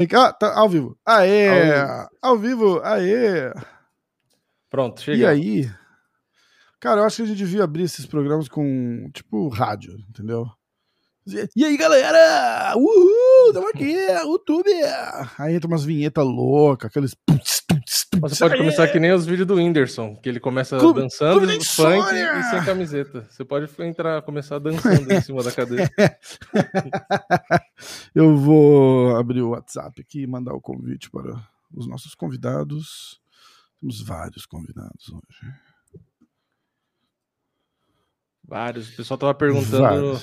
Ah, tá ao vivo. Aê! Ao vivo, aê! Pronto, chega. E aí? Cara, eu acho que a gente devia abrir esses programas com, tipo, rádio, entendeu? E aí, galera? Uhul! Tamo aqui, YouTube! Aí entra umas vinhetas loucas, aqueles. Você pode começar que nem os vídeos do Whindersson, que ele começa Clube, dançando Clube funk e sem camiseta. Você pode entrar, começar dançando em cima da cadeira. Eu vou abrir o WhatsApp aqui e mandar o convite para os nossos convidados. Temos vários convidados hoje. Vários. O pessoal tava perguntando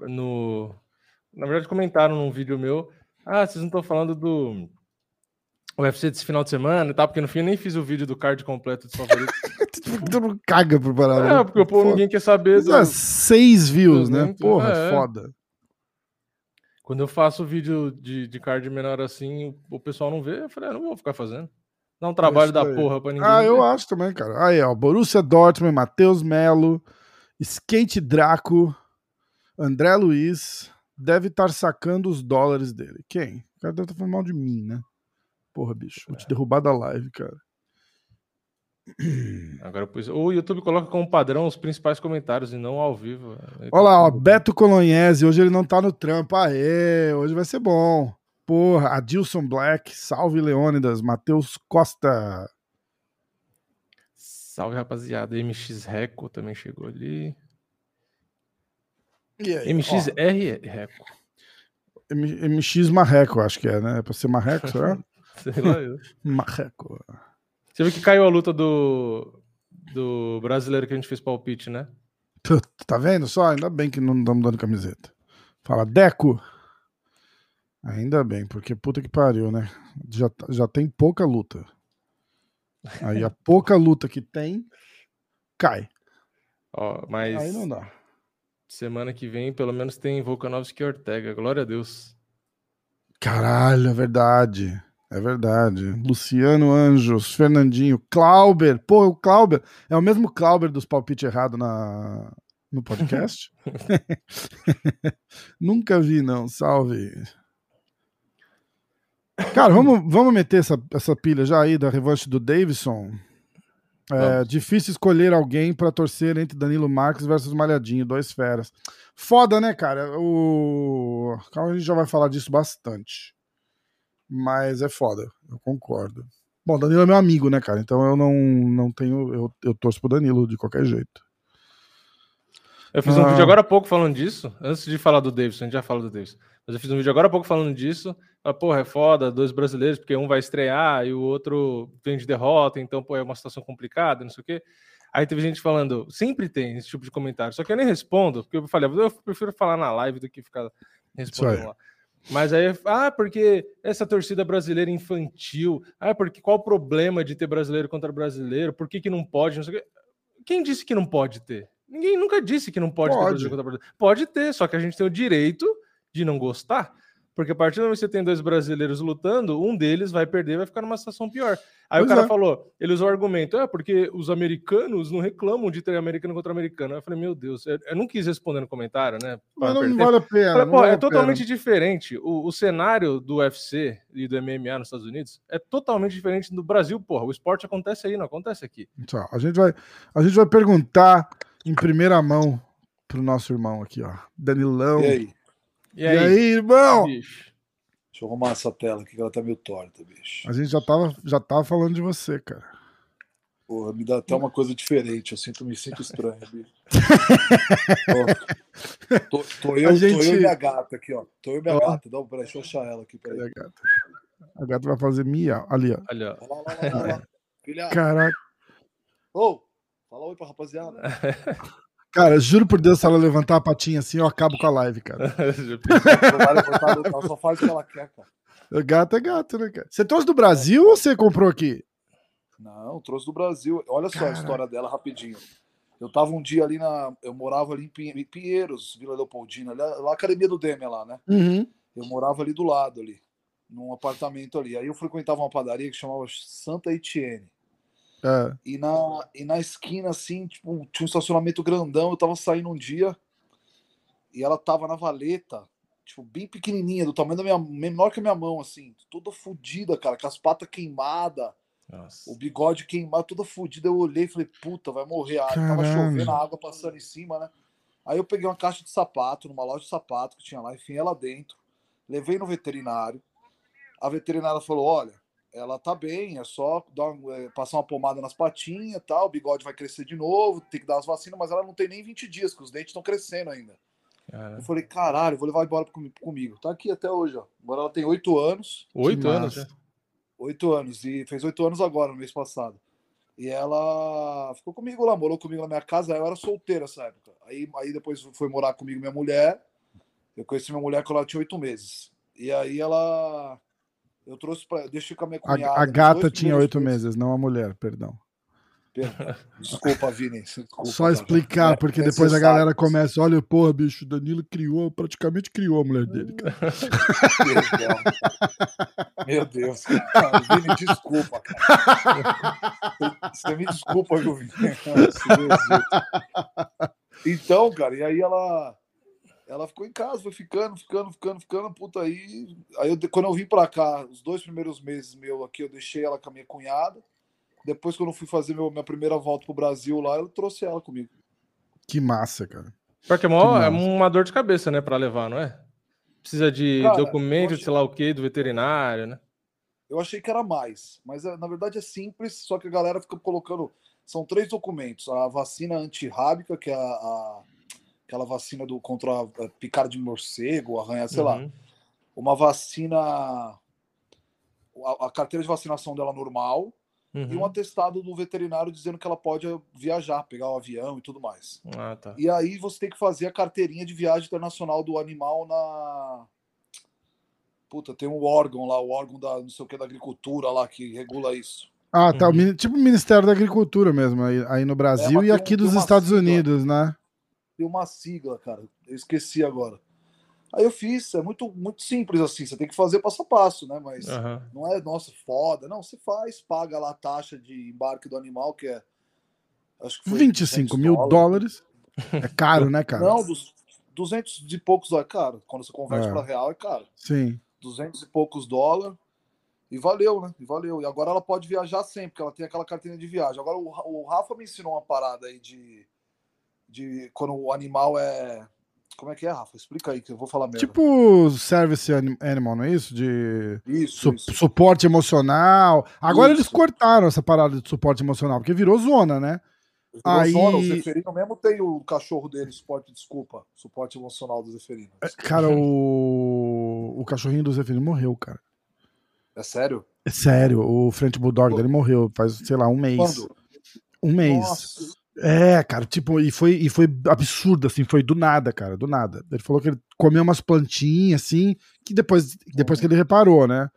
no. Na verdade, comentaram num vídeo meu. Ah, vocês não estão falando do UFC desse final de semana e tal, porque no fim eu nem fiz o vídeo do card completo de favorito. tu não caga pro parado. É, porque o povo ninguém quer saber. Do... Seis views, né? Porra, é, foda. Quando eu faço vídeo de, de card menor assim, o pessoal não vê, eu falei, ah, não vou ficar fazendo. Dá um trabalho da porra pra ninguém. Ah, ver. eu acho também, cara. Aí, ó, Borussia Dortmund, Matheus Melo, Skate Draco, André Luiz, deve estar sacando os dólares dele. Quem? O cara deve estar falando mal de mim, né? Porra, bicho, vou te é. derrubar da live, cara. Agora, pois, o YouTube coloca como padrão os principais comentários e não ao vivo. Olha lá, ó, Beto Colonhese, hoje ele não tá no trampo. Aê, hoje vai ser bom. Porra, Adilson Black, salve Leônidas, Matheus Costa. Salve, rapaziada. MX Reco também chegou ali. Aí, MXR Reco. MX Marreco, acho que é, né? É pra ser Marreco, será? Sei lá eu. Marreco. Você viu que caiu a luta do, do brasileiro que a gente fez palpite, né? Tá vendo só? Ainda bem que não estamos dando camiseta. Fala, Deco. Ainda bem, porque puta que pariu, né? Já, já tem pouca luta. Aí a pouca luta que tem, cai. Ó, mas. Aí não dá. Semana que vem, pelo menos tem Volkanovski e Ortega. Glória a Deus. Caralho, é verdade. É verdade. Luciano Anjos, Fernandinho, Clauber. Pô, o Clauber é o mesmo Clauber dos palpites errados na, no podcast? Nunca vi, não. Salve. Cara, vamos, vamos meter essa, essa pilha já aí da revanche do Davidson. É difícil escolher alguém para torcer entre Danilo Marques versus Malhadinho, dois feras. Foda, né, cara? O... Calma, a gente já vai falar disso bastante. Mas é foda, eu concordo. Bom, Danilo é meu amigo, né, cara? Então eu não, não tenho. Eu, eu torço pro Danilo de qualquer jeito. Eu fiz ah. um vídeo agora há pouco falando disso. Antes de falar do Davidson, a gente já fala do Davidson. Mas eu fiz um vídeo agora há pouco falando disso. Ah, porra, é foda, dois brasileiros, porque um vai estrear e o outro vem de derrota, então, pô, é uma situação complicada, não sei o quê. Aí teve gente falando, sempre tem esse tipo de comentário, só que eu nem respondo, porque eu falei, eu prefiro falar na live do que ficar respondendo lá. Mas aí, ah, porque essa torcida brasileira infantil, ah, porque qual o problema de ter brasileiro contra brasileiro? Por que, que não pode? Não Quem disse que não pode ter? Ninguém nunca disse que não pode, pode. ter brasileiro contra brasileiro. Pode ter, só que a gente tem o direito de não gostar. Porque a partir do momento que você tem dois brasileiros lutando, um deles vai perder, vai ficar numa situação pior. Aí pois o cara é. falou, ele usou o argumento, é porque os americanos não reclamam de ter americano contra americano. Eu falei, meu Deus, eu, não quis responder no comentário, né? Mas não, não vale a pena. Falei, vale é totalmente pena. diferente. O, o, cenário do UFC e do MMA nos Estados Unidos é totalmente diferente do Brasil, porra. O esporte acontece aí, não acontece aqui. Então, a gente vai, a gente vai perguntar em primeira mão pro nosso irmão aqui, ó. Danilão. E aí? E aí, e aí irmão? Bicho? Deixa eu arrumar essa tela aqui que ela tá meio torta, bicho. A gente já tava, já tava falando de você, cara. Porra, me dá até uma coisa diferente. Eu sinto, me sinto estranho, bicho. tô, tô, eu, gente... tô eu e minha gata aqui, ó. Tô eu e minha ó. gata. Dá um, peraí, deixa eu achar ela aqui. Peraí. A gata? a gata vai fazer miau. Ali, ó. Ali, ó. Lá, lá, lá. Caraca. Ô, oh, fala oi pra rapaziada. Cara, juro por Deus, se ela levantar a patinha assim, eu acabo com a live, cara. ela só faz o que ela quer, cara. Gato é gato, né, cara? Você trouxe do Brasil ou você comprou aqui? Não, trouxe do Brasil. Olha só a história dela rapidinho. Eu tava um dia ali na. Eu morava ali em Pinheiros, Vila Leopoldina, lá, academia do Demi lá, né? Uhum. Eu morava ali do lado, ali, num apartamento ali. Aí eu frequentava uma padaria que chamava Santa Etienne. É. E, na, e na esquina, assim, tipo, tinha um estacionamento grandão. Eu tava saindo um dia e ela tava na valeta, tipo, bem pequenininha, do tamanho da minha, menor que a minha mão, assim, toda fodida, cara, com as patas queimadas, o bigode queimado, toda fodida. Eu olhei e falei, puta, vai morrer. Aí tava chovendo, a água passando em cima, né? Aí eu peguei uma caixa de sapato, numa loja de sapato que tinha lá, enfim, ela dentro, levei no veterinário. A veterinária falou: olha, ela tá bem, é só dar, é, passar uma pomada nas patinhas tal, o bigode vai crescer de novo, tem que dar as vacinas, mas ela não tem nem 20 dias, que os dentes estão crescendo ainda. Eu falei, caralho, vou levar embora comigo. Tá aqui até hoje, ó. Agora ela tem oito anos. Oito anos, né? Oito anos, e fez oito anos agora, no mês passado. E ela ficou comigo lá, morou comigo na minha casa. Eu era solteira nessa época. Aí, aí depois foi morar comigo minha mulher. Eu conheci minha mulher quando ela tinha oito meses. E aí ela. Eu trouxe para. Deixa com a minha cunhada. A, a gata tinha oito meses, não a mulher, perdão. Desculpa, Vini. Desculpa, Só explicar, porque depois a galera começa, olha, porra, bicho, o Danilo criou, praticamente criou a mulher dele, cara. Meu Deus. Cara, Vini, desculpa, cara. Você me desculpa, viu, Vini? Então, cara, e aí ela ela ficou em casa, foi ficando, ficando, ficando, ficando, puta aí. Aí eu, quando eu vim pra cá, os dois primeiros meses meu aqui, eu deixei ela com a minha cunhada. Depois, quando eu fui fazer meu, minha primeira volta pro Brasil lá, eu trouxe ela comigo. Que massa, cara. Porque é uma, é uma dor de cabeça, né, para levar, não é? Precisa de cara, documento, achei... sei lá o que, do veterinário, né? Eu achei que era mais, mas é, na verdade é simples, só que a galera fica colocando. São três documentos: a vacina antirrábica, que é a, a aquela vacina do contra a picada de morcego, arranha, sei uhum. lá. Uma vacina. A, a carteira de vacinação dela normal, Uhum. e um uhum. atestado do veterinário dizendo que ela pode viajar, pegar o avião e tudo mais. Ah, tá. E aí você tem que fazer a carteirinha de viagem internacional do animal na. Puta, tem um órgão lá, o órgão da não sei o que da agricultura lá que regula isso. Ah, tá. Uhum. Tipo o Ministério da Agricultura mesmo, aí, aí no Brasil é, e aqui um, dos Estados sigla, Unidos, né? Tem uma sigla, cara. Eu esqueci agora. Aí eu fiz, é muito, muito simples assim, você tem que fazer passo a passo, né? Mas uhum. não é, nossa, foda. Não, você faz, paga lá a taxa de embarque do animal, que é. Acho que foi 25 mil dólares. É caro, né, cara? Não, dos 200 e poucos dólares, é caro. Quando você converte é. para real, é caro. Sim. 200 e poucos dólares. E valeu, né? E valeu. E agora ela pode viajar sempre, porque ela tem aquela carteira de viagem. Agora o, o Rafa me ensinou uma parada aí de. De quando o animal é como é que é, Rafa? Explica aí que eu vou falar mesmo. Tipo service animal, não é isso? De isso, su isso. suporte emocional. Agora isso. eles cortaram essa parada de suporte emocional, porque virou zona, né? Virou aí... zona, o Zeferino mesmo tem o cachorro dele, suporte, desculpa, suporte emocional do Zeferino. É, cara, o... o cachorrinho do Zeferino morreu, cara. É sério? É sério, o French Bulldog dele morreu faz, sei lá, um mês. Quando? Um mês. Nossa. É, cara, tipo, e foi, e foi absurdo, assim, foi do nada, cara, do nada. Ele falou que ele comeu umas plantinhas, assim, que depois, depois que ele reparou, né?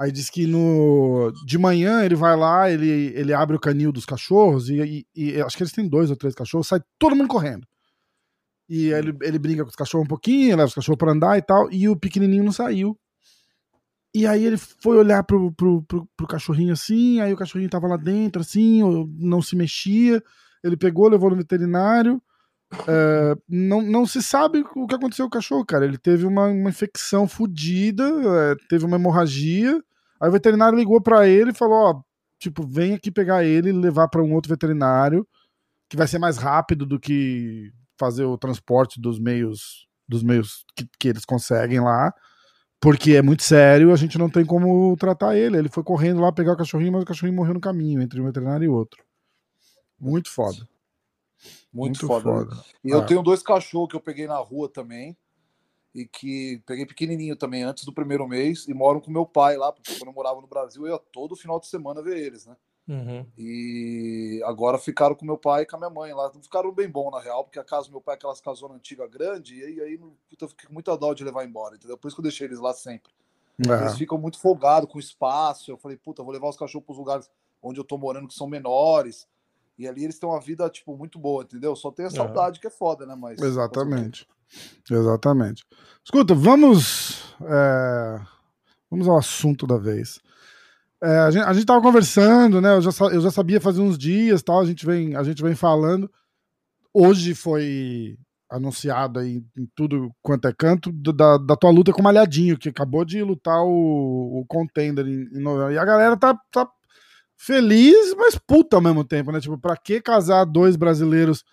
Aí diz que no de manhã ele vai lá, ele, ele abre o canil dos cachorros, e, e, e acho que eles têm dois ou três cachorros, sai todo mundo correndo. E ele, ele brinca com os cachorros um pouquinho, leva os cachorros pra andar e tal, e o pequenininho não saiu. E aí ele foi olhar pro, pro, pro, pro cachorrinho assim, aí o cachorrinho tava lá dentro, assim, não se mexia. Ele pegou, levou no veterinário. É, não, não se sabe o que aconteceu com o cachorro, cara. Ele teve uma, uma infecção fodida, é, teve uma hemorragia. Aí o veterinário ligou para ele e falou: Ó, tipo, vem aqui pegar ele e levar para um outro veterinário, que vai ser mais rápido do que fazer o transporte dos meios dos meios que, que eles conseguem lá. Porque é muito sério, a gente não tem como tratar ele. Ele foi correndo lá pegar o cachorrinho, mas o cachorrinho morreu no caminho, entre um veterinário e outro. Muito foda. Muito, Muito foda. foda. E ah. eu tenho dois cachorros que eu peguei na rua também. E que peguei pequenininho também, antes do primeiro mês. E moram com meu pai lá, porque quando eu morava no Brasil, eu ia todo final de semana ver eles, né? Uhum. E agora ficaram com meu pai e com a minha mãe lá. Não ficaram bem bom, na real, porque a casa do meu pai é aquelas casonas antigas grande. E aí, aí puta, eu fiquei com muita dó de levar embora, entendeu? Por isso que eu deixei eles lá sempre. É. Eles ficam muito folgados com espaço. Eu falei, puta, vou levar os cachorros para os lugares onde eu tô morando que são menores e ali eles têm uma vida, tipo, muito boa, entendeu? Só tem a saudade que é foda, né? Mas, Exatamente. Exatamente. Escuta, vamos. É... Vamos ao assunto da vez. É, a, gente, a gente tava conversando, né? Eu já, eu já sabia fazer uns dias tal, a gente vem, a gente vem falando. Hoje foi anunciado aí em tudo quanto é canto da, da tua luta com o Malhadinho, que acabou de lutar o, o Contender em, em novembro. E a galera tá, tá feliz, mas puta ao mesmo tempo, né? Tipo, pra que casar dois brasileiros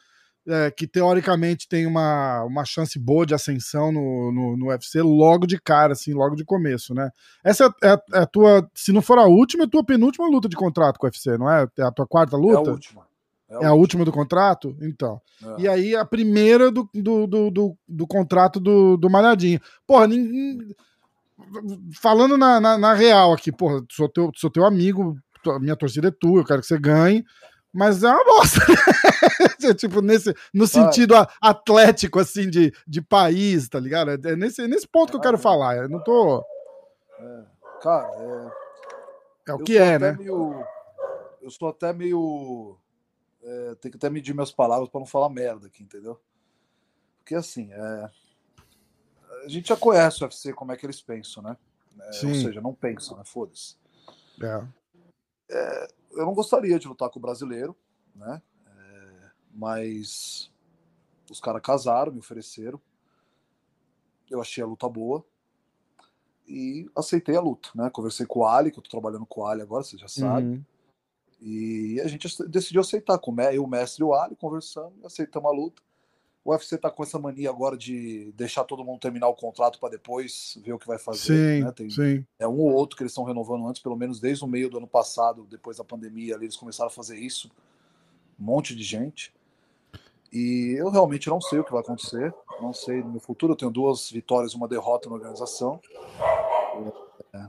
é, que teoricamente tem uma, uma chance boa de ascensão no, no, no, UFC logo de cara, assim, logo de começo, né? Essa é, é, é, a tua, se não for a última, é a tua penúltima luta de contrato com o UFC, não é? É a tua quarta luta? É a última. É a, é a última do contrato? Então. É. E aí a primeira do, do, do, do, do contrato do, do Malhadinho. Porra, ninguém. Falando na, na, na, real aqui, porra, sou teu, sou teu amigo, minha torcida é tua, eu quero que você ganhe mas é uma bosta. tipo, nesse, no sentido atlético, assim, de, de país, tá ligado? É nesse, nesse ponto que eu quero falar. Eu não tô. É, cara, é. É o que é, né? Meio, eu sou até meio. É, tem que até medir minhas palavras para não falar merda aqui, entendeu? Porque assim, é, a gente já conhece o UFC, como é que eles pensam, né? É, ou seja, não pensam, né? Foda-se. É. É, eu não gostaria de lutar com o brasileiro, né? É, mas os caras casaram, me ofereceram. Eu achei a luta boa e aceitei a luta, né? Conversei com o Ali, que eu tô trabalhando com o Ali agora, você já sabe. Uhum. E a gente decidiu aceitar, com eu, o mestre e o Ali, conversando, aceitamos a luta. O UFC tá com essa mania agora de deixar todo mundo terminar o contrato para depois ver o que vai fazer. Sim, né? Tem, sim. É um ou outro que eles estão renovando antes, pelo menos desde o meio do ano passado, depois da pandemia, ali, eles começaram a fazer isso. Um monte de gente. E eu realmente não sei o que vai acontecer. Não sei no futuro. Eu tenho duas vitórias uma derrota na organização. É.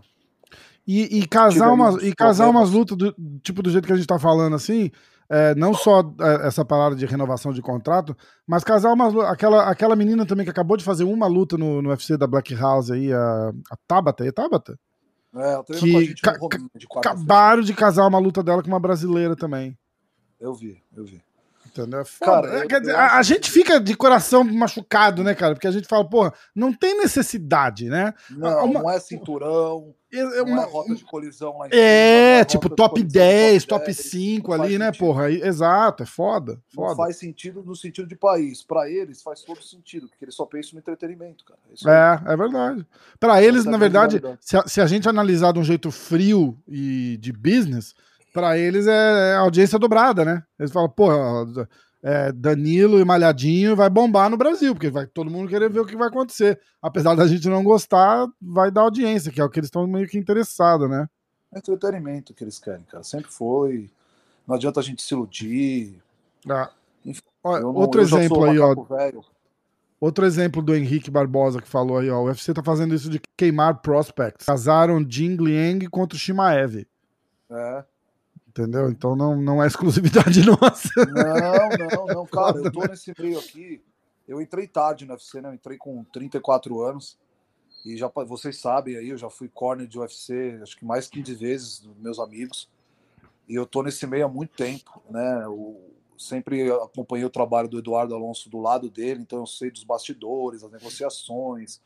E, e, casar umas, e casar umas lutas do, tipo do jeito que a gente tá falando assim, é, não só é, essa palavra de renovação de contrato, mas casar uma, aquela, aquela menina também que acabou de fazer uma luta no, no UFC da Black House aí, a, a Tabata, é Tabata? É, que ca de acabaram de casar uma luta dela com uma brasileira também. Eu vi, eu vi. Entendeu? É cara, eu, eu, eu a, a gente fica de coração machucado, né, cara? Porque a gente fala, porra, não tem necessidade, né? Não, uma... não é cinturão. É uma, é rota de colisão lá em É, cima, tipo top 10, top 10, 5 ali, né, porra? Exato, é foda, foda. Não faz sentido no sentido de país. Para eles faz todo sentido, porque eles só pensam no entretenimento, cara. É, é, é verdade. Para eles, na verdade, se a, se a gente analisar de um jeito frio e de business, para eles é, é audiência dobrada, né? Eles falam, porra, é, Danilo e Malhadinho vai bombar no Brasil, porque vai todo mundo querer ver o que vai acontecer. Apesar da gente não gostar, vai dar audiência, que é o que eles estão meio que interessados, né? É entretenimento que eles querem, cara. Sempre foi. Não adianta a gente se iludir. Ah. Enfim, não, outro exemplo aí, ó. Velho. Outro exemplo do Henrique Barbosa que falou aí, ó. O UFC tá fazendo isso de queimar prospects. Casaram Jing Liang contra o Shimaev. É entendeu? Então não, não é exclusividade nossa. Não, não, não, cara, eu tô nesse meio aqui. Eu entrei tarde no UFC, né? Eu entrei com 34 anos. E já vocês sabem aí, eu já fui corner de UFC, acho que mais 15 vezes dos meus amigos. E eu tô nesse meio há muito tempo, né? Eu sempre acompanhei o trabalho do Eduardo Alonso do lado dele, então eu sei dos bastidores, as negociações.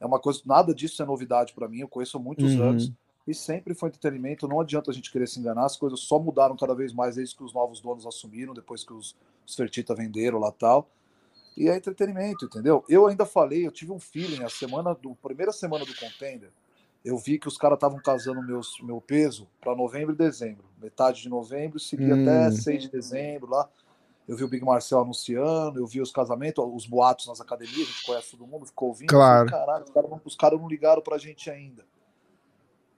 É uma coisa, nada disso é novidade para mim, eu conheço há muitos uhum. anos e sempre foi entretenimento. Não adianta a gente querer se enganar, as coisas só mudaram cada vez mais desde que os novos donos assumiram, depois que os, os Fertita venderam lá tal. E é entretenimento, entendeu? Eu ainda falei, eu tive um feeling a semana do primeira semana do contender. Eu vi que os caras estavam casando meus, meu peso para novembro e dezembro. Metade de novembro, seguia hum. até 6 de dezembro lá. Eu vi o Big Marcel anunciando, eu vi os casamentos, os boatos nas academias, a gente conhece todo mundo, ficou ouvindo. Claro. Falei, Caralho, os caras não, cara não ligaram pra gente ainda.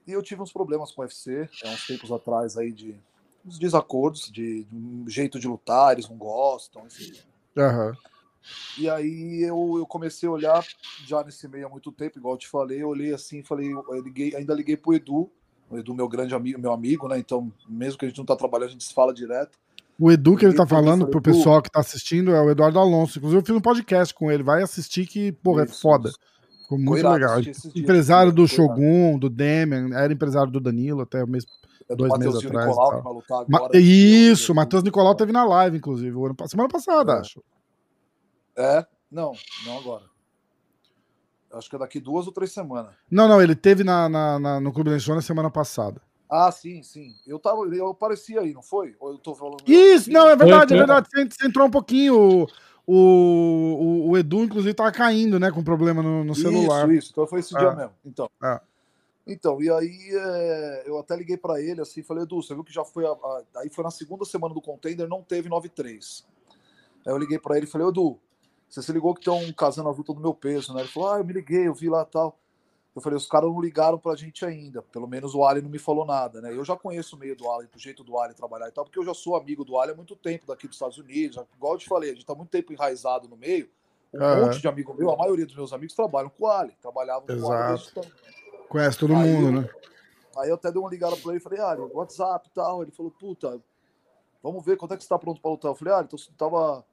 E eu tive uns problemas com o UFC, há uns tempos atrás aí de uns desacordos, de, de um jeito de lutar, eles não gostam, enfim. Uhum. E aí eu, eu comecei a olhar já nesse meio há muito tempo, igual eu te falei, eu olhei assim, falei, liguei, ainda liguei pro Edu, o Edu, meu grande amigo, meu amigo, né? Então, mesmo que a gente não tá trabalhando, a gente se fala direto. O Edu que ele tá falando pro pessoal que tá assistindo é o Eduardo Alonso. Inclusive, eu fiz um podcast com ele. Vai assistir que, porra, é foda. Isso. Ficou muito legal. Empresário do Shogun, do Demian, era empresário do Danilo até o mês, é dois meses atrás. Nicolau, agora, Ma isso, o Matheus Nicolau teve na live, inclusive, semana passada, é. acho. É, não, não agora. Acho que é daqui duas ou três semanas. Não, não, ele teve na, na, na no Clube da na semana passada. Ah, sim, sim. Eu tava, eu apareci aí, não foi? Ou eu tô falando. Isso, não, é verdade, é verdade. Você, entrou um pouquinho. O, o, o, Edu, inclusive, tava caindo, né? Com problema no, no celular. Isso, isso. Então foi esse é. dia mesmo. Então. É. Então, e aí é, eu até liguei para ele assim, falei, Edu, você viu que já foi. A, a, aí foi na segunda semana do contender, não teve 9-3. Aí eu liguei para ele e falei, Edu, você se ligou que estão casando a luta do meu peso, né? Ele falou, ah, eu me liguei, eu vi lá tal. Eu falei, os caras não ligaram pra gente ainda. Pelo menos o Ali não me falou nada, né? Eu já conheço o meio do Ali, do jeito do Ali trabalhar e tal, porque eu já sou amigo do Ali há muito tempo daqui dos Estados Unidos. Igual eu te falei, a gente tá muito tempo enraizado no meio. Um uhum. monte de amigo meu, a maioria dos meus amigos trabalham com o Ali, trabalhavam Exato. com o Ali. Então... Conhece todo aí, mundo, né? Aí eu até dei uma ligada pra ele e falei, Ali, WhatsApp e tal. Ele falou, puta, vamos ver quando é que você tá pronto pra lutar. Eu falei, Ali, então você tava.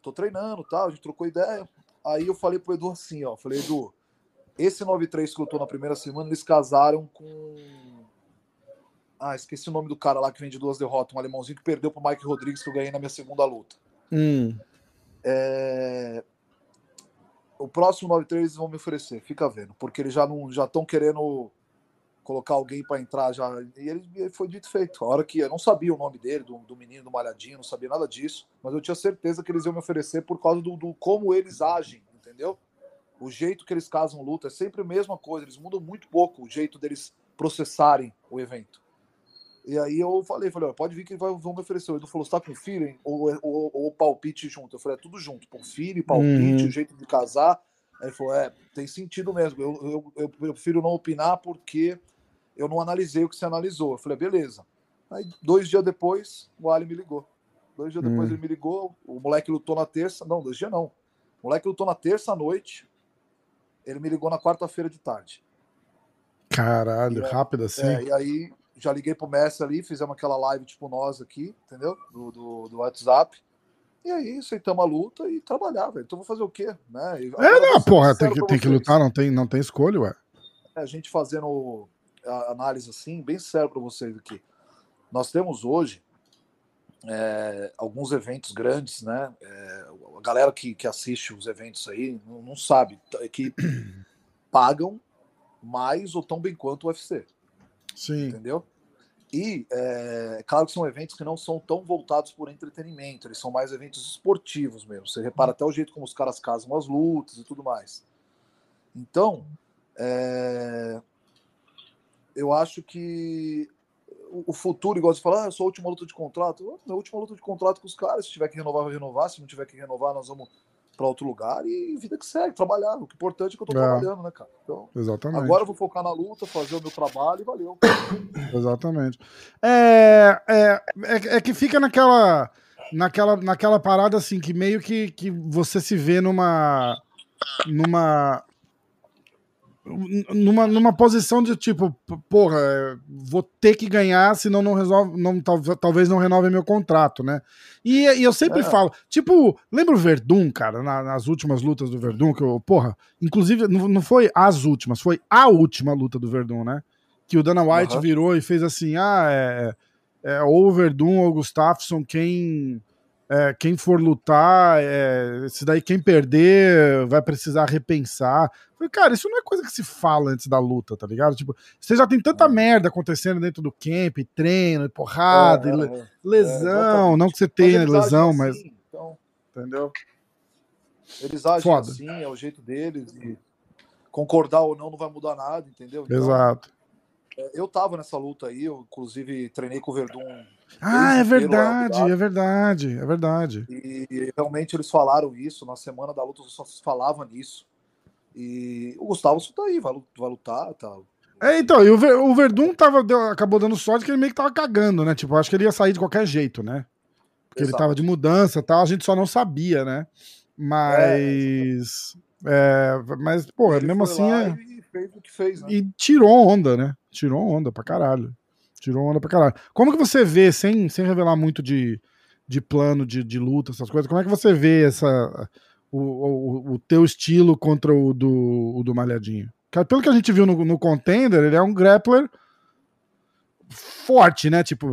tô treinando e tal, a gente trocou ideia. Aí eu falei pro Edu assim, ó, falei, Edu esse 9-3 que lutou na primeira semana, eles casaram com. Ah, esqueci o nome do cara lá que vem de duas derrotas, um alemãozinho que perdeu pro Mike Rodrigues, que eu ganhei na minha segunda luta. Hum. É... O próximo 9-3 eles vão me oferecer, fica vendo, porque eles já não já estão querendo colocar alguém para entrar já. E ele foi dito feito. A hora que eu não sabia o nome dele, do, do menino do Malhadinho, não sabia nada disso, mas eu tinha certeza que eles iam me oferecer por causa do, do como eles agem, entendeu? O jeito que eles casam luta é sempre a mesma coisa, eles mudam muito pouco o jeito deles processarem o evento. E aí eu falei, falei, pode vir que vão me oferecer. O Edu falou, você tá com feeling ou, ou, ou, palpite junto? Eu falei, é tudo junto, com feeling, palpite, uhum. o jeito de casar. Aí ele falou, é, tem sentido mesmo. Eu, eu, eu, prefiro não opinar porque eu não analisei o que você analisou. Eu falei, beleza. Aí dois dias depois, o Ali me ligou. Dois dias depois uhum. ele me ligou, o moleque lutou na terça. Não, dois dias não. O moleque lutou na terça à noite, ele me ligou na quarta-feira de tarde. Caralho, rápido assim. É, e aí já liguei pro Messi ali, fizemos aquela live tipo nós aqui, entendeu? Do, do, do WhatsApp. E aí aceitamos a luta e trabalhar, velho. Então vou fazer o quê? Né? E, é, não, porra, tem que, tem que lutar, não tem, não tem escolha, ué. É, a gente fazendo a análise assim, bem sério para vocês aqui. Nós temos hoje é, alguns eventos grandes, né? É, a galera que, que assiste os eventos aí não, não sabe que pagam mais ou tão bem quanto o UFC. Sim. Entendeu? E é claro que são eventos que não são tão voltados por entretenimento, eles são mais eventos esportivos mesmo. Você repara até o jeito como os caras casam as lutas e tudo mais. Então, é, eu acho que o futuro, igual você fala, ah, é sua última luta de contrato. É a última luta de contrato com os caras. Se tiver que renovar, vai renovar. Se não tiver que renovar, nós vamos para outro lugar e vida que segue, trabalhar. O que é importante é que eu tô é. trabalhando, né, cara? Então, Exatamente. agora eu vou focar na luta, fazer o meu trabalho e valeu. Exatamente. É, é, é, é, que fica naquela, naquela, naquela parada assim, que meio que, que você se vê numa. numa numa, numa posição de tipo, porra, vou ter que ganhar, senão não resolve, não, talvez não renove meu contrato, né? E, e eu sempre é. falo, tipo, lembra o Verdun, cara, na, nas últimas lutas do Verdun, que eu, porra, inclusive, não, não foi as últimas, foi a última luta do Verdun, né? Que o Dana White uhum. virou e fez assim: ah, é, é ou o Verdun ou o Gustafsson, quem é, quem for lutar, é, se daí quem perder vai precisar repensar. Falei, cara, isso não é coisa que se fala antes da luta, tá ligado? Tipo, você já tem tanta é. merda acontecendo dentro do camp, treino, porrada, é, é, lesão. não que você tenha mas lesão, assim, mas. Então, entendeu? Eles agem Foda. assim, é o jeito deles. E concordar ou não não vai mudar nada, entendeu? Então, Exato. É, eu tava nessa luta aí, eu inclusive treinei com o Verdun ah, é verdade, é verdade, é verdade. E realmente eles falaram isso, na semana da luta só se falava nisso. E o Gustavo tá aí, vai, vai lutar, tá. É, então, e o, Ver, o Verdun tava, acabou dando sorte que ele meio que tava cagando, né? Tipo, acho que ele ia sair de qualquer jeito, né? Porque Exato. ele tava de mudança e tal, a gente só não sabia, né? Mas. É, é mas, pô, mesmo assim. É... Fez o que fez, né? E tirou onda, né? Tirou onda pra caralho. Tirou onda pra caralho. Como que você vê, sem, sem revelar muito de, de plano, de, de luta, essas coisas, como é que você vê essa, o, o, o teu estilo contra o do, o do Malhadinho? Pelo que a gente viu no, no Contender, ele é um grappler forte, né? Tipo,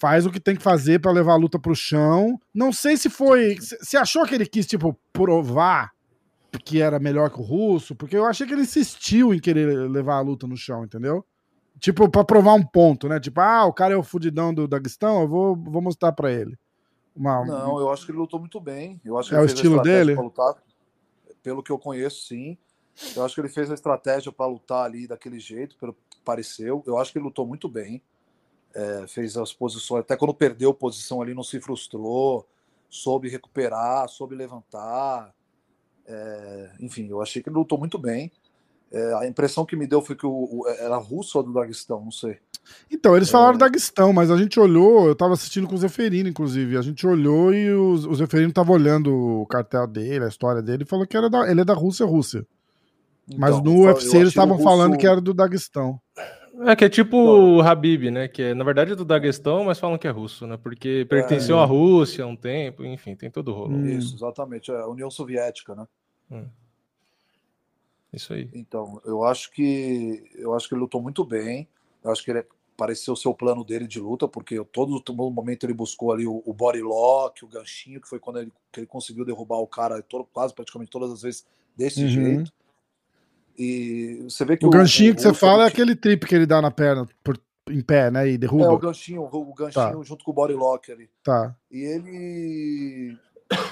faz o que tem que fazer para levar a luta pro chão. Não sei se foi. Você achou que ele quis, tipo, provar que era melhor que o russo? Porque eu achei que ele insistiu em querer levar a luta no chão, entendeu? Tipo, pra provar um ponto, né? Tipo, ah, o cara é o fudidão do Daguestão, eu vou, vou mostrar pra ele. Uma... Não, eu acho que ele lutou muito bem. Eu acho é o estilo dele? Lutar, pelo que eu conheço, sim. Eu acho que ele fez a estratégia para lutar ali daquele jeito, pelo que pareceu. Eu acho que ele lutou muito bem. É, fez as posições, até quando perdeu posição ali, não se frustrou, soube recuperar, soube levantar. É, enfim, eu achei que ele lutou muito bem. É, a impressão que me deu foi que o, o era russo ou do Daguestão, não sei. Então, eles falaram é... Daguestão, mas a gente olhou, eu tava assistindo com o Zeferino, inclusive. A gente olhou e o, o Zeferino tava olhando o cartel dele, a história dele, e falou que era da, ele é da Rússia, Rússia. Então, mas no UFC eles estavam russo... falando que era do Daguestão. É que é tipo o Habib, né? Que é, na verdade é do Daguestão, mas falam que é russo, né? Porque pertenceu é, à Rússia há um tempo, enfim, tem todo o rolo. Hum. Isso, exatamente. É a União Soviética, né? Hum. Isso aí. Então, eu acho que eu acho que ele lutou muito bem. Eu acho que ele pareceu ser o plano dele de luta, porque todo, todo momento ele buscou ali o, o body lock, o ganchinho, que foi quando ele, que ele conseguiu derrubar o cara todo, quase praticamente todas as vezes desse uhum. jeito. E você vê que o, o ganchinho o, que você fala é aquele trip que ele dá na perna por, em pé, né? E derruba. É, o ganchinho, o ganchinho tá. junto com o body lock ali. Tá. E ele.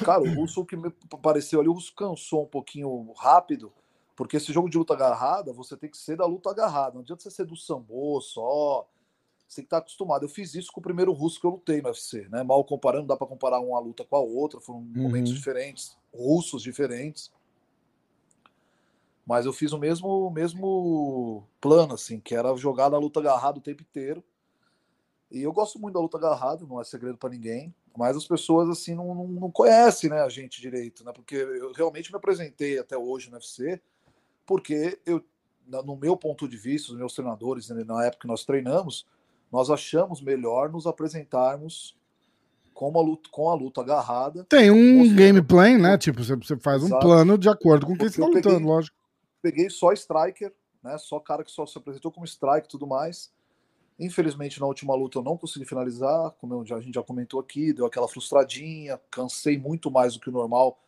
Cara, o Russo que me pareceu ali, o Russo cansou um pouquinho rápido, porque esse jogo de luta agarrada, você tem que ser da luta agarrada. Não adianta você ser do sambo só. Você tem que estar acostumado. Eu fiz isso com o primeiro russo que eu lutei no UFC, né? Mal comparando, dá para comparar uma luta com a outra, foram uhum. momentos diferentes, russos diferentes. Mas eu fiz o mesmo, mesmo plano, assim, que era jogar na luta agarrada o tempo inteiro. E eu gosto muito da luta agarrada, não é segredo para ninguém. Mas as pessoas, assim, não, não, não, conhecem né, a gente direito, né? Porque eu realmente me apresentei até hoje no UFC, porque eu, no meu ponto de vista, os meus treinadores, né, na época que nós treinamos, nós achamos melhor nos apresentarmos com a luta, com a luta agarrada. Tem um game plan, né? Tipo, você faz um plano de acordo com quem está lutando, peguei, lógico peguei só striker, né? Só cara que só se apresentou como strike e tudo mais. Infelizmente, na última luta eu não consegui finalizar, como a gente já comentou aqui, deu aquela frustradinha, cansei muito mais do que o normal.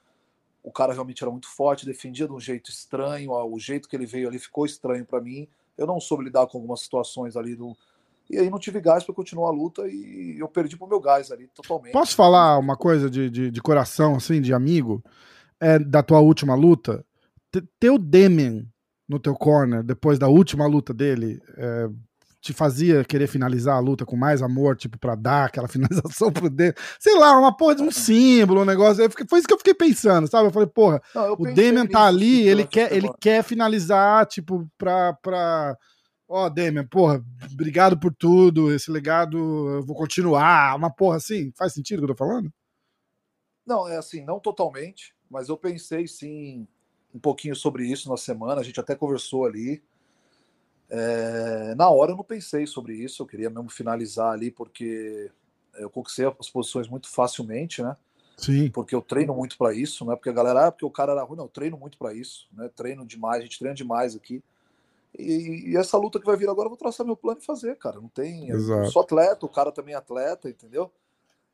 O cara realmente era muito forte, defendia de um jeito estranho, o jeito que ele veio ali ficou estranho para mim. Eu não soube lidar com algumas situações ali do. E aí não tive gás para continuar a luta e eu perdi pro meu gás ali totalmente. Posso falar uma coisa de, de, de coração, assim, de amigo? É, da tua última luta? ter o Demian no teu corner depois da última luta dele é, te fazia querer finalizar a luta com mais amor, tipo, pra dar aquela finalização pro Demian. Sei lá, uma porra de um símbolo, um negócio. Foi isso que eu fiquei pensando, sabe? Eu falei, porra, Não, eu o Demian tá ali, ele quer, ele quer finalizar, tipo, pra. pra... Ó, oh, Demian, porra, obrigado por tudo, esse legado eu vou continuar. Uma porra assim, faz sentido o que eu tô falando? Não, é assim, não totalmente, mas eu pensei sim um pouquinho sobre isso na semana, a gente até conversou ali. É, na hora eu não pensei sobre isso, eu queria mesmo finalizar ali, porque eu conquistei as posições muito facilmente, né? Sim. Porque eu treino muito para isso, não é porque a galera, ah, porque o cara era ruim, não, eu treino muito para isso, né? Treino demais, a gente treina demais aqui. E, e, essa luta que vai vir agora, eu vou traçar meu plano e fazer, cara. Não tem. Exato. Eu sou atleta, o cara também é atleta, entendeu?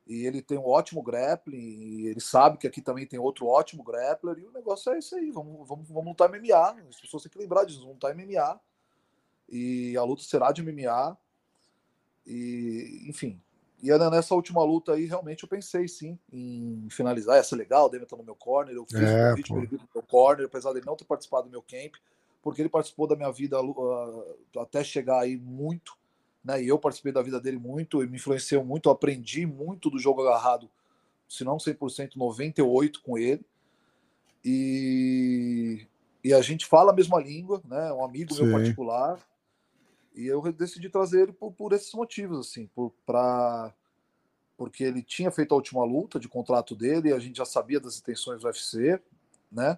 e ele tem um ótimo grappling, e ele sabe que aqui também tem outro ótimo grappler, e o negócio é isso aí, vamos, vamos, vamos lutar MMA, as pessoas têm que lembrar disso, vamos lutar MMA, e a luta será de MMA, e enfim, e nessa última luta aí, realmente eu pensei sim em finalizar, essa legal, o Demian tá no meu corner, eu fiz é, um convite para ele no meu corner, apesar dele não ter participado do meu camp, porque ele participou da minha vida uh, até chegar aí muito, né? E eu participei da vida dele muito e me influenciou muito, aprendi muito do jogo agarrado, se não 100%, 98 com ele. E, e a gente fala a mesma língua, né? Um amigo Sim. meu particular. E eu decidi trazer ele por, por esses motivos, assim, por, pra, porque ele tinha feito a última luta de contrato dele, e a gente já sabia das intenções do UFC, né?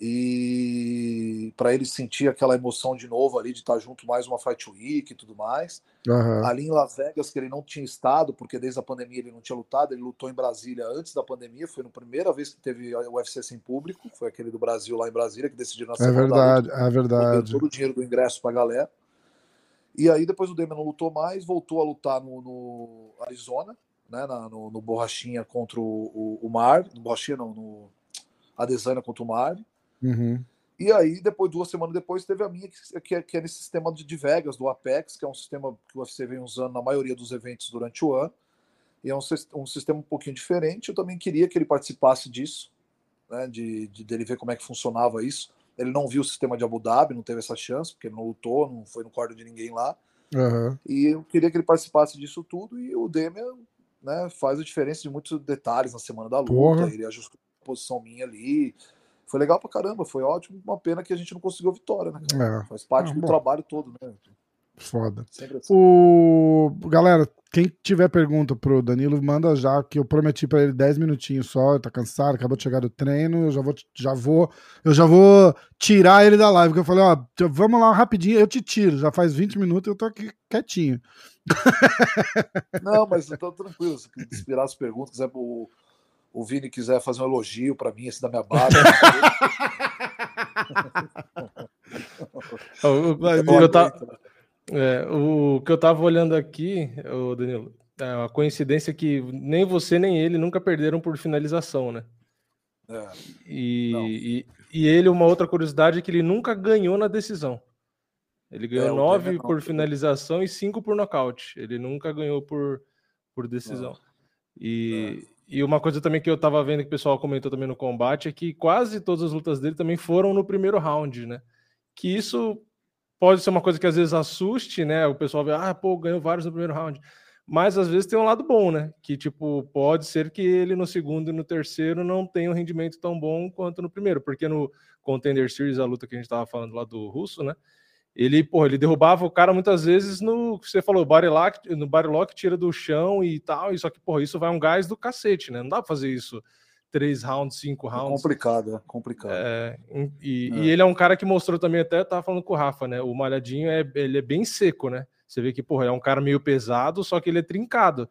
e para ele sentir aquela emoção de novo ali de estar junto mais uma Fight Week e tudo mais. Uhum. Ali em Las Vegas, que ele não tinha estado, porque desde a pandemia ele não tinha lutado, ele lutou em Brasília antes da pandemia, foi a primeira vez que teve o UFC sem público, foi aquele do Brasil lá em Brasília, que decidiu na É verdade, luta, é verdade. Todo o dinheiro do ingresso para a galera. E aí depois o Demian não lutou mais, voltou a lutar no, no Arizona, né, na, no, no, Borrachinha contra o, o, o Mar, no Borrachinha não, no Adesanya contra o Mar. Uhum. E aí, depois, duas semanas depois, teve a minha, que, é, que é nesse sistema de, de Vegas, do Apex, que é um sistema que o UFC vem usando na maioria dos eventos durante o ano. E é um, um sistema um pouquinho diferente. Eu também queria que ele participasse disso, né, de, de dele ver como é que funcionava isso. Ele não viu o sistema de Abu Dhabi, não teve essa chance, porque ele não lutou, não foi no quarto de ninguém lá. Uhum. E eu queria que ele participasse disso tudo. E o Demian né, faz a diferença de muitos detalhes na semana da luta. Porra. Ele ajustou a posição minha ali. Foi legal pra caramba, foi ótimo. Uma pena que a gente não conseguiu vitória, né? É. Faz parte do trabalho todo, né? Foda. Assim. O... Galera, quem tiver pergunta pro Danilo, manda já, que eu prometi para ele 10 minutinhos só, tá cansado, acabou de chegar do treino, eu já vou, já vou, eu já vou tirar ele da live, que eu falei, ó, vamos lá rapidinho, eu te tiro, já faz 20 minutos eu tô aqui quietinho. Não, mas então tranquilo, se inspirar as perguntas, quiser o, o Vini quiser fazer um elogio para mim, esse da minha barba. eu, tava, é, o que eu tava olhando aqui, o Danilo, é uma coincidência que nem você nem ele nunca perderam por finalização, né? É, e, e, e, ele, uma outra curiosidade é que ele nunca ganhou na decisão. Ele ganhou é, nove por finalização e cinco por nocaute. Ele nunca ganhou por, por decisão. E, é. e uma coisa também que eu tava vendo que o pessoal comentou também no combate é que quase todas as lutas dele também foram no primeiro round, né? Que isso pode ser uma coisa que às vezes assuste, né? O pessoal vê, ah, pô, ganhou vários no primeiro round. Mas às vezes tem um lado bom, né? Que tipo, pode ser que ele no segundo e no terceiro não tenha um rendimento tão bom quanto no primeiro, porque no Contender Series, a luta que a gente tava falando lá do russo, né? Ele, porra, ele derrubava o cara muitas vezes no você falou, body lock, no body lock, tira do chão e tal, e só que, porra, isso vai um gás do cacete, né? Não dá pra fazer isso três rounds, cinco é rounds. É complicado, é complicado. É, e, é. e, ele é um cara que mostrou também, até tava falando com o Rafa, né? O Malhadinho é, ele é bem seco, né? Você vê que, porra, é um cara meio pesado, só que ele é trincado.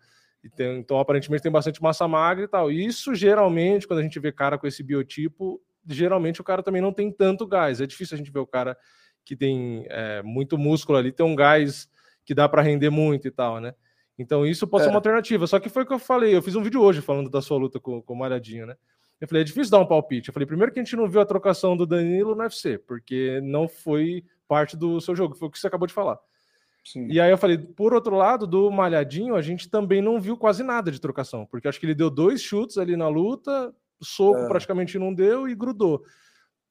Tem, então, aparentemente, tem bastante massa magra e tal. Isso, geralmente, quando a gente vê cara com esse biotipo, geralmente o cara também não tem tanto gás. É difícil a gente ver o cara que tem é, muito músculo ali, tem um gás que dá para render muito e tal, né? Então isso pode é. ser uma alternativa. Só que foi o que eu falei. Eu fiz um vídeo hoje falando da sua luta com, com o Malhadinho, né? Eu falei, é difícil dar um palpite. Eu falei, primeiro que a gente não viu a trocação do Danilo no UFC, porque não foi parte do seu jogo, foi o que você acabou de falar. Sim. E aí eu falei, por outro lado, do Malhadinho, a gente também não viu quase nada de trocação, porque acho que ele deu dois chutes ali na luta, soco é. praticamente não deu e grudou.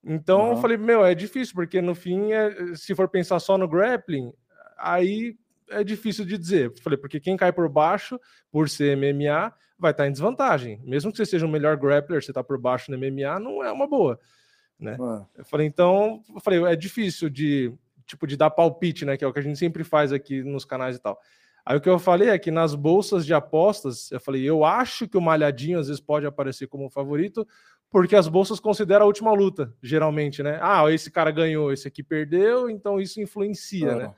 Então uhum. eu falei, meu, é difícil, porque no fim, é, se for pensar só no grappling, aí é difícil de dizer. Falei, porque quem cai por baixo, por ser MMA, vai estar em desvantagem. Mesmo que você seja o melhor grappler, você está por baixo no MMA, não é uma boa. Né? É. Eu falei, então, eu falei, é difícil de tipo de dar palpite, né? Que é o que a gente sempre faz aqui nos canais e tal. Aí o que eu falei é que nas bolsas de apostas, eu falei, eu acho que o Malhadinho às vezes pode aparecer como favorito, porque as bolsas consideram a última luta, geralmente, né? Ah, esse cara ganhou, esse aqui perdeu, então isso influencia, né?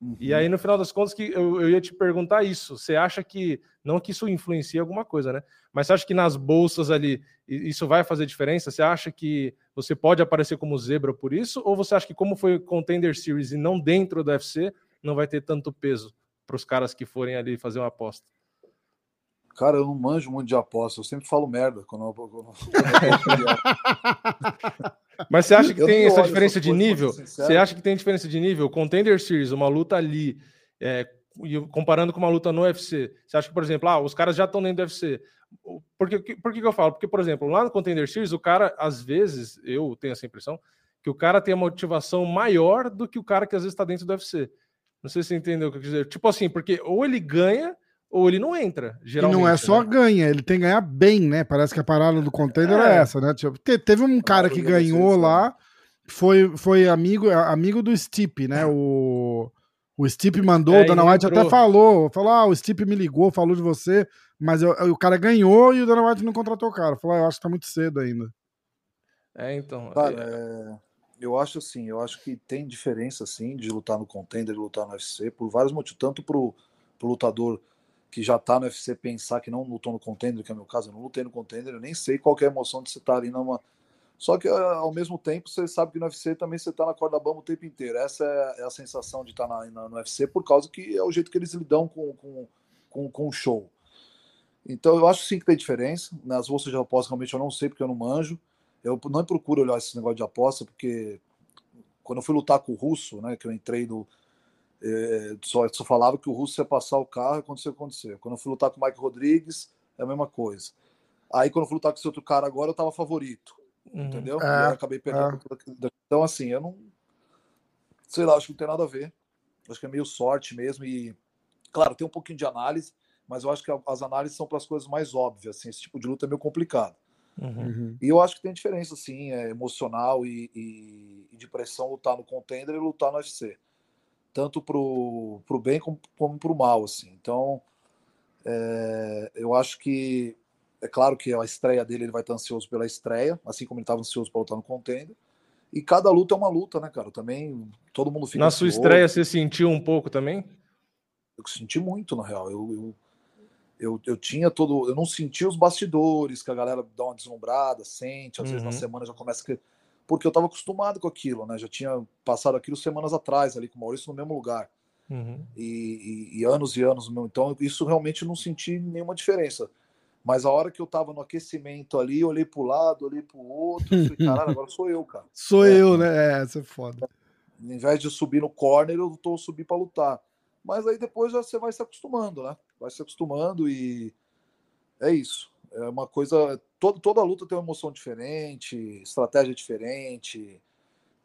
Uhum. E aí, no final das contas, que eu, eu ia te perguntar isso. Você acha que, não que isso influencia alguma coisa, né? Mas você acha que nas bolsas ali isso vai fazer diferença? Você acha que você pode aparecer como zebra por isso? Ou você acha que, como foi Contender Series e não dentro do UFC, não vai ter tanto peso para os caras que forem ali fazer uma aposta? Cara, eu não manjo muito de aposta, eu sempre falo merda quando eu... Quando Mas você acha que tem essa diferença de nível? Você acha que tem diferença de nível? Contender Series, uma luta ali, é, comparando com uma luta no UFC, você acha que, por exemplo, ah, os caras já estão dentro do UFC. Por que, por que, que eu falo? Porque, por exemplo, lá no Contender Series, o cara, às vezes, eu tenho essa impressão, que o cara tem a motivação maior do que o cara que às vezes está dentro do UFC. Não sei se você entendeu o que eu quis dizer. Tipo assim, porque ou ele ganha ou ele não entra, geralmente. E não é só né? ganha, ele tem que ganhar bem, né? Parece que a parada do container é, é essa, né? Tipo, teve um cara que ganhou lá, foi, foi amigo, amigo do Stipe, né? O, o Stipe mandou, é, o Dana White entrou. até falou, falou, ah, o Stipe me ligou, falou de você, mas eu, o cara ganhou e o Dana White não contratou o cara. Falou, ah, eu acho que tá muito cedo ainda. É, então. Cara, é... é eu acho assim, eu acho que tem diferença, assim, de lutar no contender e lutar no UFC, por vários motivos, tanto pro, pro lutador que já tá no UFC pensar que não lutou no contender, que é o meu caso, eu não lutei no contender, eu nem sei qual é a emoção de você estar tá ali numa. Só que ah, ao mesmo tempo você sabe que no UFC também você tá na corda bamba o tempo inteiro. Essa é, a sensação de estar tá na, no UFC por causa que é o jeito que eles lidam com, com, com, com o show. Então eu acho sim que tem diferença. Nas bolsas de aposta realmente eu não sei porque eu não manjo. Eu não procuro olhar esse negócio de aposta porque quando eu fui lutar com o russo, né, que eu entrei do É, só, só falava que o Russo ia passar o carro e aconteceu o que aconteceu. Quando eu fui lutar com o Mike Rodrigues, é a mesma coisa. Aí quando eu fui lutar com esse outro cara agora, eu tava favorito. Uhum. Entendeu? É, eu acabei perdendo. É. Então, assim, eu não. Sei lá, acho que não tem nada a ver. Acho que é meio sorte mesmo. E, claro, tem um pouquinho de análise, mas eu acho que as análises são para as coisas mais óbvias. Assim, esse tipo de luta é meio complicado. Uhum. uhum. E eu acho que tem diferença, assim, é emocional e, e, e, de pressão lutar no contender e lutar no UFC. Tanto pro, pro bem como, como pro mal, assim. Então, é, eu acho que é claro que a estreia dele ele vai estar ansioso pela estreia, assim como ele estava ansioso para lutar no contender. E cada luta é uma luta, né, cara? Também todo mundo fica. Na sua estreia você sentiu um pouco também? Eu senti muito, na real. Eu, eu, eu, eu, tinha todo. Eu não senti os bastidores, que a galera dá uma deslumbrada, sente, às uhum. vezes na uhum. semana já começa a. Porque eu estava acostumado com aquilo, né? Já tinha passado aquilo semanas atrás ali com o Maurício no mesmo lugar. Uhum. E, e, e, anos e anos. Então, isso realmente não senti nenhuma diferença. Mas a hora que eu tava no aquecimento ali, olhei pro lado, olhei pro outro, falei, caralho, agora sou eu, cara. Sou é, eu, né? É, essa é foda. Em vez de subir no corner, eu tô subir para lutar. Mas aí depois já você vai se acostumando, né? Vai se acostumando e é isso. É uma coisa. Todo, toda luta tem uma emoção diferente, estratégia diferente.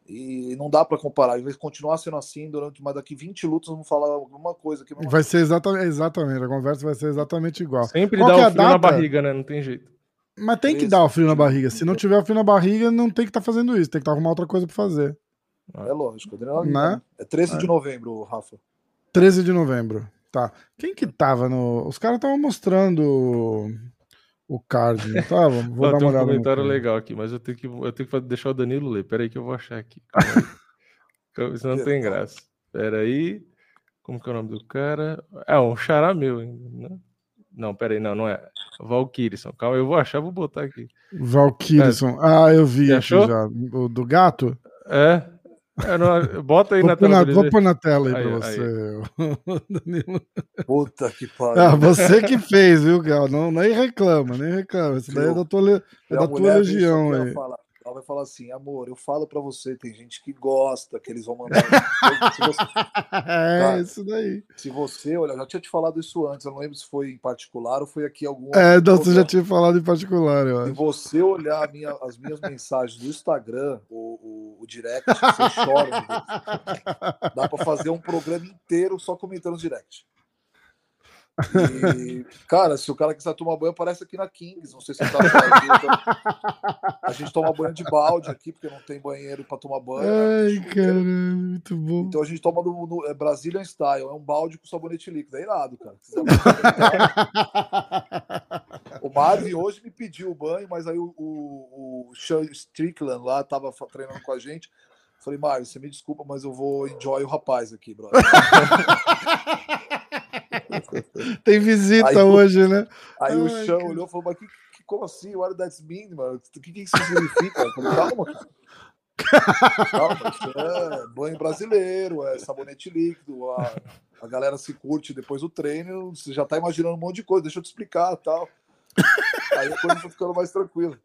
E não dá para comparar. Vai continuar sendo assim durante, mas daqui 20 lutas vamos falar alguma coisa. Que vai ser exatamente, exatamente, a conversa vai ser exatamente igual. Sempre Qual dá o é frio data? na barriga, né? Não tem jeito. Mas tem que dar o frio na barriga. Se não tiver o frio na barriga, não tem que estar tá fazendo isso. Tem que estar tá arrumando outra coisa para fazer. É lógico. Né? É 13 é. de novembro, Rafa. 13 de novembro. Tá. Quem que tava no. Os caras estavam mostrando o card, não tava? Vou dar uma olhada. um comentário legal aqui, mas eu tenho que, eu tenho que deixar o Danilo ler. Peraí que eu vou achar aqui. Isso não tem graça. Peraí. Como que é o nome do cara? É um xará meu, né? Não, peraí, não, não é. Valkyrisson. Calma, eu vou achar, vou botar aqui. Valkyrisson. É. Ah, eu vi já. O do gato? É. É, não, bota aí vou na tela. Na, vou pôr na tela aí, aí pra você, Danilo. Puta que pariu. Ah, você que fez, viu, Gal? Não, nem reclama, nem reclama. Isso daí é da tua, é da tua legião aí. Falar. Vai falar assim, amor, eu falo para você, tem gente que gosta, que eles vão mandar. você... é, Cara, isso daí. Se você, olha, eu já tinha te falado isso antes, eu não lembro se foi em particular ou foi aqui algum. É, não, você já tinha falado em particular, eu acho. Se você olhar minha, as minhas mensagens do Instagram, o, o, o direct, você chora. Dá para fazer um programa inteiro só comentando os direct. E, cara, se o cara quiser tomar banho, aparece aqui na Kings. Não sei se tá A gente toma banho de balde aqui, porque não tem banheiro para tomar banho. Ai, cara, muito bom. Então a gente toma no, no é Brazilian Style, é um balde com sabonete líquido. É irado, cara. o Marvin hoje me pediu o banho, mas aí o, o, o Sean Strickland lá tava treinando com a gente. Falei, Mário, você me desculpa, mas eu vou enjoy o rapaz aqui, brother. Tem visita aí, hoje, né? Aí Ai, o Chão que... olhou e falou, mas que, que, como assim? What does that mean, mano? O que, que isso significa? Eu falei, calma, cara. Calma, é banho brasileiro, é sabonete líquido, a, a galera se curte depois do treino, você já tá imaginando um monte de coisa, deixa eu te explicar tal. Aí a coisa tá ficando mais tranquila.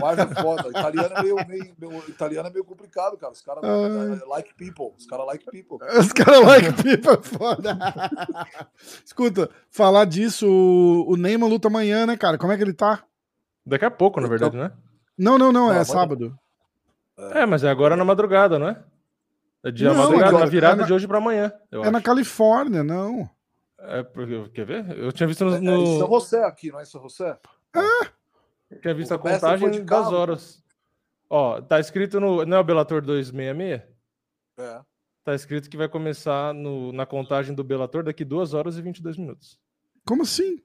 Mais é foda. Italiano é meio, meio, meio, italiano é meio complicado, cara. Os caras uh... like people. Os caras like people. Os caras like people é foda. Escuta, falar disso, o Neymar luta amanhã, né, cara? Como é que ele tá? Daqui a pouco, na verdade, né? Não, não, não, é sábado. É, mas é agora na madrugada, não é? É dia não, madrugada, na virada é na... de hoje para amanhã. é acho. na Califórnia, não. É, porque, quer ver? Eu tinha visto no. É, é em São José aqui, não é em São José? É. Tinha visto a contagem das horas. Ó, tá escrito no. Não é o Bellator 266? É. Tá escrito que vai começar no, na contagem do Bellator daqui 2 horas e 22 minutos. Como assim?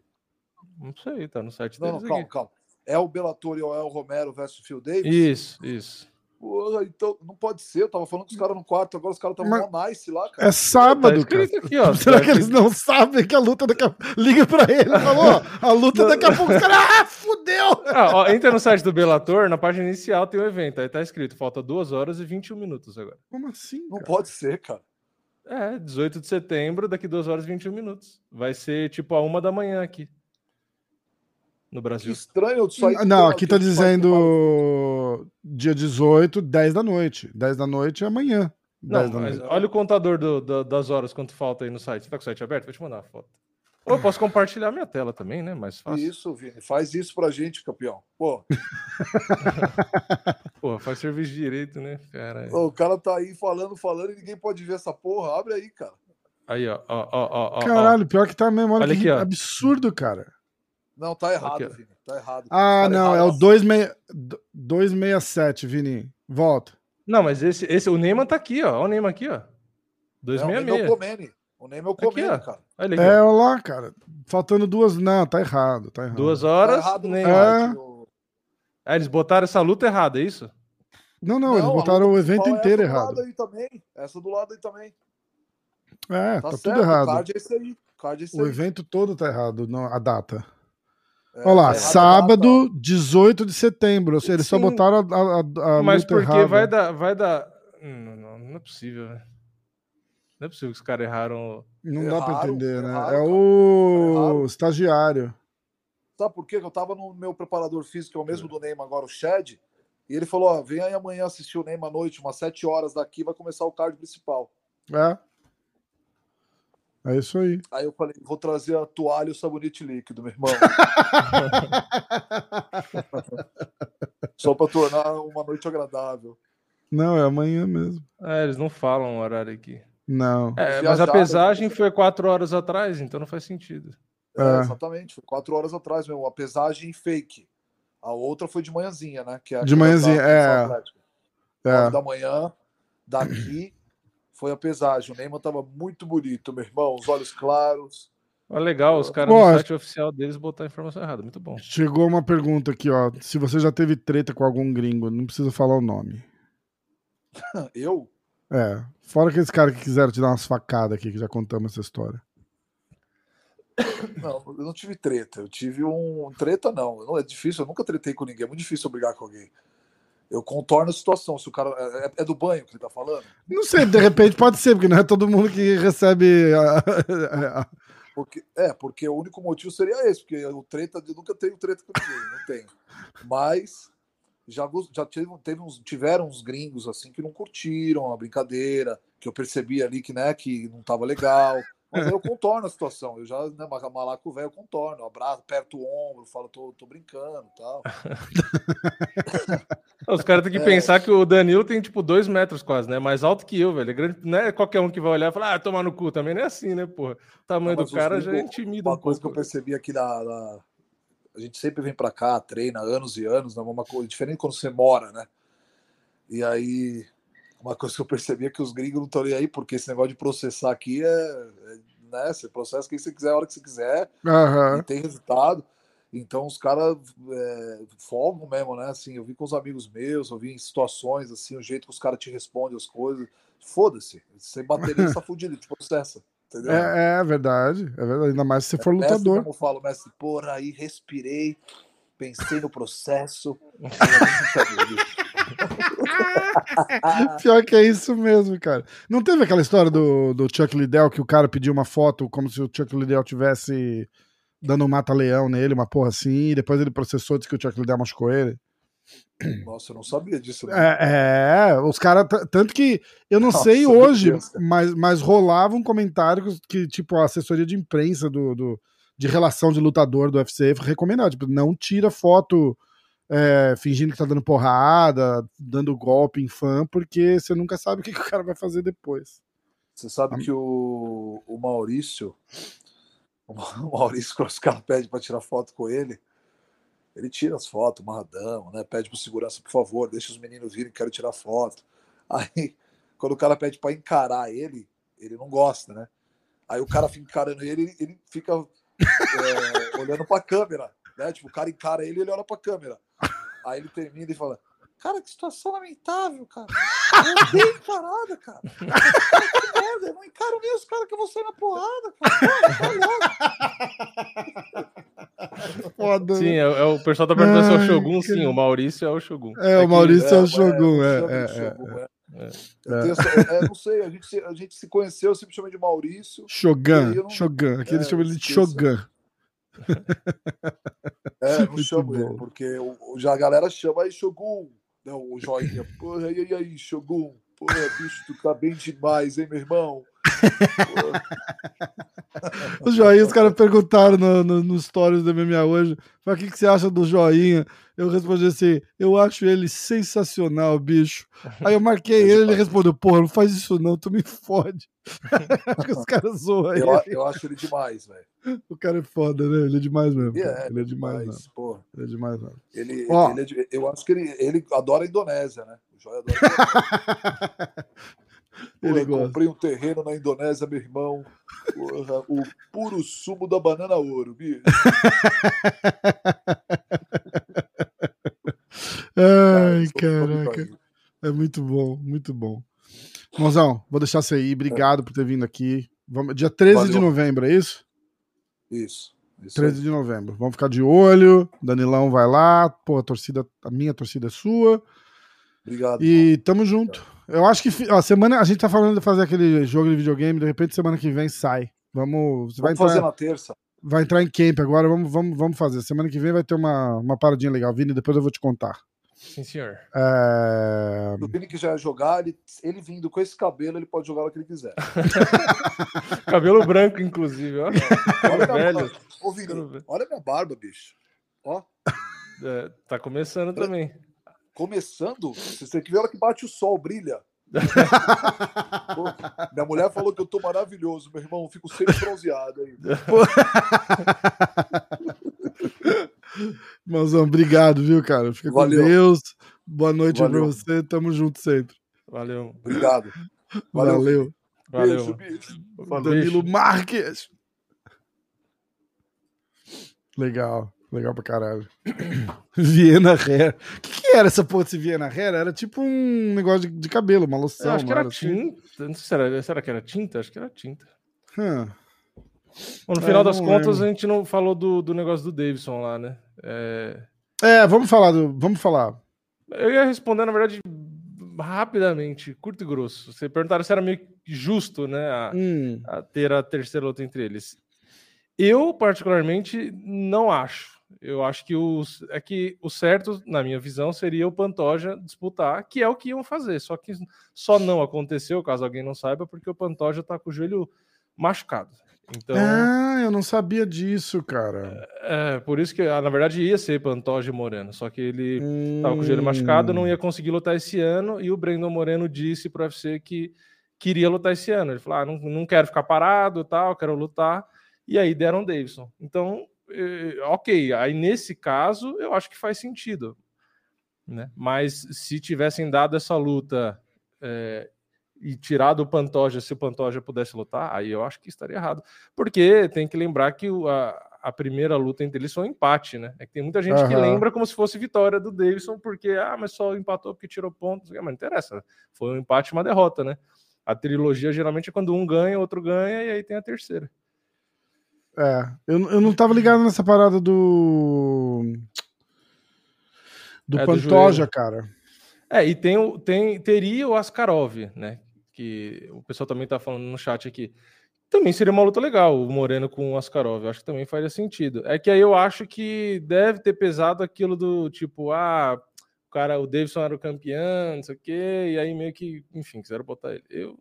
Não sei, tá no site não, deles. Não, calma, aqui. calma. É o Bellator e o El Romero versus Phil Davis? Isso, isso. Pô, então, não pode ser. Eu tava falando com os caras no quarto, agora os caras estavam Mas... nice lá, cara. É sábado, tá cara. Aqui, ó, Será que eles não sabem que a luta daqui a Liga pra ele falou, a luta daqui a pouco, os caras, ah, fudeu! Ah, ó, entra no site do Bellator, na página inicial tem o evento, aí tá escrito, falta 2 horas e 21 minutos agora. Como assim? Não cara? pode ser, cara. É, 18 de setembro, daqui 2 horas e 21 minutos. Vai ser tipo a uma da manhã aqui no Brasil. Que estranho, só Não, aqui tá dizendo dia 18, 10 da noite. 10 da noite é amanhã. Não, mas olha o contador do, do, das horas, quanto falta aí no site. Você tá com o site aberto? Vou te mandar uma foto. Ou eu posso compartilhar minha tela também, né? Mais fácil. Isso, Vini. Faz isso pra gente, campeão. Pô. Pô, faz serviço direito, né? Cara. O cara tá aí falando, falando e ninguém pode ver essa porra. Abre aí, cara. Aí, ó, ó, ó, ó Caralho, pior que tá mesmo. Olha, Olha que aqui, absurdo, cara. Não, tá errado, aqui, Vini. Tá errado. Ah, tá não, errado. é o 267, Vini. Volta. Não, mas esse, esse, o Neymar tá aqui, ó. Olha o Neymar aqui, ó. 266. É, o Comene. O Neymar é o Comene, aqui, cara. Olha é, olha lá, cara. Faltando duas. Não, tá errado, tá errado. Duas horas. Tá errado, Neymar. É... Ah, eles botaram essa luta errada, é isso? Não, não, não eles botaram o evento inteiro essa errado. Do lado aí também. Essa do lado aí também. É, tá, tá tudo errado. O card é esse aí. Card é esse o aí. evento todo tá errado, a data. É, Olha lá, tá sábado, 18 de setembro. Ou seja, eles Sim. só botaram a, a, a Mas porque errada. vai dar. Vai dar... Não, não, não é possível, né? Não é possível que os caras erraram. Não erraram, dá pra entender, né? Erraram, é o estagiário. Sabe por quê? Eu tava no meu preparador físico, que é o mesmo do Neymar agora, o Shed, e ele falou: ó, vem aí amanhã assistir o Neymar à noite, umas 7 horas daqui, vai começar o card principal. É. É isso aí. Aí eu falei, vou trazer a toalha e o sabonete líquido, meu irmão. Só para tornar uma noite agradável. Não, é amanhã mesmo. É, eles não falam o horário aqui. Não. É, mas a pesagem foi quatro horas atrás, então não faz sentido. É, é. Exatamente, foi quatro horas atrás mesmo. A pesagem fake. A outra foi de manhãzinha, né? Que é de manhãzinha, é. é. da manhã, daqui foi a pesagem. O Neymar tava muito bonito, meu irmão, os olhos claros. Olha, legal, os caras no site oficial deles botaram a informação errada, muito bom. Chegou uma pergunta aqui, ó. Se você já teve treta com algum gringo, não precisa falar o nome. Eu? É. Fora aqueles caras que quiseram te dar umas facadas aqui, que já contamos essa história. Não, eu não tive treta. Eu tive um. Treta não. Não é difícil, eu nunca tretei com ninguém. É muito difícil brigar com alguém eu contorno a situação. Se o cara. É, é, do banho que ele tá falando? Não sei, de repente pode ser, porque não é todo mundo que recebe. A... Porque, é, porque o único motivo seria esse, porque o treta, eu nunca tenho treta com ninguém, não tenho. Mas já, já teve, teve uns, tiveram uns gringos assim que não curtiram a brincadeira, que eu percebi ali que, né, que não tava legal. Mas eu contorno a situação. Eu já, né, malaco velho, eu contorno. abraço, aperto o ombro, falo, tô, tô brincando tal. Os caras têm que é. pensar que o Danilo tem tipo dois metros quase, né? Mais alto que eu, velho. É grande, não é qualquer um que vai olhar e falar, ah, tomar no cu. Também não é assim, né, porra? O tamanho não, do cara já é intimida. Uma um coisa pouco. que eu percebi aqui na, na, A gente sempre vem pra cá, treina anos e anos, né? Uma coisa diferente quando você mora, né? E aí uma coisa que eu percebi é que os gringos não estão nem aí, porque esse negócio de processar aqui é, é né? Você processa quem você quiser, a hora que você quiser, uhum. e tem resultado. Então os caras é, folgam mesmo, né? Assim, eu vi com os amigos meus, eu vi em situações assim, o jeito que os caras te respondem as coisas. Foda-se, você bater nisso, tá fudido, te processa. Entendeu? É, é, verdade, é verdade. Ainda mais se você for é, lutador. Mestre, como eu falo, mestre, porra, aí respirei, pensei no processo. Pior que é isso mesmo, cara. Não teve aquela história do, do Chuck Liddell que o cara pediu uma foto como se o Chuck Liddell tivesse dando um mata-leão nele, uma porra assim, e depois ele processou, disse que o Chuck Liddell machucou ele. Nossa, eu não sabia disso. É, é, os caras. Tanto que eu não Nossa, sei hoje, Deus, mas, mas rolava um comentário que, tipo, a assessoria de imprensa do, do, de relação de lutador do UFC recomendava, tipo, não tira foto é, fingindo que tá dando porrada, dando golpe em fã, porque você nunca sabe o que, que o cara vai fazer depois. Você sabe que o, o Maurício, o Maurício, quando os caras pedem para tirar foto com ele, ele tira as fotos, marradão, né? Pede pro segurança, por favor, deixa os meninos virem, quero tirar foto. Aí, quando o cara pede para encarar ele, ele não gosta, né? Aí o cara fica encarando ele, ele fica é, olhando para a câmera, né? Tipo, o cara encara ele, ele olha para a câmera. Aí ele termina e fala: Cara, que situação lamentável, cara. Eu dei encarada, cara. Que merda, eu não encaro nem os caras que eu vou sair na porrada, cara. Foda. Sim, é, é, o pessoal tá perguntando se é o Shogun, que... sim, o Maurício é o Shogun. É, o Maurício é, é o Shogun, é. é, é, não sei, a gente, a gente se conheceu, eu sempre chamei de Maurício. Shogun, não... Shogun, aqui eles chamam ele de Shogun. É, não chamo ele, porque já a galera chama aí Shogun. Não, o joinha. Porra, e aí, Shogun? Pô, bicho, tu tá bem demais, hein, meu irmão? O joinha, os caras perguntaram no, no, no stories do MMA hoje, o que, que você acha do joinha? Eu respondi assim, eu acho ele sensacional, bicho. Aí eu marquei ele, ele respondeu, porra, não faz isso não, tu me fode. os caras zoam eu, eu, acho ele demais, velho. O cara é foda, né? Ele é demais mesmo. É, ele é demais, demais porra. Ele é demais mesmo. Ele, Ó, ele é, eu acho que ele, ele adora a Indonésia, né? O Joia adora a Indonésia. Ele eu comprei um terreno na Indonésia, meu irmão. Porra, o puro sumo da banana ouro, bicho. Ai, caraca. É muito bom, muito bom. Mozão, vou deixar você aí. Obrigado é. por ter vindo aqui. Vamos, dia 13 Valeu. de novembro, é isso? Isso. isso 13 aí. de novembro. Vamos ficar de olho. Danilão vai lá. Pô, a torcida, a minha torcida é sua. Obrigado. E tamo junto. Eu acho que a semana a gente tá falando de fazer aquele jogo de videogame, de repente semana que vem sai. Vamos, vai fazer na terça. Vai entrar em camp agora, vamos, vamos, vamos fazer. Semana que vem vai ter uma, uma paradinha legal, Vini, depois eu vou te contar. Sim, senhor. É... O Vini que já jogar, ele, ele vindo com esse cabelo, ele pode jogar o que ele quiser. cabelo branco, inclusive, ó. Olha, velho. Ô, Vini, olha minha barba, bicho. Ó. É, tá começando também começando, você tem que ver a hora que bate o sol, brilha. Pô, minha mulher falou que eu tô maravilhoso, meu irmão. Fico sempre bronzeado aí. Mãozão, obrigado, viu, cara? Fica Valeu. com Deus. Boa noite Valeu. pra você. Tamo junto sempre. Valeu. Obrigado. Valeu. Valeu. Valeu. Beijo, Danilo Marques. Legal. Legal pra caralho. Viena Hair. O que, que, era essa porra desse Viena Hair? Era tipo um negócio de, de cabelo, uma loção. Eu acho que era, assim? tinta. Não sei se era, será que era tinta? Acho que era tinta. Hum. Bom, no final é, das contas, a gente não falou do, do negócio do Davidson lá, né? É... é, vamos falar do. Vamos falar. Eu ia responder, na verdade, rapidamente, curto e grosso. Você perguntaram se era meio justo, né? A, hum. a ter a terceira luta entre eles. Eu, particularmente, não acho. Eu acho que, os, é que o certo, na minha visão, seria o Pantoja disputar, que é o que iam fazer. Só que só não aconteceu, caso alguém não saiba, porque o Pantoja tá com o joelho machucado. Então, ah, eu não sabia disso, cara. É, é por isso que, ah, na verdade, ia ser Pantoja e Moreno. Só que ele hum... tava com o joelho machucado, não ia conseguir lutar esse ano. E o Brandon Moreno disse pro UFC que queria lutar esse ano. Ele falou: ah, não, não quero ficar parado tal, quero lutar. E aí deram Davidson. Então, ok, aí nesse caso eu acho que faz sentido, né? Mas se tivessem dado essa luta é, e tirado o Pantoja, se o Pantoja pudesse lutar, aí eu acho que estaria errado, porque tem que lembrar que a, a primeira luta entre eles foi um empate, né? É que tem muita gente uhum. que lembra como se fosse vitória do Davidson, porque ah, mas só empatou porque tirou pontos, mas não interessa, foi um empate e uma derrota, né? A trilogia geralmente é quando um ganha, outro ganha e aí tem a terceira. É, eu, eu não tava ligado nessa parada do. Do é, Pantoja, do cara. É, e tem, o, tem, teria o Askarov, né? Que o pessoal também tá falando no chat aqui. Também seria uma luta legal, o Moreno com o Askarov. Eu acho que também faria sentido. É que aí eu acho que deve ter pesado aquilo do tipo, ah, o cara, o Davidson era o campeão, não sei o quê, e aí meio que, enfim, quiseram botar ele. Eu,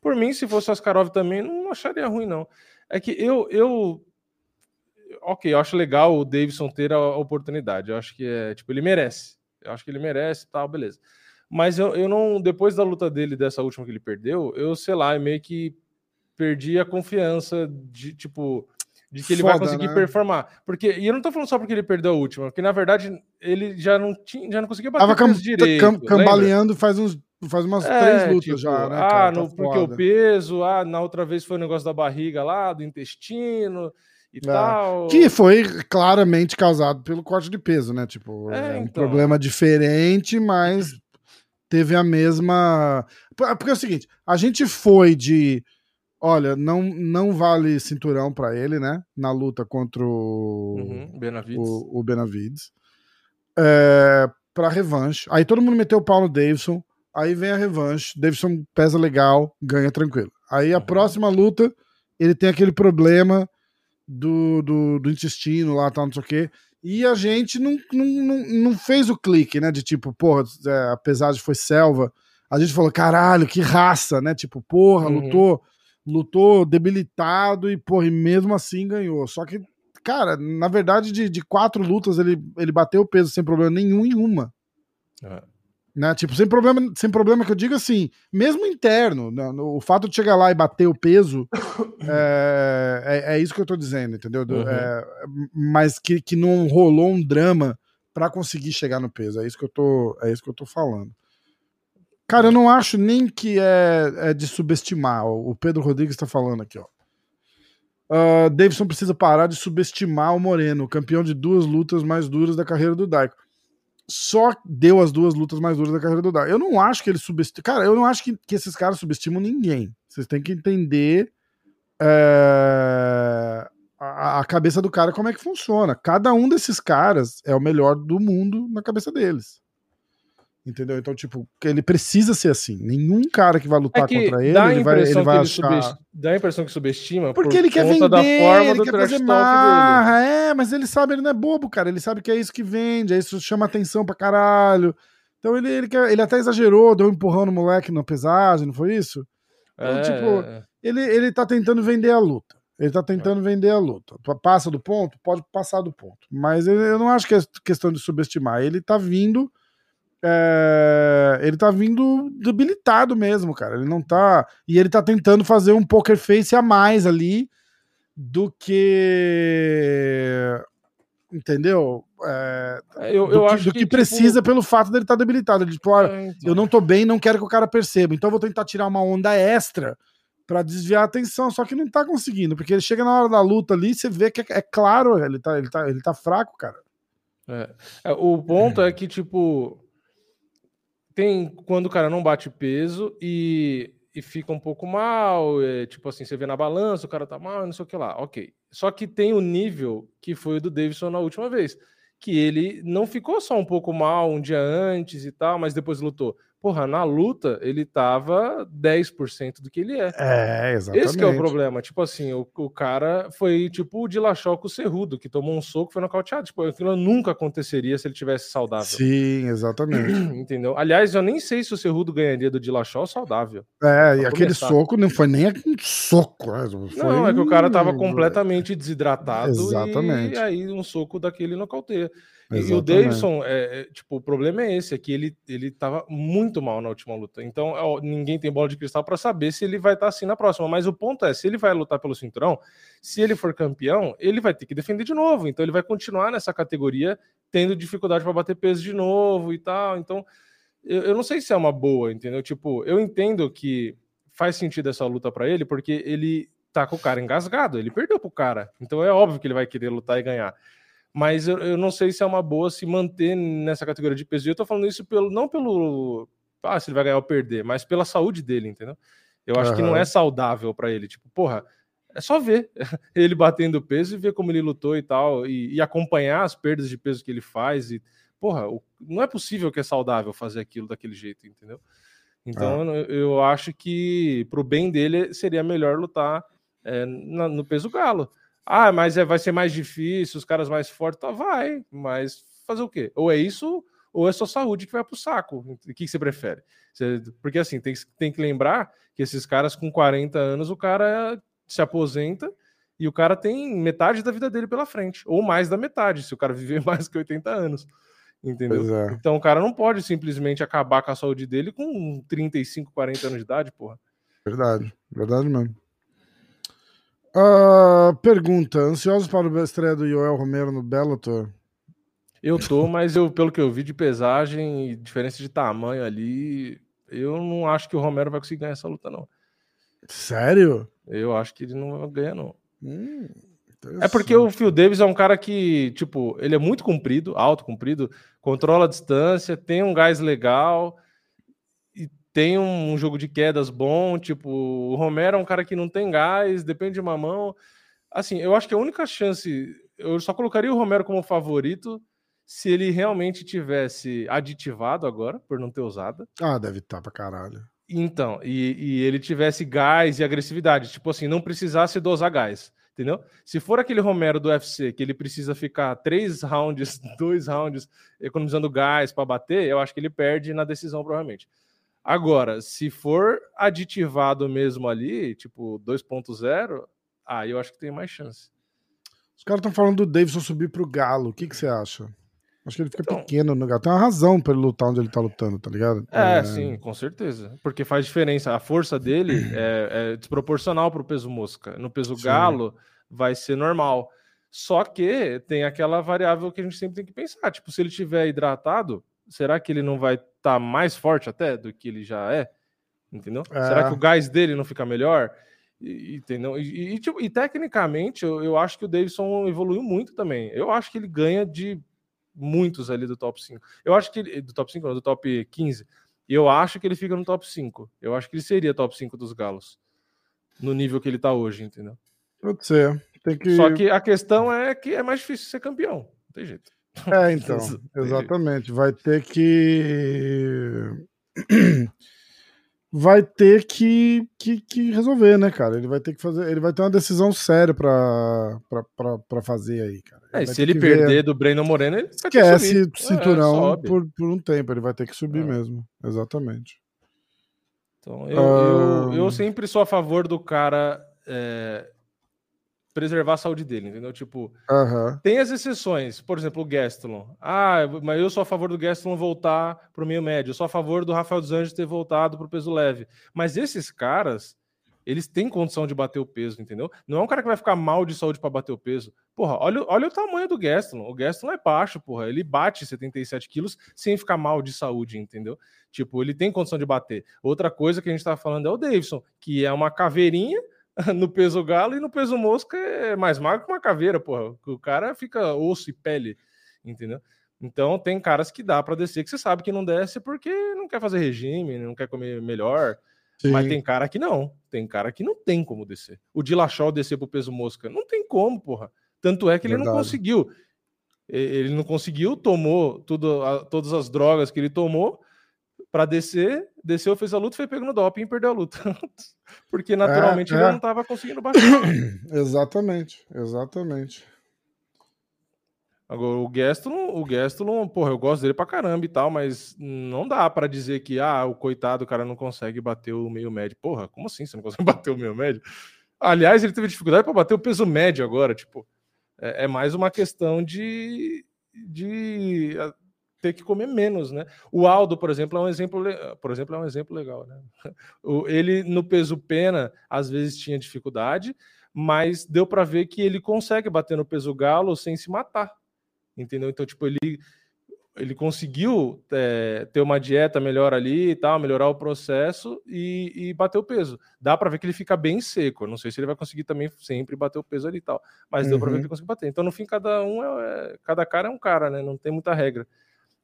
por mim, se fosse o Askarov também, não acharia ruim, não. É que eu, eu. Ok, eu acho legal o Davidson ter a oportunidade. Eu acho que é. Tipo, ele merece. Eu acho que ele merece e tal, beleza. Mas eu, eu não. Depois da luta dele, dessa última que ele perdeu, eu, sei lá, meio que perdi a confiança de, tipo de que ele Foda, vai conseguir né? performar. Porque, e eu não tô falando só porque ele perdeu a última, porque na verdade ele já não tinha, já não conseguia bater Tava cam direito. Cam cambaleando faz uns faz umas é, três lutas tipo, já, né? Ah, cara, no, tá porque o peso, ah, na outra vez foi o negócio da barriga lá, do intestino e é. tal. Que foi claramente causado pelo corte de peso, né? Tipo, é, é um então... problema diferente, mas teve a mesma. Porque é o seguinte, a gente foi de Olha, não, não vale cinturão para ele, né? Na luta contra o uhum, Benavides. O, o Benavides. É, pra revanche. Aí todo mundo meteu o pau no Davidson. Aí vem a revanche. Davidson pesa legal, ganha tranquilo. Aí a uhum. próxima luta, ele tem aquele problema do, do, do intestino lá, tal, não sei o quê. E a gente não, não, não, não fez o clique, né? De tipo, porra, é, apesar de foi selva, a gente falou, caralho, que raça, né? Tipo, porra, uhum. lutou, lutou debilitado e, porra, e mesmo assim ganhou. Só que, cara, na verdade, de, de quatro lutas, ele, ele bateu o peso sem problema nenhum em uma. É. Né? Tipo, sem problema, sem problema que eu digo assim, mesmo interno, né? o fato de chegar lá e bater o peso é, é, é isso que eu tô dizendo, entendeu? Uhum. É, mas que, que não rolou um drama para conseguir chegar no peso. É isso que eu tô, é isso que eu tô falando. Cara, eu não acho nem que é, é de subestimar. O Pedro Rodrigues está falando aqui, ó. Uh, Davidson precisa parar de subestimar o Moreno, campeão de duas lutas mais duras da carreira do Daico só deu as duas lutas mais duras da carreira do Dar. Eu não acho que ele subestima. Cara, eu não acho que, que esses caras subestimam ninguém. Vocês têm que entender é, a, a, cabeça do cara como é que funciona. Cada um desses caras é o melhor do mundo na cabeça deles. Entendeu? Então, tipo, ele precisa ser assim. Nenhum cara que vai lutar é que contra ele, ele vai, ele vai achar... Dá a impressão que subestima Porque por ele quer vender, da forma ele quer fazer marra, é, mas ele sabe, ele não é bobo, cara. Ele sabe que é isso que vende, é isso chama atenção pra caralho. Então ele, ele, quer, ele até exagerou, deu um empurrão no moleque na pesagem, não foi isso? Então, é... tipo, ele, ele tá tentando vender a luta. Ele tá tentando é. vender a luta. Passa do ponto? Pode passar do ponto. Mas eu não acho que é questão de subestimar. Ele tá vindo é, ele tá vindo debilitado mesmo, cara. Ele não tá. E ele tá tentando fazer um poker face a mais ali do que. Entendeu? É, eu, eu do, acho que, do que, que precisa tipo... pelo fato dele estar tá debilitado. Ele, tipo, é, então. eu não tô bem, não quero que o cara perceba. Então eu vou tentar tirar uma onda extra para desviar a atenção, só que não tá conseguindo, porque ele chega na hora da luta ali, você vê que é, é claro, ele tá, ele, tá, ele tá fraco, cara. É. é o ponto é que, tipo, tem quando o cara não bate peso e, e fica um pouco mal, é, tipo assim, você vê na balança, o cara tá mal, não sei o que lá, ok. Só que tem o nível que foi o do Davidson na última vez, que ele não ficou só um pouco mal um dia antes e tal, mas depois lutou porra, na luta ele tava 10% do que ele é. É, exatamente. Esse é o problema. Tipo assim, o, o cara foi tipo o Dilachó com o Cerrudo, que tomou um soco e foi nocauteado. Tipo, aquilo nunca aconteceria se ele tivesse saudável. Sim, exatamente. Entendeu? Aliás, eu nem sei se o Cerrudo ganharia do Dilachó saudável. É, e aquele soco não foi nem um soco. Né? Foi não, é que o cara tava completamente desidratado. Exatamente. E aí um soco daquele nocauteia. Exatamente. E o Davidson, é, é, tipo, o problema é esse, é que ele, ele tava muito mal na última luta. Então, ó, ninguém tem bola de cristal para saber se ele vai estar tá assim na próxima. Mas o ponto é, se ele vai lutar pelo cinturão, se ele for campeão, ele vai ter que defender de novo. Então, ele vai continuar nessa categoria, tendo dificuldade para bater peso de novo e tal. Então, eu, eu não sei se é uma boa, entendeu? Tipo, eu entendo que faz sentido essa luta para ele, porque ele tá com o cara engasgado, ele perdeu pro cara. Então, é óbvio que ele vai querer lutar e ganhar mas eu, eu, não sei se é uma boa se manter nessa categoria de peso. E eu tô falando isso pelo, não pelo ah, se ele vai ganhar ou perder, mas pela saúde dele, entendeu? Eu acho uhum. que não é saudável para ele. Tipo, porra, é só ver ele batendo peso e ver como ele lutou e tal, e, e acompanhar as perdas de peso que ele faz. E, porra, o, não é possível que é saudável fazer aquilo daquele jeito, entendeu? Então eu, eu, acho que pro bem dele seria melhor lutar é, na, no peso galo. Ah, mas é, vai ser mais difícil, os caras mais fortes, tá, vai, mas fazer o quê? Ou é isso, ou é sua saúde que vai pro saco. O que, você prefere? Você, porque assim, tem, tem que lembrar que esses caras com 40 anos, o cara se aposenta e o cara tem metade da vida dele pela frente, ou mais da metade, se o cara viver mais que 80 anos. Entendeu? É. Então o cara não pode simplesmente acabar com a saúde dele com 35, 40 anos de idade, porra. Verdade, verdade mesmo. Uh, pergunta: ansiosos para a estreia do Joel Romero no Bellator? Eu tô, mas eu, pelo que eu vi de pesagem e diferença de tamanho ali, eu não acho que o Romero vai conseguir ganhar essa luta, não. Sério? Eu acho que ele não ganha, não. Hum, é porque o Phil Davis é um cara que, tipo, ele é muito comprido, alto, comprido, controla a distância, tem um gás legal tem um, jogo de quedas bom, tipo, o Romero é um cara que não tem gás, depende de uma mão. Assim, eu acho que a única chance, eu só colocaria o Romero como favorito se ele realmente tivesse aditivado agora, por não ter usado. Ah, deve estar tá pra caralho. Então, e, e, ele tivesse gás e agressividade, tipo assim, não precisasse dosar gás, entendeu? Se for aquele Romero do UFC que ele precisa ficar três rounds, dois rounds economizando gás para bater, eu acho que ele perde na decisão, provavelmente. Agora, se for aditivado mesmo ali, tipo 2.0, aí eu acho que tem mais chance. Os caras estão falando do Davidson subir pro Galo. O que, que você acha? Acho que ele fica então, pequeno no Galo. Tem uma razão pra ele lutar onde ele tá lutando, tá ligado? É, é... sim, com certeza. Porque faz diferença. A força dele é, é desproporcional pro peso mosca. No peso sim. Galo, vai ser normal. Só que tem aquela variável que a gente sempre tem que pensar. Tipo, se ele tiver hidratado, será que ele não vai estar tá mais forte até do que ele já é? Entendeu? É. Será que o gás dele não fica melhor? E, entendeu? E, e, tipo, e tecnicamente, eu, eu, acho que o Davidson evoluiu muito também. Eu acho que ele ganha de muitos ali do top 5. Eu acho que ele, do top 5, não, do top 15. E eu acho que ele fica no top 5. Eu acho que ele seria top 5 dos Galos. No nível que ele tá hoje, entendeu? Pode ser. Que... Só que a questão é que é mais difícil ser campeão. Não tem jeito. É, então. exatamente. Vai ter que vai ter que, que, que, resolver, né, cara? Ele vai ter que fazer, ele vai ter uma decisão séria pra, pra, pra, pra fazer aí, cara. É, se ele perder ver... do Breno Moreno, ele esquece o cinturão é, por, por um tempo, ele vai ter que subir é. mesmo, exatamente. Então, eu, eu, eu, sempre sou a favor do cara é, preservar a saúde dele, entendeu? Tipo, tem as exceções, por exemplo, o Gastelum. Ah, mas eu sou a favor do Gastelum voltar para o meio médio, eu sou a favor do Rafael dos Anjos ter voltado para o peso leve. Mas esses caras, eles têm condição de bater o peso, entendeu? Não é um cara que vai ficar mal de saúde para bater o peso. Porra, olha, olha o tamanho do Gastelum. O Gastelum é baixo, porra. Ele bate 77 quilos sem ficar mal de saúde, entendeu? Tipo, ele tem condição de bater. Outra coisa que a gente tá falando é o Davidson, que é uma caveirinha no peso galo e no peso mosca é mais magro que uma caveira, porra. O cara fica osso e pele, entendeu? Então tem caras que dá para descer que você sabe que não desce porque não quer fazer regime, não quer comer melhor. Sim. Mas tem cara que não. Tem cara que não tem como descer. O Dilachol descer pro peso mosca, não tem como, porra. Tanto é que Verdade. ele não conseguiu. Ele não conseguiu, tomou tudo, todas as drogas que ele tomou para descer, desceu, fez a luta, foi pego no doping e perdeu a luta. Porque naturalmente é, é. ele não estava conseguindo baixar. exatamente, exatamente. Agora, o Gastelum, o Gastelum, porra, eu gosto dele pra caramba e tal, mas não dá para dizer que, ah, o coitado, o cara não consegue bater o meio médio. Porra, como assim você não consegue bater o meio médio? Aliás, ele teve dificuldade para bater o peso médio agora, tipo, é, é mais uma questão de, de ter que comer menos, né? O Aldo, por exemplo, é um exemplo, por exemplo, é um exemplo legal, né? Ele no peso pena às vezes tinha dificuldade, mas deu para ver que ele consegue bater no peso galo sem se matar, entendeu? Então, tipo, ele ele conseguiu é, ter uma dieta melhor ali e tal, melhorar o processo e, e bater o peso. Dá para ver que ele fica bem seco. não sei se ele vai conseguir também sempre bater o peso ali e tal, mas uhum. deu para ver que ele conseguiu bater. Então, no fim, cada um é, é, cada cara é um cara, né? Não tem muita regra.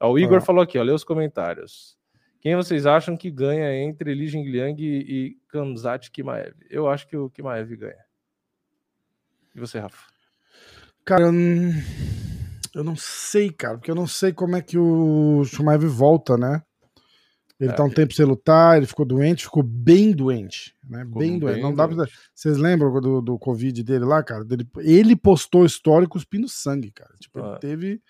O Igor ah. falou aqui, ó, lê os comentários. Quem vocês acham que ganha entre Li Jingliang e, Kamzat Kimaev? Eu acho que o Kimaev ganha. E você, Rafa? Cara, eu não, sei, cara, porque eu não sei como é que o Kimaev volta, né? Ele é, tá um tempo sem lutar, ele ficou doente, ficou bem doente, né? Bem doente. Bem não dá pra... Vocês lembram do, do Covid dele lá, cara? Ele, ele postou história cuspindo sangue, cara. Tipo, ah. ele teve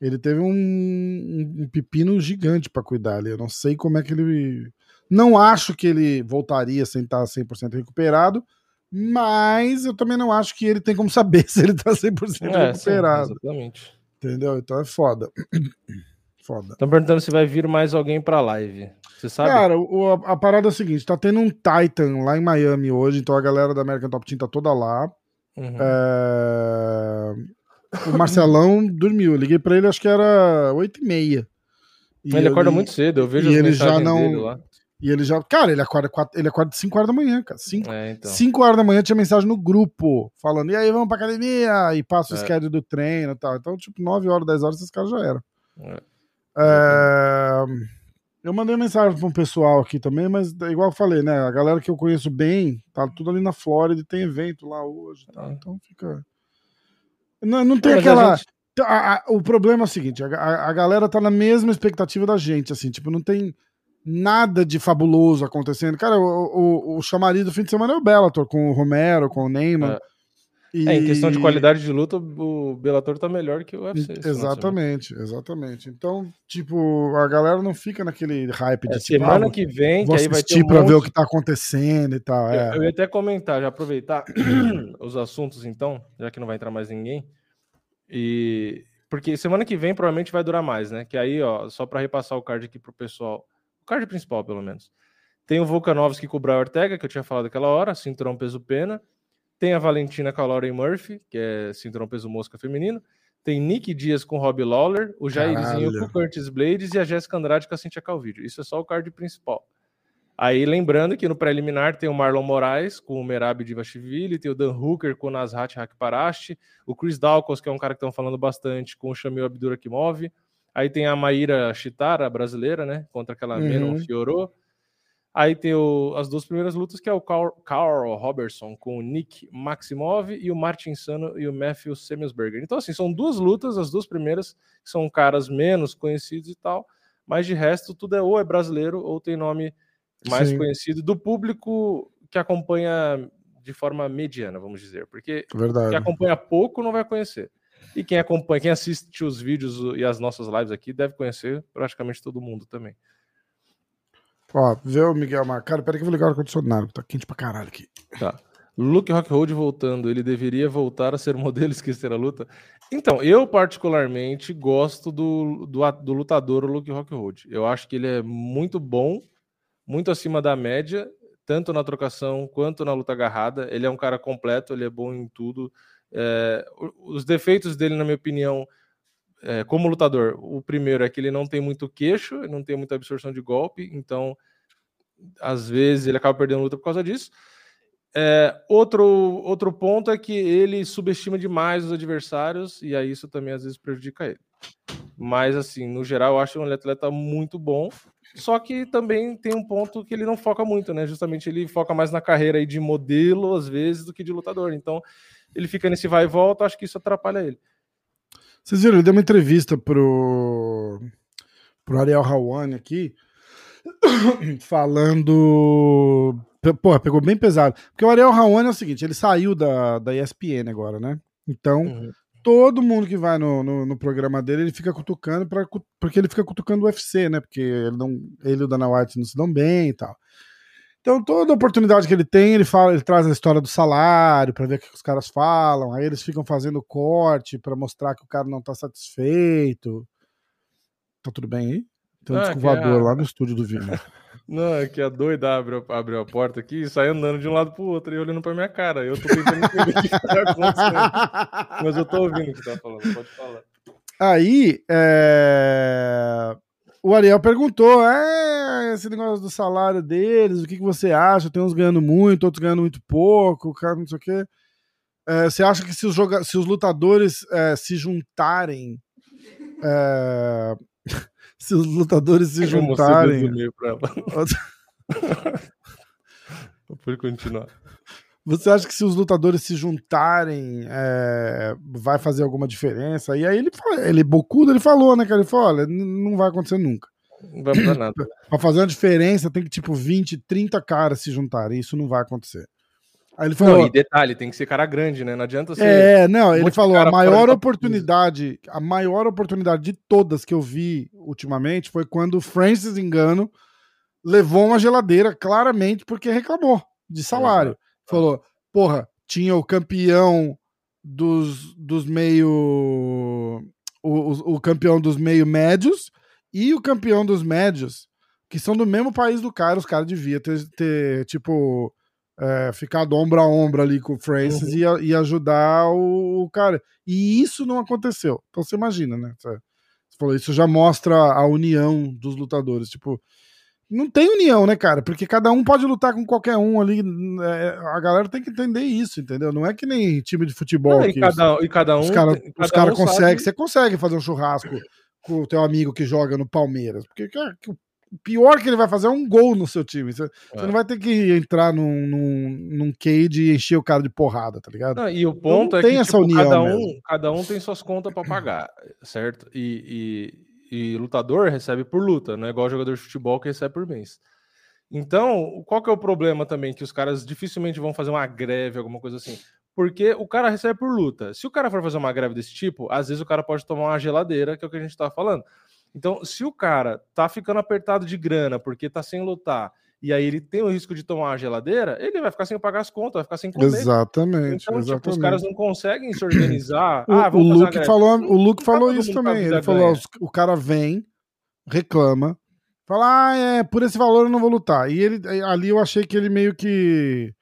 ele teve um, um pepino gigante para cuidar ali. Eu não sei como é que ele. Não acho que ele voltaria sem estar 100% recuperado, mas eu também não acho que ele tem como saber se ele tá 100% é, recuperado. Sim, exatamente. Entendeu? Então é foda. foda. Estão perguntando se vai vir mais alguém pra live. Você sabe? Cara, o, a, a, parada é a seguinte: tá tendo um Titan lá em Miami hoje, então a galera da American Top Team tá toda lá. Uhum. É... O Marcelão dormiu. Eu liguei pra ele, acho que era 8 e meia. E ele acorda muito cedo, eu vejo e ele já não E ele já. Cara, ele acorda, 4, ele acorda 5 horas da manhã, cara. 5, é, então. 5 horas da manhã tinha mensagem no grupo falando: e aí, vamos pra academia? E passa o é. schedule do treino e tal. Então, tipo, 9 horas, 10 horas, esses caras já eram. É. É... Eu mandei mensagem para um pessoal aqui também, mas igual eu falei, né? A galera que eu conheço bem, tá tudo ali na Flórida e tem evento lá hoje. Tá? Então fica. Não, não tem aquela. Gente... A, a, o problema é o seguinte: a, a galera tá na mesma expectativa da gente, assim, tipo, não tem nada de fabuloso acontecendo. Cara, o, o, o chamariz do fim de semana é o Bellator, com o Romero, com o Neymar. E... É, em questão de qualidade de luta, o Bellator tá melhor que o UFC. Exatamente, exatamente. Então, tipo, a galera não fica naquele hype de é, tipo, semana ah, que vem, que aí vai ter um monte... ver o que tá acontecendo e tal. É. Eu ia até comentar, já aproveitar os assuntos então, já que não vai entrar mais ninguém. E porque semana que vem provavelmente vai durar mais, né? Que aí, ó, só para repassar o card aqui pro pessoal, o card principal, pelo menos. Tem o Volkanovski com o Brian Ortega, que eu tinha falado aquela hora, cinturão peso pena. Tem a Valentina com a Lauren Murphy, que é cinturão peso mosca feminino. Tem Nick Dias com Rob Lawler, o Jairzinho com o Curtis Blades e a Jéssica Andrade com a Cintia Calvídeo. Isso é só o card principal. Aí lembrando que no preliminar tem o Marlon Moraes com o Merab Divashvili, tem o Dan Hooker com o Nazhat Hakparashi, o Chris Dawkins, que é um cara que estão falando bastante, com o Shamil Abdurakimov. Aí tem a Maíra Chitara, brasileira, né? Contra aquela uhum. Menon Fiorot. Aí tem o, as duas primeiras lutas, que é o Carl, Carl Robertson com o Nick Maximov e o Martin Sano e o Matthew Semelsberger. Então, assim, são duas lutas, as duas primeiras, que são caras menos conhecidos e tal, mas de resto, tudo é ou é brasileiro ou tem nome mais Sim. conhecido do público que acompanha de forma mediana, vamos dizer, porque Verdade. quem acompanha pouco não vai conhecer. E quem acompanha, quem assiste os vídeos e as nossas lives aqui deve conhecer praticamente todo mundo também. Ó, vê o Miguel Marcado. Peraí que eu vou ligar o ar-condicionado, tá quente pra caralho aqui. Tá. Luke Rockhold voltando, ele deveria voltar a ser modelo esquecer a luta? Então, eu particularmente gosto do, do, do lutador Luke Rockhold. Eu acho que ele é muito bom muito acima da média, tanto na trocação quanto na luta agarrada. Ele é um cara completo, ele é bom em tudo. É, os defeitos dele, na minha opinião, é, como lutador, o primeiro é que ele não tem muito queixo, não tem muita absorção de golpe, então às vezes ele acaba perdendo luta por causa disso. É, outro, outro ponto é que ele subestima demais os adversários, e aí isso também às vezes prejudica ele. Mas, assim, no geral, eu acho um atleta muito bom. Só que também tem um ponto que ele não foca muito, né? Justamente ele foca mais na carreira aí de modelo, às vezes, do que de lutador. Então, ele fica nesse vai e volta, acho que isso atrapalha ele. Vocês viram, ele deu uma entrevista pro, pro Ariel Hawani aqui, falando. Porra, pegou bem pesado. Porque o Ariel Hawani é o seguinte: ele saiu da, da ESPN agora, né? Então, uhum todo mundo que vai no, no, no, programa dele, ele fica cutucando, pra, porque ele fica cutucando o UFC, né? Porque ele, não, ele e o Dana White não se dão bem e tal. Então, toda oportunidade que ele tem, ele fala, ele traz a história do salário para ver o que os caras falam. Aí eles ficam fazendo corte para mostrar que o cara não tá satisfeito. Tá tudo bem aí? Tem um ah, descovador é... lá no estúdio do Vini. Não, é que a doida abriu, abriu a porta aqui e sai andando de um lado pro outro e olhando pra minha cara. Eu tô tentando entender o que tá acontecendo. Mas eu tô ouvindo o que tá falando, pode falar. Aí, é... o Ariel perguntou: é, esse negócio do salário deles, o que, que você acha? Tem uns ganhando muito, outros ganhando muito pouco, cara, não sei o quê. É, você acha que se os, joga... se os lutadores é, se juntarem. É, se os lutadores se juntarem. Pode continuar. Você acha que se os lutadores se juntarem, é, vai fazer alguma diferença? E aí ele, ele bocudo, ele falou, né, cara? Ele falou: olha, não vai acontecer nunca. Não vai mudar nada. pra fazer uma diferença, tem que, tipo, 20, 30 caras se juntarem. Isso não vai acontecer. Aí ele falou. Não, e detalhe, tem que ser cara grande, né? Não adianta ser. É, não, ele falou: a maior oportunidade, a maior oportunidade de todas que eu vi ultimamente foi quando o Francis Engano levou uma geladeira, claramente, porque reclamou de salário. Falou: porra, tinha o campeão dos, dos meio. O, o campeão dos meio médios e o campeão dos médios, que são do mesmo país do cara, os caras deviam ter, ter tipo é, ficar do ombro a ombro ali com o Francis uhum. e, e, ajudar o, o, cara. E isso não aconteceu. Então você imagina, né? Você, falou, isso já mostra a união dos lutadores. Tipo, não tem união, né, cara? Porque cada um pode lutar com qualquer um ali. É, a galera tem que entender isso, entendeu? Não é que nem time de futebol. e, cada, os, e cada um. Os caras um cara conseguem. Você consegue fazer um churrasco com o teu amigo que joga no Palmeiras. Porque, cara, o pior que ele vai fazer é um gol no seu time. Você, é. você não vai ter que entrar num, num, num cage e encher o cara de porrada, tá ligado? Não, e o ponto então, é tem que essa tipo, união cada, um, cada um tem suas contas para pagar, certo? E, e, e, lutador recebe por luta, não é igual jogador de futebol que recebe por mês. Então, qual que é o problema também? Que os caras dificilmente vão fazer uma greve, alguma coisa assim. Porque o cara recebe por luta. Se o cara for fazer uma greve desse tipo, às vezes o cara pode tomar uma geladeira, que é o que a gente tá falando. Então, se o cara tá ficando apertado de grana porque tá sem lutar e aí ele tem o risco de tomar uma geladeira, ele vai ficar sem pagar as contas, vai ficar sem comer. Exatamente. Então, exatamente. Tipo, os caras não conseguem se organizar. o, ah, o Luke falou, o Luke falou isso também. Ele falou: o cara vem, reclama, fala, ah, é, por esse valor eu não vou lutar. E ele ali eu achei que ele meio que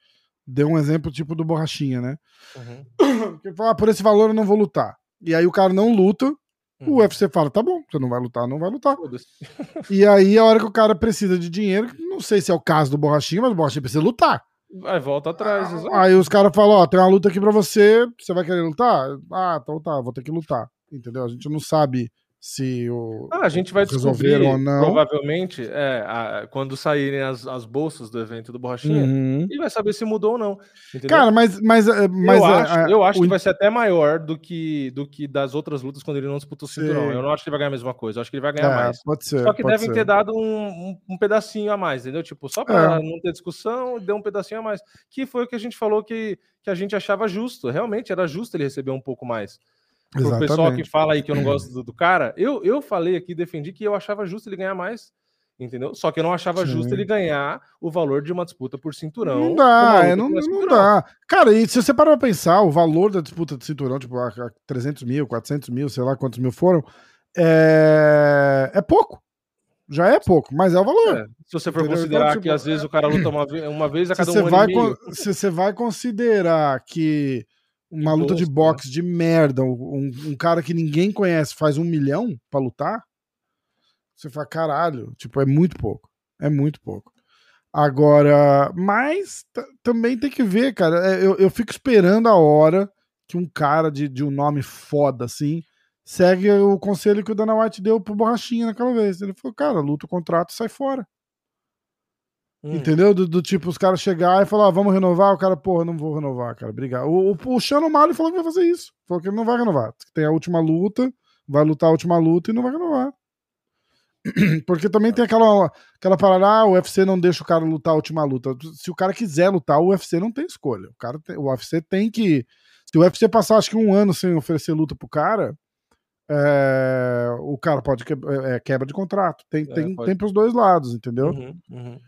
deu um exemplo tipo do Borrachinha, né? Uhum. Que fala, ah, por esse valor eu não vou lutar. E aí o cara não luta, Uhum. O UFC fala, tá bom, você não vai lutar, não vai lutar. e aí, a hora que o cara precisa de dinheiro, não sei se é o caso do Borrachinho, mas o Borrachinho precisa lutar. Vai, volta atrás. Ah, aí os caras falam, ó, tem uma luta aqui pra você, você vai querer lutar? Ah, então tá, vou ter que lutar. Entendeu? A gente não sabe se o. Ah, a gente vai descobrir, ou não. provavelmente, é, a, quando saírem as, as bolsas do evento do Borrachinha, uhum. e vai saber se mudou ou não. Entendeu? Cara, mas. mas, eh, mas eu, a, acho, a, eu acho o... que vai ser até maior do que, do que das outras lutas quando ele não disputou o cinturão. Eu não acho que ele vai ganhar a mesma coisa, eu acho que ele vai ganhar é, mais. Pode ser. Só que devem ser. ter dado um, um, um, pedacinho a mais, entendeu? Tipo, só para é. não ter discussão, deu um pedacinho a mais. Que foi o que a gente falou que, que a gente achava justo. Realmente era justo ele receber um pouco mais. O pessoal que fala aí que eu não gosto do, do, cara, eu, eu falei aqui, defendi que eu achava justo ele ganhar mais, entendeu? Só que eu não achava Sim. justo ele ganhar o valor de uma disputa por cinturão. Não dá, é, não, não dá. Cara, e se você parar pra pensar, o valor da disputa de cinturão, tipo, 300 mil, 400 mil, sei lá quantos mil foram, é, é pouco. Já é pouco, mas é o valor. É, se você for entendeu? considerar então, tipo, que às vezes o cara luta uma, uma vez a cada um ano meio. Se você vai considerar que uma luta de né? boxe de merda, um, um, cara que ninguém conhece faz um milhão pra lutar, você fala, caralho, tipo, é muito pouco. É muito pouco. Agora, mas também tem que ver, cara. É, eu, eu fico esperando a hora que um cara de, de um nome foda assim segue o conselho que o Dana White deu pro Borrachinha naquela vez. Ele falou, cara, luta o contrato e sai fora. Hum. Entendeu? Do, do, tipo, os caras chegar e falar, ah, vamos renovar, o cara, porra, não vou renovar, cara, obrigado. O, o, o Shannon Mali falou que vai fazer isso. Falou que ele não vai renovar. Tem a última luta, vai lutar a última luta e não vai renovar. Porque também tem aquela, aquela parada, ah, o UFC não deixa o cara lutar a última luta. Se o cara quiser lutar, o UFC não tem escolha. O, cara tem, o UFC tem que. Se o UFC passar, acho que um ano sem oferecer luta pro cara, é, o cara pode que, é, quebra de contrato. Tem, é, tem, pode... tem pros dois lados, entendeu? Uhum, uhum.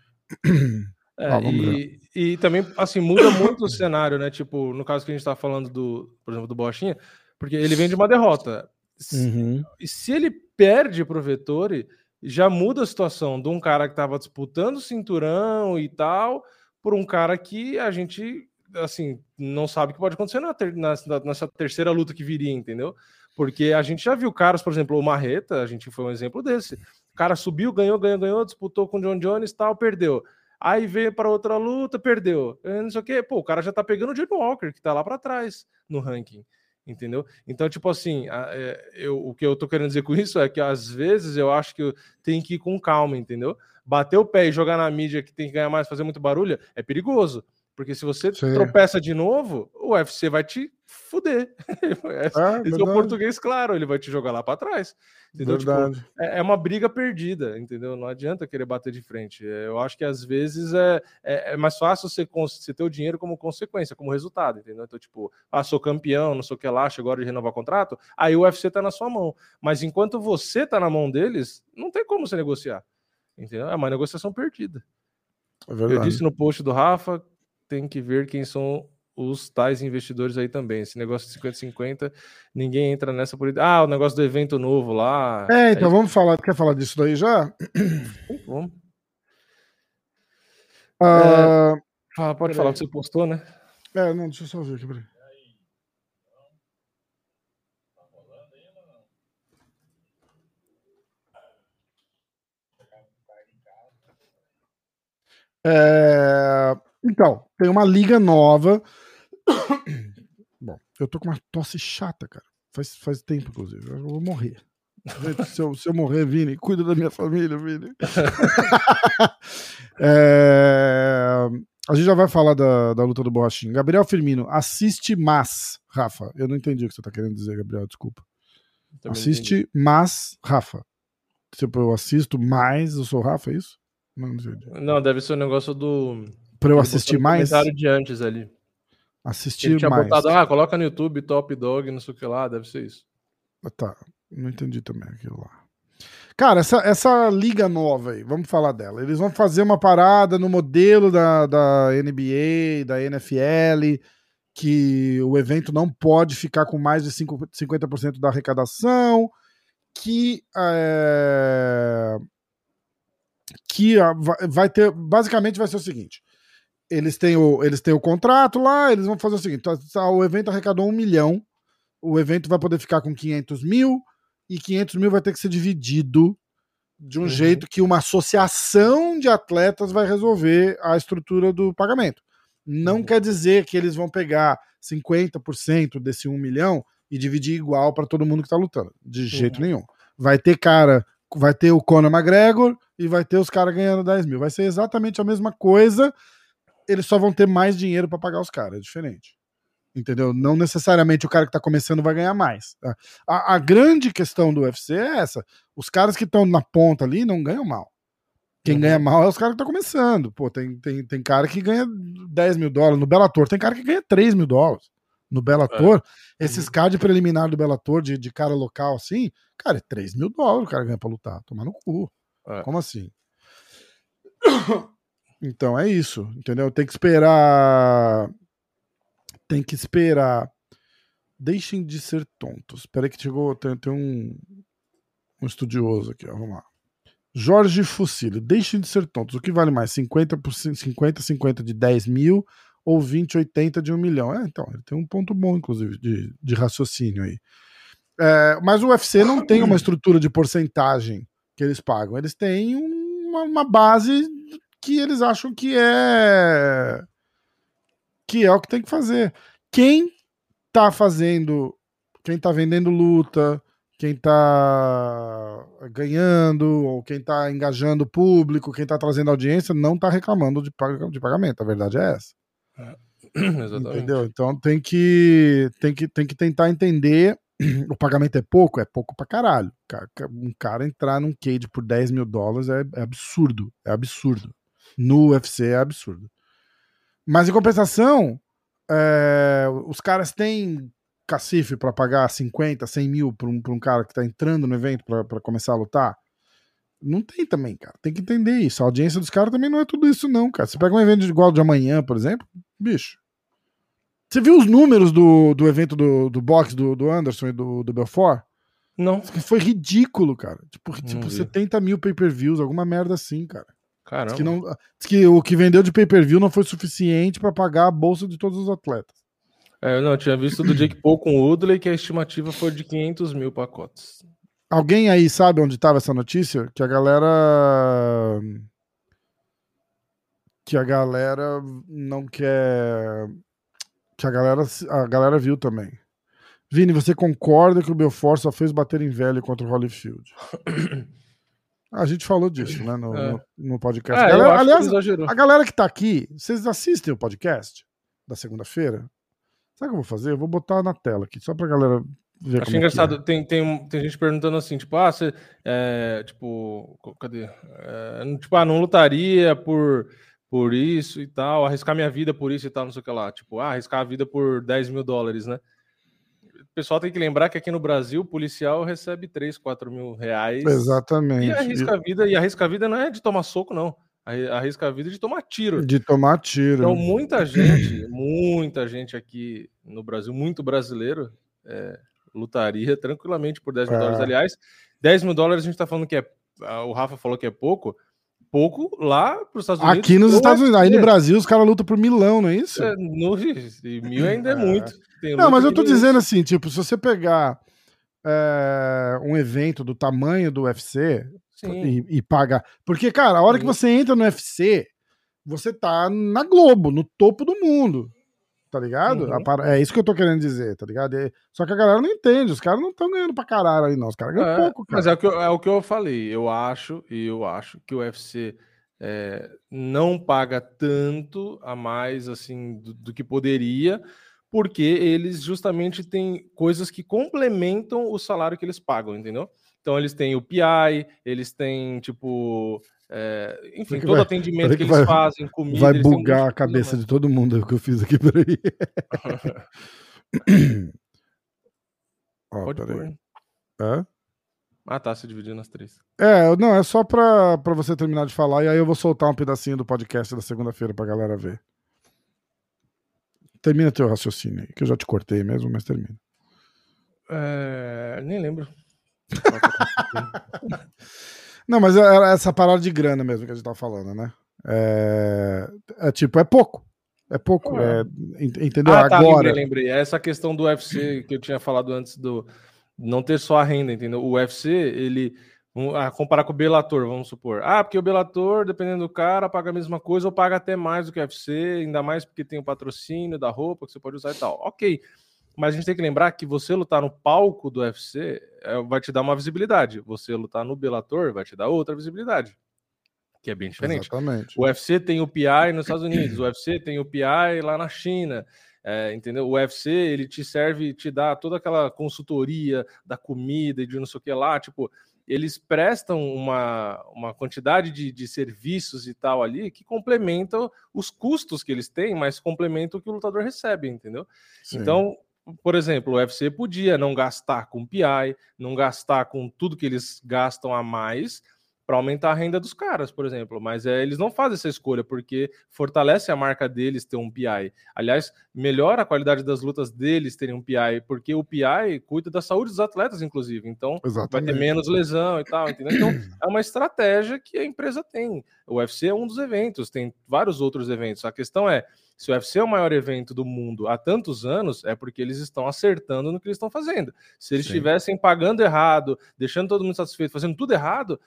É, ah, e, e, também, assim, muda muito o cenário, né? Tipo, no caso que a gente tá falando do, por exemplo, do Bochinha, porque ele vem de uma derrota. Uhum. E se ele perde pro Vettori, já muda a situação de um cara que tava disputando o cinturão e tal, por um cara que a gente, assim, não sabe o que pode acontecer na ter, na, nessa terceira luta que viria, entendeu? Porque a gente já viu caras, por exemplo, o Marreta, a gente foi um exemplo desse cara subiu, ganhou, ganhou, ganhou, disputou com o John Jones tal, perdeu. Aí veio para outra luta, perdeu. Não sei o quê. Pô, o cara já tá pegando o Jay Walker, que tá lá para trás no ranking. Entendeu? Então, tipo assim, é, eu, o que eu tô querendo dizer com isso é que às vezes eu acho que tem que ir com calma, entendeu? Bater o pé e jogar na mídia que tem que ganhar mais, fazer muito barulho, é perigoso. Porque se você Sim. tropeça de novo, o UFC vai te fuder. Ah, Esse é o português, claro, ele vai te jogar lá para trás. Entendeu? Tipo, é, é, uma briga perdida, entendeu? Não adianta querer bater de frente. É, eu acho que às vezes é, é, é mais fácil você, você ter o dinheiro como consequência, como resultado, entendeu? Então, tipo, ah, sou campeão, não sei o que lá, chegou a hora de renovar contrato, aí o UFC tá na sua mão. Mas enquanto você tá na mão deles, não tem como você negociar. Entendeu? É uma negociação perdida. É eu disse no post do Rafa, tem que ver quem são os tais investidores aí também. Esse negócio de 50-50, ninguém entra nessa por. Ah, o negócio do evento novo lá. É, então é... vamos falar. Quer falar disso daí já? Vamos. Uh... É... Ah, pode falar o que você postou, né? É, não, deixa eu só ver aqui, peraí. É... Então, tem uma liga nova. Bom, eu tô com uma tosse chata, cara. Faz, faz tempo, inclusive. Eu vou morrer. Se eu, se eu morrer, Vini, cuida da minha família, Vini. é... A gente já vai falar da, da luta do Borrachinho. Gabriel Firmino, assiste mas, Rafa. Eu não entendi o que você tá querendo dizer, Gabriel, desculpa. assiste mas, Rafa. Tipo, eu assisto mais, eu sou Rafa, é isso? Não, não, não deve ser o um negócio do Pra eu assistir mais? comentário de antes ali. Assistir Ele tinha mais. botado, ah, coloca no YouTube Top Dog, não sei o que lá, deve ser isso. Ah, tá, não entendi também aquilo lá. Cara, essa, essa liga nova aí, vamos falar dela. Eles vão fazer uma parada no modelo da, da NBA, da NFL, que o evento não pode ficar com mais de 5, 50% da arrecadação, que, é, que vai ter. Basicamente vai ser o seguinte: eles têm o, eles têm o contrato lá, eles vão fazer o seguinte: tá, tá, o evento arrecadou um milhão, o evento vai poder ficar com 500 mil e 500 mil vai ter que ser dividido de um uhum. jeito que uma associação de atletas vai resolver a estrutura do pagamento. Não uhum. quer dizer que eles vão pegar 50% desse 1 milhão e dividir igual para todo mundo que está lutando. De jeito uhum. nenhum. Vai ter cara, vai ter o Conor McGregor e vai ter os caras ganhando 10 mil. Vai ser exatamente a mesma coisa. Eles só vão ter mais dinheiro para pagar os caras. É diferente entendeu? Não necessariamente o cara que tá começando vai ganhar mais. Tá? A, a grande questão do UFC é essa: os caras que estão na ponta ali não ganham mal. Quem uhum. ganha mal é os caras que estão começando. Pô, tem, tem, tem cara que ganha 10 mil dólares. No Bellator tem cara que ganha 3 mil dólares. No Bellator, é. esses uhum. cards preliminar do Bellator de, de cara local assim, cara, é 3 mil dólares o cara ganha pra lutar. Tomar no cu. É. Como assim? Então é isso, entendeu? Tem que esperar tem que esperar. Deixem de ser tontos. Espera que chegou. Tem, tem um, um estudioso aqui, ó, vamos lá. Jorge Fucílio, deixem de ser tontos. O que vale mais? 50, 50, 50 de 10 mil ou 20, 80 de 1 milhão? É, então, ele tem um ponto bom, inclusive, de, de raciocínio aí. É, mas o UFC não tem uma estrutura de porcentagem que eles pagam. Eles têm uma, uma base que eles acham que é que é o que tem que fazer. Quem tá fazendo, quem tá vendendo luta, quem tá ganhando, ou quem tá engajando o público, quem tá trazendo audiência, não tá reclamando de, de pagamento. A verdade é essa. É. Exatamente. Entendeu? Então tem que, tem, que, tem que tentar entender. O pagamento é pouco? É pouco pra caralho. Um cara entrar num cage por 10 mil dólares é, é absurdo. É absurdo. No UFC é absurdo. Mas em compensação, é, os caras têm cacife para pagar 50, 100 mil para um, um cara que tá entrando no evento para começar a lutar? Não tem também, cara. Tem que entender isso. A audiência dos caras também não é tudo isso, não, cara. Você pega um evento igual de amanhã, por exemplo, bicho. Você viu os números do, do evento do, do boxe do, do Anderson e do, do Belfort? Não. Foi ridículo, cara. Tipo, tipo 70 mil pay-per-views, alguma merda assim, cara. Caramba. Diz que, não, diz que o que vendeu de pay-per-view não foi suficiente para pagar a bolsa de todos os atletas. É, eu não, tinha visto do Jake Paul com o Woodley que a estimativa foi de 500 mil pacotes. Alguém aí sabe onde estava essa notícia? Que a galera. Que a galera não quer. Que a galera, a galera viu também. Vini, você concorda que o Belfort só fez bater em velho contra o Holyfield? A gente falou disso, né, no, é. no, no podcast. É, galera, aliás, a galera que tá aqui, vocês assistem o podcast da segunda-feira? Sabe o que eu vou fazer? Eu vou botar na tela aqui, só pra galera ver Acho engraçado, é. tem, tem, tem gente perguntando assim, tipo, ah, você, é, tipo, cadê? É, tipo, ah, não lutaria por, por isso e tal, arriscar minha vida por isso e tal, não sei o que lá. Tipo, ah, arriscar a vida por 10 mil dólares, né? Pessoal tem que lembrar que aqui no Brasil o policial recebe 3, 4 mil reais. Exatamente. E arrisca a vida, e arrisca a vida não é de tomar soco, não. Arrisca a vida de tomar tiro. De tomar tiro. Então, muita gente, muita gente aqui no Brasil, muito brasileiro, é, lutaria tranquilamente por 10 mil é. dólares. Aliás, 10 mil dólares a gente tá falando que é. O Rafa falou que é pouco pouco lá para os Estados Unidos. Aqui nos Estados Unidos, aí no Brasil os caras lutam por milão, não é isso? É, no, mil ainda é, é. muito. não, mas eu tô dizendo assim, tipo, se você pegar é, um evento do tamanho do UFC e, e, pagar. Porque, cara, a hora Sim. que você entra no UFC, você tá na Globo, no topo do mundo tá ligado? Uhum. É isso que eu tô querendo dizer, tá ligado? Só que a galera não entende, os caras não estão ganhando pra caralho aí, não. Os caras ganham é, pouco, cara. Mas é o, que eu, é o que eu falei. Eu acho, e eu acho que o UFC é, não paga tanto a mais assim do, do, que poderia, porque eles justamente têm coisas que complementam o salário que eles pagam, entendeu? Então eles têm o PI, eles têm, tipo. É, enfim, todo vai, atendimento que, eles vai, fazem, comida. Vai bugar um a cabeça de todo mundo o que eu fiz aqui por aí. Ó, Pode. É? Ah, tá, se dividindo nas três. É, não, é só pra, pra você terminar de falar, e aí eu vou soltar um pedacinho do podcast da segunda-feira pra galera ver. Termina teu raciocínio aí, que eu já te cortei mesmo, mas termina. É, nem lembro. Não, mas era essa parada de grana mesmo que a gente tava falando, né? É, é tipo, é pouco. É pouco. É. É, entendeu? Ah, tá, Agora. Lembrei, lembrei. É essa questão do UFC que eu tinha falado antes do não ter só a renda, entendeu? O UFC, ele. A comparar com o Bellator, vamos supor. Ah, porque o Bellator, dependendo do cara, paga a mesma coisa ou paga até mais do que o UFC, ainda mais porque tem o patrocínio da roupa que você pode usar e tal. Ok. Mas a gente tem que lembrar que você lutar no palco do UFC é, vai te dar uma visibilidade. Você lutar no Bellator vai te dar outra visibilidade. Que é bem diferente. Exatamente. O UFC tem o PI nos Estados Unidos, o UFC tem o PI lá na China. É, entendeu? O UFC ele te serve, te dá toda aquela consultoria da comida e de não sei o que lá. Tipo, eles prestam uma, uma quantidade de, de serviços e tal ali que complementam os custos que eles têm, mas complementam o que o lutador recebe, entendeu? Sim. Então, por exemplo, o UFC podia não gastar com PI, não gastar com tudo que eles gastam a mais para aumentar a renda dos caras, por exemplo. Mas é, eles não fazem essa escolha porque fortalece a marca deles ter um PI. Aliás, melhora a qualidade das lutas deles terem um PI, porque o PI cuida da saúde dos atletas, inclusive. Então Exatamente. vai ter menos lesão e tal, entendeu? Então é uma estratégia que a empresa tem. O UFC é um dos eventos, tem vários outros eventos. A questão é se o UFC é o maior evento do mundo há tantos anos, é porque eles estão acertando no que eles estão fazendo. Se eles estivessem pagando errado, deixando todo mundo satisfeito, fazendo tudo errado,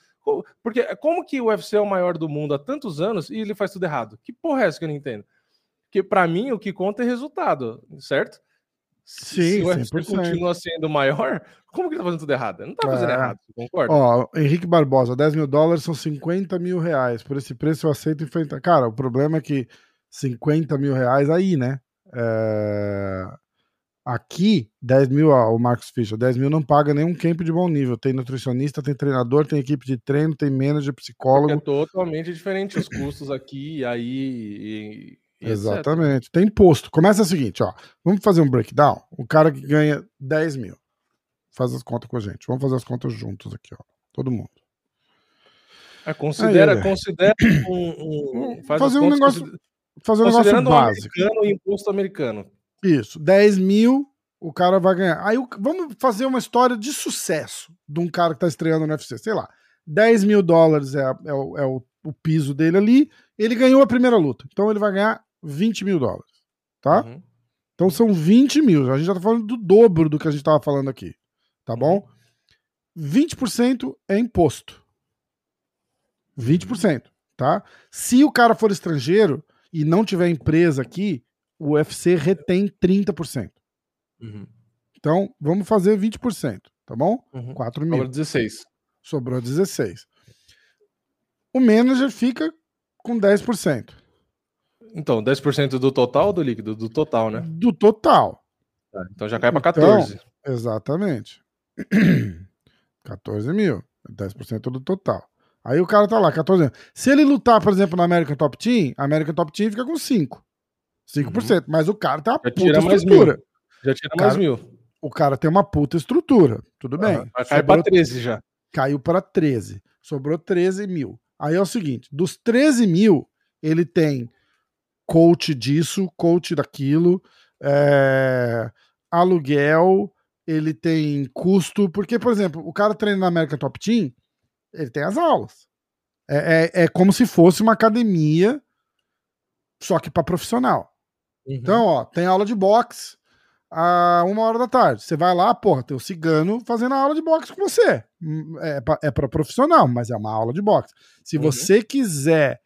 porque como que o UFC é o maior do mundo há tantos anos e ele faz tudo errado? Que porra é essa que eu não entendo? Porque para mim o que conta é resultado, certo? Sim, se o UFC 100%. continua sendo maior, como que ele tá fazendo tudo errado? Não tá fazendo é. errado, concorda? Ó, Henrique Barbosa, 10 mil dólares são 50 mil reais. Por esse preço eu aceito enfrentar. Cara, o problema é que 50 mil reais aí, né? É... Aqui, 10 mil, ó, o Marcos Fischer, 10 mil não paga nenhum camp de bom nível. Tem nutricionista, tem treinador, tem equipe de treino, tem manager, psicólogo. É totalmente diferente os custos aqui, aí. E, e Exatamente. Etc. Tem imposto. Começa o seguinte, ó. Vamos fazer um breakdown. O cara que ganha 10 mil. Faz as contas com a gente. Vamos fazer as contas juntos aqui, ó. Todo mundo. É, considera, aí, considera um, um, fazer um negócio fazer um negócio básico. Americano e imposto americano. Isso, 10 mil o cara vai ganhar. Aí vamos fazer uma história de sucesso de um cara que tá estreando no UFC. Sei lá, 10 mil dólares é, é, o, é o, o, piso dele ali. Ele ganhou a primeira luta. Então ele vai ganhar 20 mil dólares. Tá? Uhum. Então são 20 mil. A gente já tá falando do dobro do que a gente tava falando aqui. Tá bom? 20% é imposto. 20%. Tá? Se o cara for estrangeiro, e não tiver empresa aqui, o UFC retém 30%. Uhum. Então, vamos fazer 20%, tá bom? Uhum. 4 mil. Sobrou 16. Sobrou 16. O manager fica com 10%. Então, 10% do total ou do líquido? Do total, né? Do total. Tá, então já cai para 14. Então, exatamente. 14 mil. 10% do total. Aí o cara tá lá, 14 anos. Se ele lutar, por exemplo, na American Top Team, a American Top Team fica com 5. 5%. Uhum. Mas o cara tem uma Já puta estrutura. Mil. Já tira cara, mais mil. O cara tem uma puta estrutura. Tudo bem. Uhum. Vai cair pra 13 já. Caiu para 13. Sobrou 13 mil. Aí é o seguinte: dos 13 mil, ele tem coach disso, coach daquilo, é, aluguel, ele tem custo. Porque, por exemplo, o cara treina na American Top Team ele tem as aulas. É, é, é como se fosse uma academia, só que para profissional. Uhum. Então, ó, tem aula de boxe a uma hora da tarde. Você vai lá, porra, tem o cigano fazendo a aula de boxe com você. Hum, é para é profissional, mas é uma aula de boxe. Se uhum. você quiser,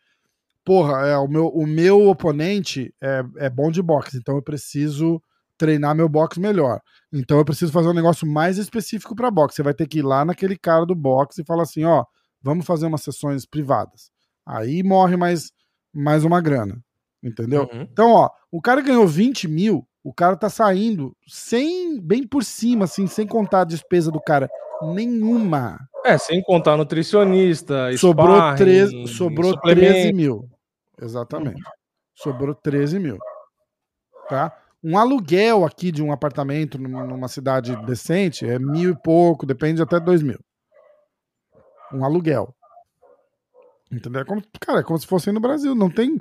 porra, é, o, meu, o meu oponente é, é bom de boxe, então eu preciso treinar meu boxe melhor. Então eu preciso fazer um negócio mais específico para boxe. Você vai ter que ir lá naquele cara do boxe e falar assim, ó, vamos fazer umas sessões privadas. Aí morre mais, mais uma grana. Entendeu? Uhum. Então, ó, o cara ganhou 20 mil, o cara tá saindo sem, bem por cima, assim, sem contar a despesa do cara nenhuma. É, sem contar nutricionista, sobrou, sparring, 13, sobrou 13 mil. Exatamente. Sobrou 13 mil. Tá? Um aluguel aqui de um apartamento numa cidade decente é mil e pouco, depende até dois mil. Um aluguel. Entendeu? É como, cara, é como se fosse no Brasil. Não tem.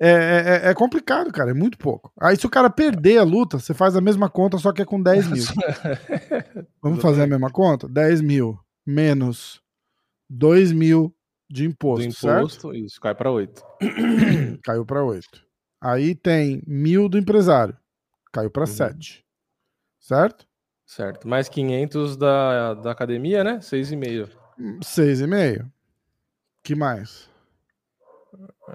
É, é, é, é, complicado, cara. É muito pouco. Aí, se o cara perder a luta, você faz a mesma conta, só que é com 10 mil. Vamos fazer a mesma conta? 10 mil menos 2 mil de imposto. Do imposto, certo? isso, cai para 8. Caiu para 8. Aí tem mil do empresário. Caiu para uhum. 7. Certo? Certo. Mais 500 da, da academia, né? 6,5. 6,5. Que mais?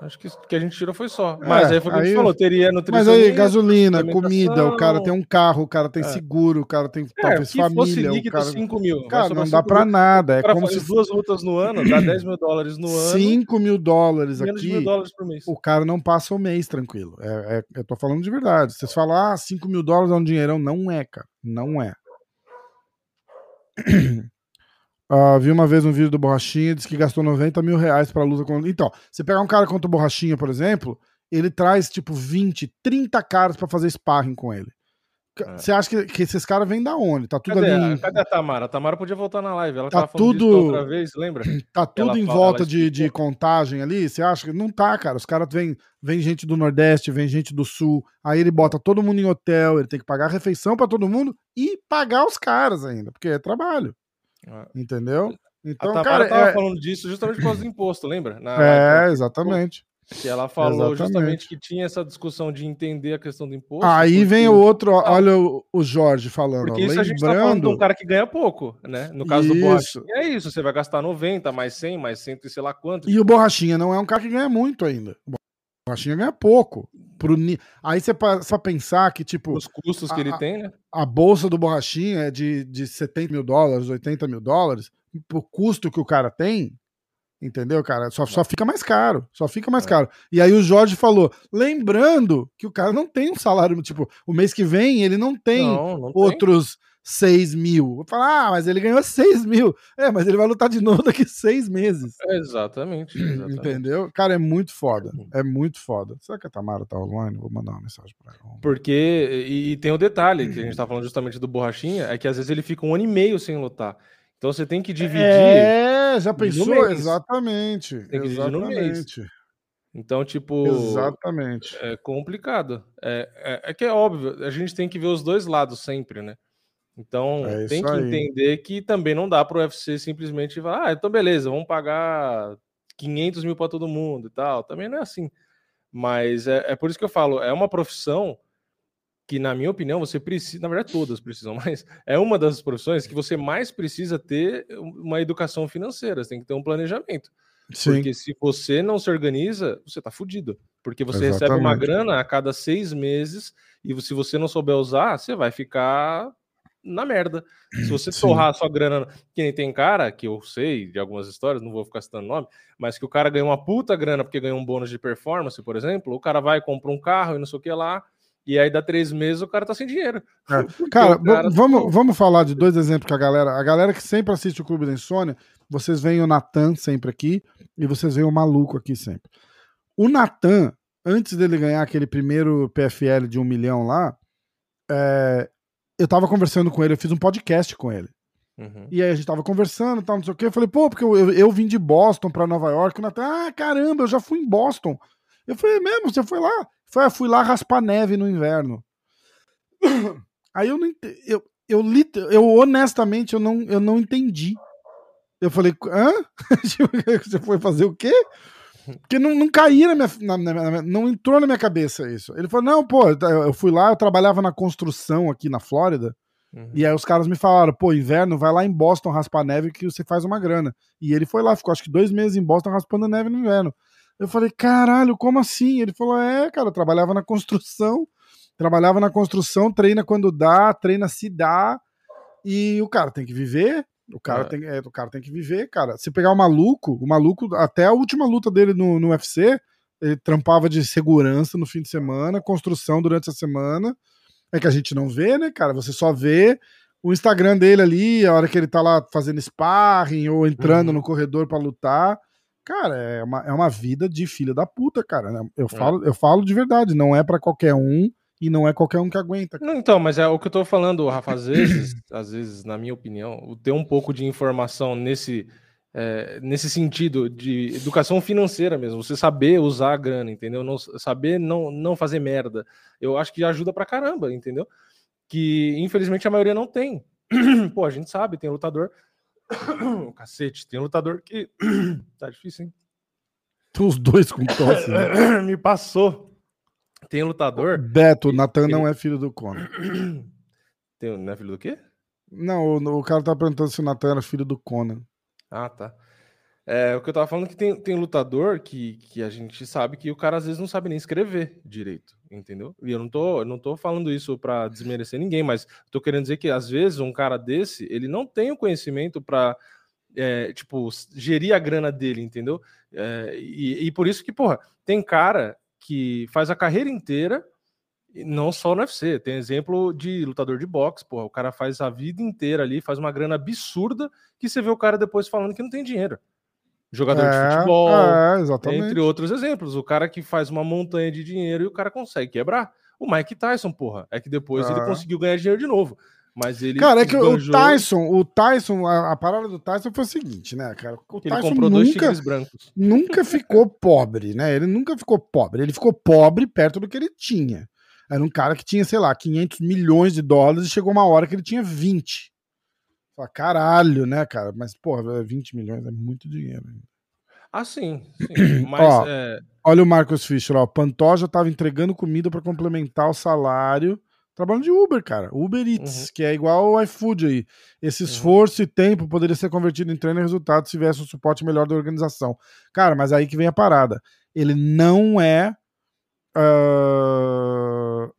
Acho que que a gente tirou foi só. É, mas aí foi o que a gente falou, teria nutrição. Mas aí, gasolina, comida, o cara tem um carro, o cara tem é. seguro, o cara tem é, talvez família. Fosse o cara... 5 mil. Cara, não dá pra nada. É como se duas lutas no ano, dá 10 mil dólares no ano. 5 mil dólares aqui. mil dólares por mês. O cara não passa o mês tranquilo. É, é, eu tô falando de verdade. Vocês falam, ah, 5 mil dólares é um dinheirão. Não é, cara. Não é. Uh, vi uma vez um vídeo do Borrachinha, disse que gastou 90 mil reais pra luta contra. Então, você pegar um cara contra o Borrachinha, por exemplo, ele traz tipo 20, 30 caras para fazer sparring com ele. É. Você acha que, que, esses caras vêm da onde? Tá tudo cadê, ali. Cadê a Tamara? A Tamara podia voltar na live. Ela tá tudo outra vez, lembra? Tá tudo ela em fala, volta de, de contagem ali. Você acha que não tá, cara? Os caras vêm vem gente do Nordeste, vem gente do Sul. Aí ele bota todo mundo em hotel, ele tem que pagar refeição para todo mundo e pagar os caras ainda, porque é trabalho. É. Entendeu? Então, a cara, tava é... falando disso justamente por causa do imposto, lembra? Na é, exatamente. Que ela falou exatamente. justamente que tinha essa discussão de entender a questão do imposto. Aí vem o outro, olha o, o Jorge falando. Porque ó, isso lembrando... a gente tá falando de um cara que ganha pouco, né? No caso isso. do Borrachinha, é isso, você vai gastar 90, mais 100, mais 100 e sei lá quanto. E o Borrachinha não é um cara que ganha muito ainda. O Borrachinha ganha pouco. Pro... Aí você passa a pensar que, tipo. Os custos que a, ele tem, né? A bolsa do Borrachinha é de, de 70 mil dólares, 80 mil dólares pro custo que o cara tem, entendeu, cara? Só, só fica mais caro, só fica mais é. caro. E aí o Jorge falou, lembrando que o cara não tem um salário, tipo, o mês que vem ele não tem não, não outros tem. 6 mil. Vou falar, ah, mas ele ganhou 6 mil. É, mas ele vai lutar de novo daqui seis meses. Exatamente, exatamente. Entendeu? Cara, é muito foda. Uhum. É muito foda. Será que a Tamara tá online? Vou mandar uma mensagem pra ela. Porque, e, tem o um detalhe, que a gente tá falando justamente do Borrachinha, é que às vezes ele fica um ano e meio sem lutar. Então você tem que dividir. É, já pensou? Exatamente. Tem que dividir no mês. Então, tipo. Exatamente. É complicado. É, é, é, que é óbvio, a gente tem que ver os dois lados sempre, né? Então, é tem que aí. entender que também não dá para o UFC simplesmente falar, ah, então beleza, vamos pagar 500 mil para todo mundo e tal. Também não é assim. Mas é, é por isso que eu falo, é uma profissão que, na minha opinião, você precisa, na verdade, todas precisam, mas é uma das profissões que você mais precisa ter uma educação financeira, você tem que ter um planejamento. Sim. Porque se você não se organiza, você tá fudido. Porque você Exatamente. recebe uma grana a cada seis meses e se você não souber usar, você vai ficar na merda. Se você torrar a sua grana, que nem tem cara, que eu sei de algumas histórias, não vou ficar citando nome, mas que o cara ganhou uma puta grana porque ganhou um bônus de performance, por exemplo, o cara vai compra um carro e não sei o que lá, e aí dá três meses o cara tá sem dinheiro. É. Cara, cara, vamos, vamos falar de dois exemplos que a galera. A galera que sempre assiste o Clube da Insônia, vocês veem o Natan sempre aqui e vocês veem o maluco aqui sempre. O Natan, antes dele ganhar aquele primeiro PFL de um milhão lá, é, eu tava conversando com ele, eu fiz um podcast com ele. Uhum. E aí a gente tava conversando tal, não sei o que. Eu falei, pô, porque eu, eu, eu vim de Boston pra Nova York. O Natan, ah, caramba, eu já fui em Boston. Eu falei, é mesmo, você foi lá? Foi, fui lá raspar neve no inverno. Aí eu não eu, eu, eu honestamente eu não, eu não entendi. Eu falei, hã? Você foi fazer o quê? Porque não, não caía na minha, na, na, na, Não entrou na minha cabeça isso. Ele falou: não, pô, eu fui lá, eu trabalhava na construção aqui na Flórida. Uhum. E aí os caras me falaram, pô, inverno, vai lá em Boston raspar neve que você faz uma grana. E ele foi lá, ficou acho que dois meses em Boston raspando neve no inverno. Eu falei, caralho, como assim? Ele falou, é, cara, eu trabalhava na construção, trabalhava na construção, treina quando dá, treina se dá, e o cara tem que viver, o cara, é. tem, é, o cara tem que viver, cara. Se pegar o maluco, o maluco, até a última luta dele no, no UFC, ele trampava de segurança no fim de semana, construção durante a semana, é que a gente não vê, né, cara? Você só vê o Instagram dele ali, a hora que ele tá lá fazendo sparring ou entrando uhum. no corredor para lutar. Cara, é uma, é uma vida de filho da puta, cara. Né? Eu, é. falo, eu falo de verdade, não é para qualquer um e não é qualquer um que aguenta. Não, então, mas é o que eu tô falando, Rafa, às vezes, às vezes, na minha opinião, ter um pouco de informação nesse, é, nesse sentido de educação financeira mesmo, você saber usar a grana, entendeu? Não, saber não, não fazer merda, eu acho que ajuda pra caramba, entendeu? Que infelizmente a maioria não tem. Pô, a gente sabe, tem lutador Cacete, tem lutador que. tá difícil, hein? Os dois com tosse. Né? Me passou. Tem um lutador. Beto, Natan não é filho do Conan. Tem, não é filho do quê? Não, o, o cara tá perguntando se o Natan era filho do Conan. Ah, tá. É, o que eu tava falando é que tem, tem lutador que, que a gente sabe que o cara às vezes não sabe nem escrever direito, entendeu? E eu não tô, eu não tô falando isso para desmerecer ninguém, mas tô querendo dizer que às vezes um cara desse, ele não tem o conhecimento para é, tipo, gerir a grana dele, entendeu? É, e, e por isso que, porra, tem cara que faz a carreira inteira, não só no UFC, tem exemplo de lutador de boxe, porra, o cara faz a vida inteira ali, faz uma grana absurda, que você vê o cara depois falando que não tem dinheiro jogador é, de futebol, é, entre outros exemplos. O cara que faz uma montanha de dinheiro e o cara consegue quebrar. O Mike Tyson, porra, é que depois é. ele conseguiu ganhar dinheiro de novo. Mas ele. Cara, é que o Tyson, o Tyson, a, a, parada do Tyson foi o seguinte, né, cara? O ele Tyson nunca. Nunca ficou pobre, né? Ele nunca ficou pobre. Ele ficou pobre perto do que ele tinha. Era um cara que tinha, sei lá, 500 milhões de dólares e chegou uma hora que ele tinha 20. Fala, caralho, né, cara? Mas, porra, 20 milhões é muito dinheiro. Ah, sim. sim. Mas, ó, é... Olha o Marcos Fischer, ó. Pantoja tava entregando comida para complementar o salário. Trabalhando de Uber, cara. Uber Eats, uhum. que é igual ao iFood aí. Esse uhum. esforço uhum. e tempo poderia ser convertido em treino e resultado se tivesse um suporte melhor da organização. Cara, mas aí que vem a parada. Ele não é. Uh...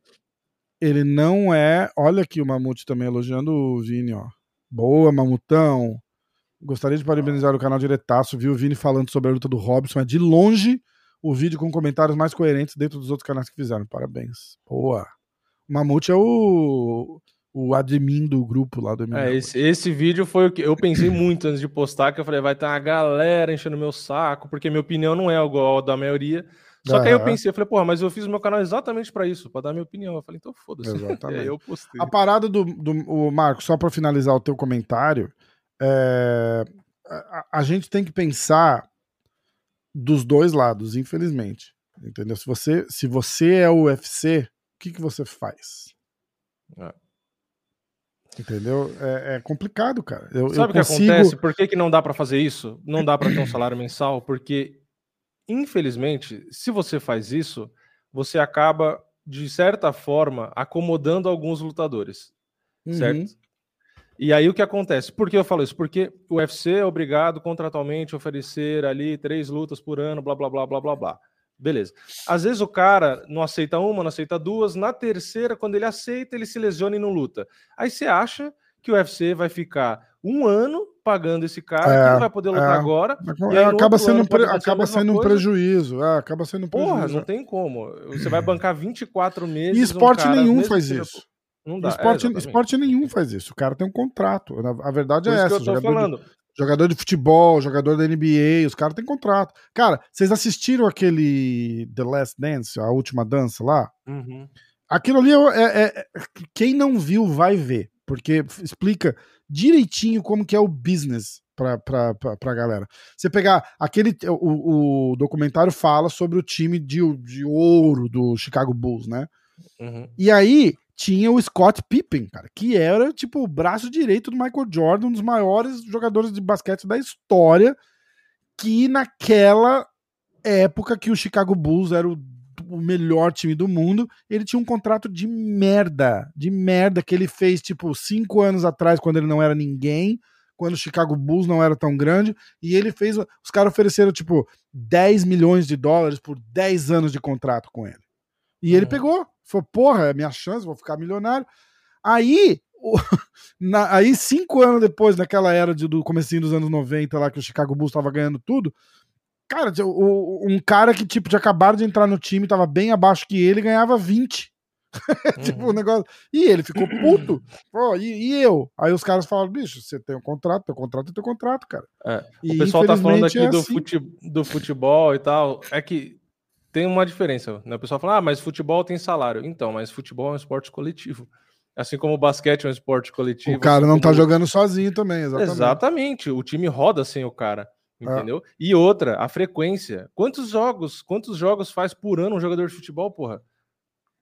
Ele não é. Olha aqui o Mamute também elogiando o Vini, ó. Boa, Mamutão. Gostaria de parabenizar o canal Diretaço, viu o Vini falando sobre a luta do Robson. É de longe o vídeo com comentários mais coerentes dentro dos outros canais que fizeram. Parabéns. Boa. Mamute é o, o admin do grupo lá do ML. É, esse, esse vídeo foi o que eu pensei muito antes de postar, que eu falei, vai ter uma galera enchendo meu saco, porque minha opinião não é igual a da maioria. Só que aí eu pensei, eu falei, porra, mas eu fiz o meu canal exatamente para isso, para dar minha opinião. Eu falei, então foda-se. Exatamente. eu postei. A parada do, do o Marco, só para finalizar o teu comentário, é, a, a, gente tem que pensar dos dois lados, infelizmente. Entendeu? Se você, se você é o UFC, que, que você faz? É. Entendeu? É, é, complicado, cara. Eu, Sabe o que consigo... acontece? Por que, que não dá para fazer isso? Não dá para ter um salário mensal? Porque, infelizmente, se você faz isso, você acaba, de certa forma, acomodando alguns lutadores. Uhum. Certo? E aí o que acontece? Por que eu falo isso? Porque o UFC é obrigado contratualmente a oferecer ali três lutas por ano, blá blá blá blá blá blá. Beleza. Às vezes o cara não aceita uma, não aceita duas, na terceira, quando ele aceita, ele se lesiona e não luta. Aí você acha que o UFC vai ficar um ano pagando esse cara é, que não vai poder lutar é, agora. É, acaba sendo, um, pre... acaba sendo um prejuízo. É, acaba sendo um prejuízo. Porra, não tem como. Você vai bancar 24 meses. E esporte um cara, nenhum faz isso. Não dá. Esporte, é, esporte nenhum faz isso. O cara tem um contrato. A verdade Por é essa. Jogador de, jogador de futebol, jogador da NBA, os caras têm contrato. Cara, vocês assistiram aquele The Last Dance, a última dança lá? Uhum. Aquilo ali é, é, é, quem não viu vai ver, porque explica direitinho como que é o business pra, pra, pra, pra galera. Você pegar aquele. O, o documentário fala sobre o time de, de ouro do Chicago Bulls, né? Uhum. E aí tinha o Scott Pippen, cara, que era tipo o braço direito do Michael Jordan, um dos maiores jogadores de basquete da história, que naquela época que o Chicago Bulls era o, o melhor time do mundo, ele tinha um contrato de merda, de merda que ele fez tipo cinco anos atrás quando ele não era ninguém, quando o Chicago Bulls não era tão grande, e ele fez, os caras ofereceram tipo 10 milhões de dólares por 10 anos de contrato com ele. E ele uhum. pegou, Falou, porra, é minha chance, vou ficar milionário. Aí, o, na, aí cinco anos depois, naquela era de, do comecinho dos anos 90, lá que o Chicago Bulls estava ganhando tudo, cara, o, um cara que tipo tinha acabado de entrar no time, estava bem abaixo que ele, ganhava 20. tipo, o uhum. negócio. E ele ficou puto. Pô, e, e, eu? Aí os caras falaram, bicho, você tem um contrato, teu contrato é teu contrato, cara. É. O e, pessoal tá falando aqui é do, assim. fute, do futebol e tal. É que tem uma diferença, né? O pessoal fala, ah, mas futebol tem salário. Então, mas futebol é um esporte coletivo. Assim como o basquete é um esporte coletivo. O cara não tá jogando sozinho também, exatamente. Exatamente. O time roda sem o cara. É. Entendeu? É. E outra, a frequência. Quantos jogos, quantos jogos faz por ano um jogador de futebol, porra?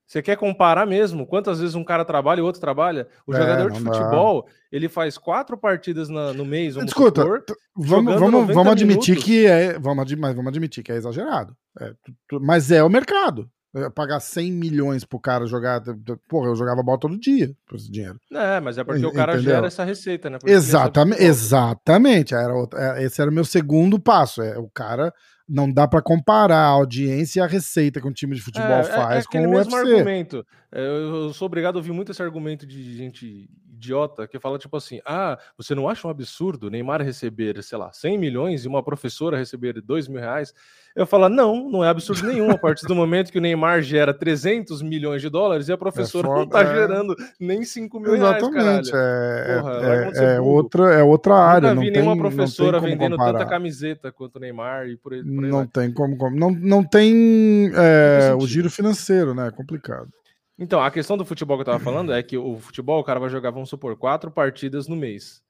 Você quer comparar mesmo? Quantas vezes um cara trabalha e o outro trabalha? O é, jogador de futebol, dá. ele faz quatro partidas na, no mês. Escuta, supor, vamos, vamos, vamos admitir que é. Vamos, mas vamos admitir que é exagerado. É, mas é o mercado. É, pagar 100 milhões pro cara jogar. Porra, eu jogava bola todo dia por esse dinheiro. É, mas é porque o cara Entendeu? gera essa receita, né? exatamente, exatamente. Era outra, esse era o meu segundo passo. É, o cara não dá para comparar a audiência e a receita que um time de futebol é, faz é, é com o mesmo UFC. argumento. É, eu, sou obrigado a ouvir muito esse argumento de gente idiota que fala tipo assim: ah, você não acha um absurdo Neymar receber, sei lá, 100 milhões e uma professora receber 2 mil reais? Eu falo, não, não é absurdo nenhum. A partir do momento que o Neymar gera 300 milhões de dólares e a professora é foda, não tá é... gerando nem 5 mil Exatamente, reais, É, Porra, é, é outra, é outra área. Nunca vi não nenhuma tem, professora vendendo comparar. tanta camiseta quanto o Neymar e por aí. Por aí não vai. tem como. Não, não tem é, o giro financeiro, né? É complicado. Então, a questão do futebol que eu tava falando é que o futebol, o cara vai jogar, vamos supor, quatro partidas no mês,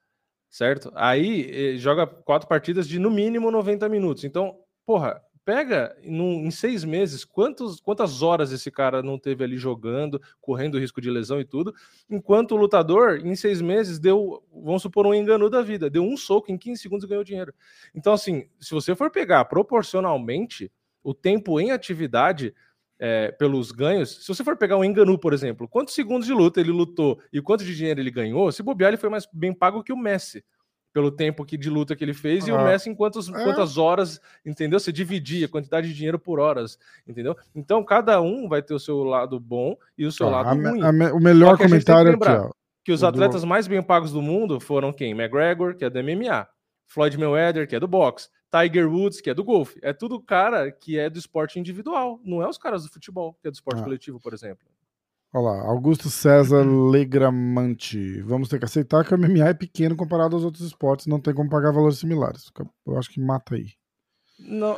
certo? Aí joga quatro partidas de no mínimo 90 minutos. Então, porra, pega num, em seis meses quantos, quantas horas esse cara não teve ali jogando, correndo risco de lesão e tudo, enquanto o lutador, em seis meses, deu, vamos supor, um engano da vida, deu um soco em 15 segundos e ganhou dinheiro. Então, assim, se você for pegar proporcionalmente o tempo em atividade é, pelos ganhos, se você for pegar um Enganu, por exemplo, quantos segundos de luta ele lutou e quanto de dinheiro ele ganhou, se bobear, ele foi mais bem pago que o Messi pelo tempo que, de luta que ele fez, ah. e o Messi em quantos, é. quantas horas, entendeu? Você dividia a quantidade de dinheiro por horas, entendeu? Então, cada um vai ter o seu lado bom e o seu ah, lado ruim. A, o melhor comentário aqui, ó. Que os atletas do... mais bem pagos do mundo foram quem? McGregor, que é do MMA, Floyd Mayweather, que é do boxe, Tiger Woods, que é do golfe. É tudo cara que é do esporte individual, não é os caras do futebol, que é do esporte ah. coletivo, por exemplo. Olha lá, Augusto César Legramante. Vamos ter que aceitar que o MMA é pequeno comparado aos outros esportes, não tem como pagar valores similares. Eu acho que mata aí. Não,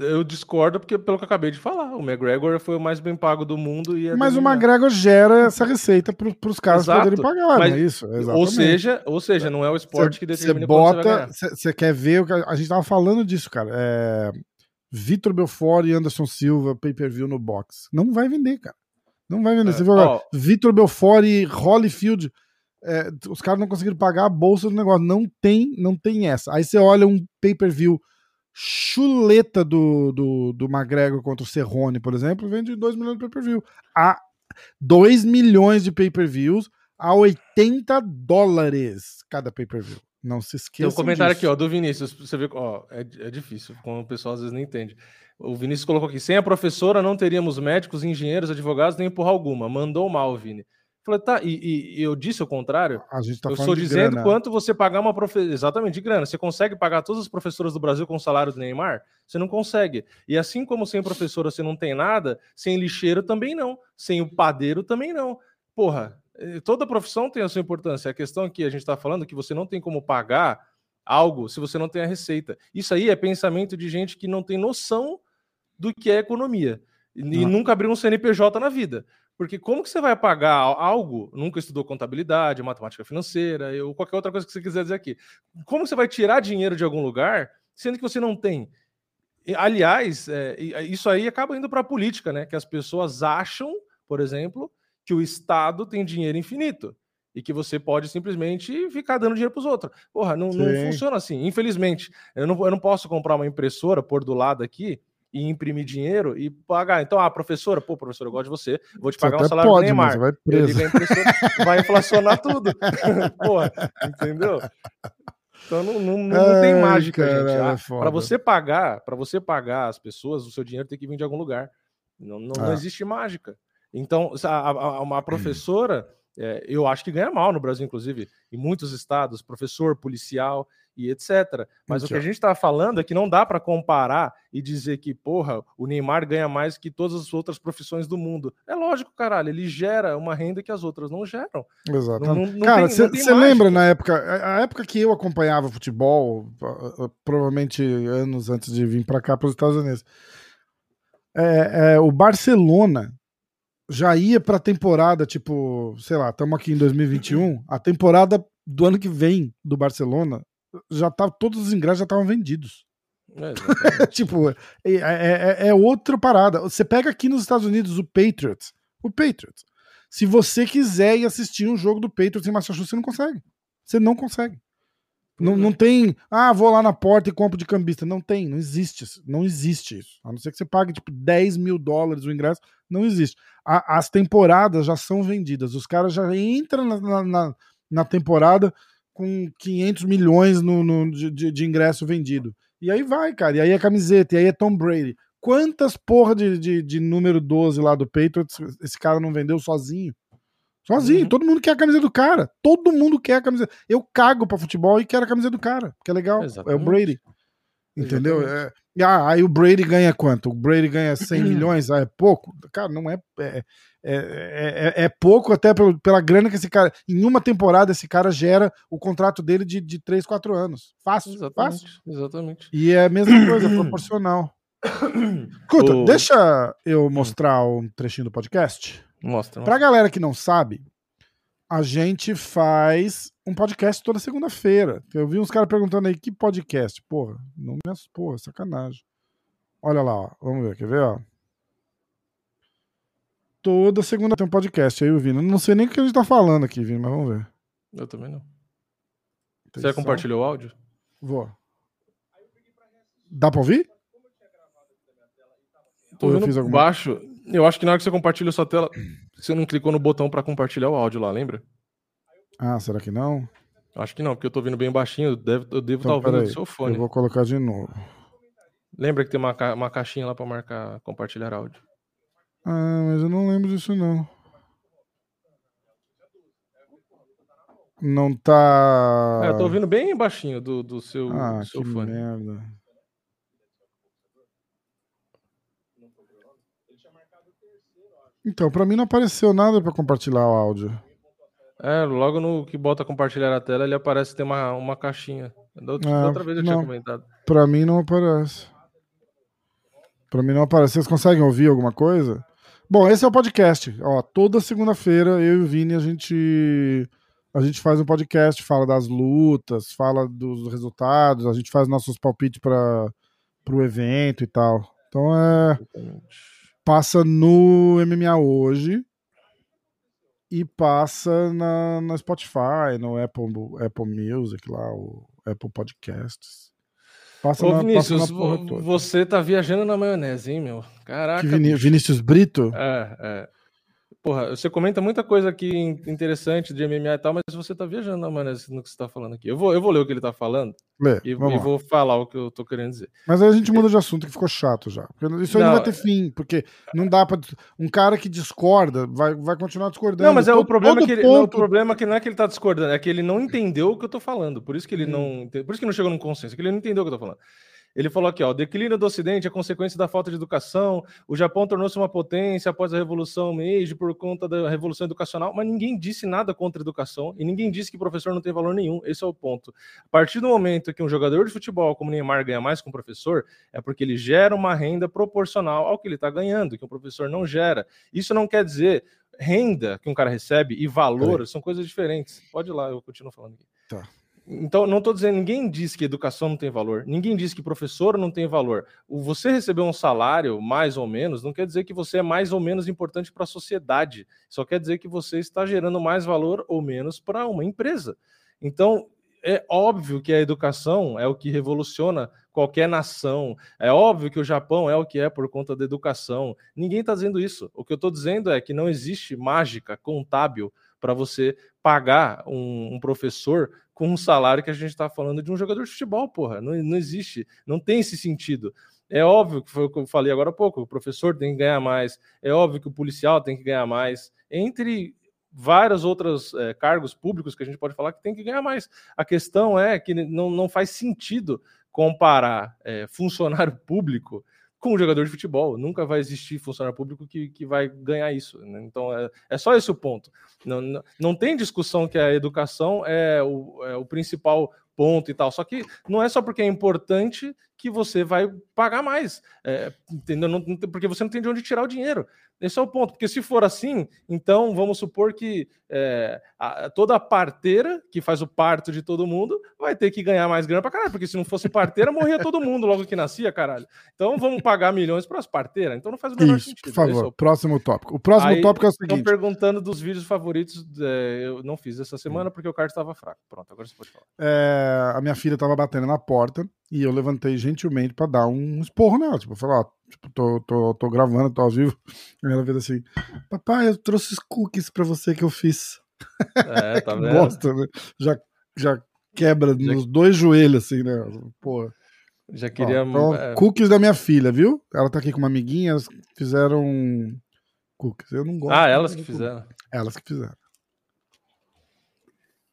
eu discordo porque pelo que eu acabei de falar, o McGregor foi o mais bem pago do mundo e é Mas o McGregor gera essa receita para os caras Exato. poderem pagar, mas, não é isso? Exatamente. Ou seja, ou seja, não é o esporte cê, que determina você bota, você quer ver o que a gente tava falando disso, cara. É, Vitor Belfort e Anderson Silva pay-per-view no box. Não vai vender, cara. Não vai vender. É, Você viu agora? Vitor Belfort e Holyfield. É, os caras não conseguiram pagar a bolsa do negócio. Não tem, não tem essa. Aí você olha um pay-per-view chuleta do, do, do McGregor contra o Cerrone, por exemplo, vende 2 milhões de pay-per-view. A 2 milhões de pay-per-views a 80 dólares cada pay-per-view. Não se esqueça. Tem um comentário disso. aqui, ó, do Vinícius. Você vê, ó, é, é difícil, como o pessoal às vezes não entende. O Vinícius colocou aqui: sem a professora não teríamos médicos, engenheiros, advogados, nem porra alguma. Mandou mal, Vini. Falei, tá, e, e, eu disse o contrário. A gente tá eu estou dizendo grana. quanto você pagar uma professora. Exatamente, de grana. Você consegue pagar todas as professoras do Brasil com o salário do Neymar? Você não consegue. E assim como sem professora você não tem nada, sem lixeiro também não. Sem o padeiro também não. Porra, eh, toda profissão tem a sua importância. A questão aqui, a gente está falando que você não tem como pagar algo se você não tem a receita. Isso aí é pensamento de gente que não tem noção do que é economia. E, e nunca abriu um CNPJ na vida. Porque como que você vai pagar algo, nunca estudou contabilidade, matemática financeira, ou qualquer outra coisa que você quiser dizer aqui. Como você vai tirar dinheiro de algum lugar, sendo que você não tem? Aliás, é, isso aí acaba indo para a política, né? Que as pessoas acham, por exemplo, que o Estado tem dinheiro infinito e que você pode simplesmente ficar dando dinheiro para os outros. Porra, não, não, funciona assim. Infelizmente, eu não, eu não posso comprar uma impressora, pôr do lado aqui e imprimir dinheiro e pagar. Então, ah, professora, pô, professor, eu gosto de você, vou te pagar você um salário pode, do Neymar. Vai, preso. vai inflacionar tudo. pô, entendeu? Então não, não, não, Ai, tem mágica, cara, gente. Ah, é para você pagar, para você pagar as pessoas, o seu dinheiro tem que vir de algum lugar. Não, não, ah. não existe mágica. Então, a, a, uma professora É, eu acho que ganha mal no Brasil, inclusive, em muitos estados, professor, policial e etc. Mas o que a gente está falando é que não dá para comparar e dizer que, porra, o Neymar ganha mais que todas as outras profissões do mundo. É lógico, caralho, ele gera uma renda que as outras não geram. Exato. Não, não, não Cara, você lembra na época, a época que eu acompanhava futebol, provavelmente anos antes de vir para cá, para os Estados Unidos, é, é, o Barcelona já ia para a temporada, tipo, sei lá, estamos aqui em 2021, a temporada do ano que vem do Barcelona já tá, todos os ingressos já estavam vendidos. É, tipo, é, é, é, é, outra parada. Você pega aqui nos Estados Unidos o Patriots. O Patriots. Se você quiser ir assistir um jogo do Patriots em Massachusetts, você não consegue. Você não consegue. Não, não tem, ah, vou lá na porta e compro de cambista. Não tem, não existe. Não existe isso. A não ser que você pague tipo 10 mil dólares o ingresso, não existe. A, as temporadas já são vendidas. Os caras já entram na, na, na temporada com 500 milhões no, no de, de, ingresso vendido. E aí vai, cara. E aí é camiseta, e aí é Tom Brady. Quantas porra de, de, de número 12 lá do Patriots esse cara não vendeu sozinho? Sozinho. Uhum. Todo mundo quer a camisa do cara. Todo mundo quer a camisa. Eu cago pra futebol e quero a camisa do cara, que é legal. Exatamente. É o Brady. Entendeu? É, ah, aí o Brady ganha quanto? O Brady ganha 100 milhões? Ah, é pouco? Cara, não é. É, é, é, é, pouco até pela grana que esse cara. Em uma temporada, esse cara gera o contrato dele de, de 3, 4 anos. Fácil. Exatamente. Fácil. Exatamente. E é a mesma coisa, proporcional. Escuta, o... deixa eu mostrar um trechinho do podcast. Mostra. Pra galera que não sabe, a gente faz um podcast toda segunda-feira. Eu vi uns caras perguntando aí que podcast. Porra, não me porra, sacanagem. Olha lá, ó. vamos ver, quer ver, ó? Toda segunda tem um podcast aí, Vini. Não sei nem o que a gente tá falando aqui, Vini, mas vamos ver. Eu também não. Você já compartilhou o áudio? Vou. Dá pra ouvir? Tô eu fiz alguma... baixo. Eu acho que na hora que você compartilha a sua tela, você não clicou no botão para compartilhar o áudio lá, lembra? Ah, será que não? Acho que não, porque eu tô vindo bem baixinho, eu devo, eu devo então, estar ouvindo do seu fone. Eu vou colocar de novo. Lembra que tem uma, uma caixinha lá para marcar compartilhar áudio? Ah, mas eu não lembro disso não. Não tá. É, eu tô ouvindo bem baixinho do, do seu, ah, do seu que fone. Merda. Então, para mim não apareceu nada para compartilhar o áudio. É, logo no que bota compartilhar a tela, ele aparece tem uma, uma caixinha. Da outra, é, outra vez eu não, tinha comentado. Pra mim não aparece. Pra mim não aparece. Vocês conseguem ouvir alguma coisa? Bom, esse é o podcast. Ó, toda segunda-feira eu e o Vini a gente a gente faz um podcast, fala das lutas, fala dos resultados, a gente faz nossos palpites para o evento e tal. Então é Exatamente passa no MMA hoje e passa na, na Spotify, no Apple, Apple Music lá, o Apple Podcasts. Passa Ô, na, Vinícius, passa na você tá viajando na maionese, hein, meu? Caraca. Viní Vinícius Brito? É, é. Porra, você comenta muita coisa aqui interessante de MMA e tal, mas você tá viajando na maionese no que você tá falando aqui. Eu vou, eu vou ler o que ele tá falando Lê, e, e vou falar o que eu tô querendo dizer. Mas aí a gente muda de assunto que ficou chato já. Isso aí não, não vai ter fim, porque não dá pra. Um cara que discorda vai, vai continuar discordando. Não, mas é todo, o problema que ele, ponto... não, o problema é que não é que ele tá discordando, é que ele não entendeu o que eu tô falando. Por isso que ele hum. não. Por isso que não chegou num consenso, é que ele não entendeu o que eu tô falando. Ele falou aqui, ó, o declínio do Ocidente é consequência da falta de educação. O Japão tornou-se uma potência após a Revolução Meiji por conta da Revolução Educacional, mas ninguém disse nada contra a educação e ninguém disse que professor não tem valor nenhum. Esse é o ponto. A partir do momento que um jogador de futebol como Neymar ganha mais que um professor, é porque ele gera uma renda proporcional ao que ele está ganhando, que um professor não gera. Isso não quer dizer renda que um cara recebe e valor, são coisas diferentes. Pode ir lá, eu continuo falando aqui. Tá. Então, não estou dizendo, ninguém diz que educação não tem valor, ninguém diz que professor não tem valor. Você receber um salário, mais ou menos, não quer dizer que você é mais ou menos importante para a sociedade. Só quer dizer que você está gerando mais valor ou menos para uma empresa. Então, é óbvio que a educação é o que revoluciona qualquer nação. É óbvio que o Japão é o que é por conta da educação. Ninguém está dizendo isso. O que eu estou dizendo é que não existe mágica contábil para você pagar um, um, professor com um salário que a gente está falando de um jogador de futebol, porra. Não, não existe, não tem esse sentido. É óbvio que foi o que eu falei agora há pouco: o professor tem que ganhar mais, é óbvio que o policial tem que ganhar mais. Entre vários outros é, cargos públicos que a gente pode falar que tem que ganhar mais. A questão é que não, não faz sentido comparar é, funcionário público com jogador de futebol. Nunca vai existir funcionário público que, que vai ganhar isso. Né? Então é, é só esse o ponto. Não, não, não, tem discussão que a educação é o, é o principal ponto e tal. Só que não é só porque é importante que você vai pagar mais. É, entendeu? Não, porque você não tem de onde tirar o dinheiro. Esse é o ponto, porque se for assim, então vamos supor que é, a, toda a parteira que faz o parto de todo mundo vai ter que ganhar mais grana para caralho, porque se não fosse parteira, morria todo mundo logo que nascia, caralho. Então vamos pagar milhões para as parteiras, então não faz o menor Isso, sentido. Por favor, é próximo tópico. O próximo Aí, tópico é o seguinte: estão perguntando dos vídeos favoritos, é, eu não fiz essa semana porque o card estava fraco. Pronto, agora você pode falar. É, a minha filha estava batendo na porta e eu levantei gentilmente para dar um esporro nela, tipo, falar, ó, tipo, tô, tô, tô gravando, tô ao vivo. Aí ela fez assim: Papai, eu trouxe os cookies para você que eu fiz. É, tá vendo? Bosta, né? Já, já quebra já... nos dois joelhos, assim, né? Porra. Já queria. Ó, então, é... Cookies da minha filha, viu? Ela tá aqui com uma amiguinha, elas fizeram cookies. Eu não gosto. Ah, elas que fizeram. Elas que fizeram.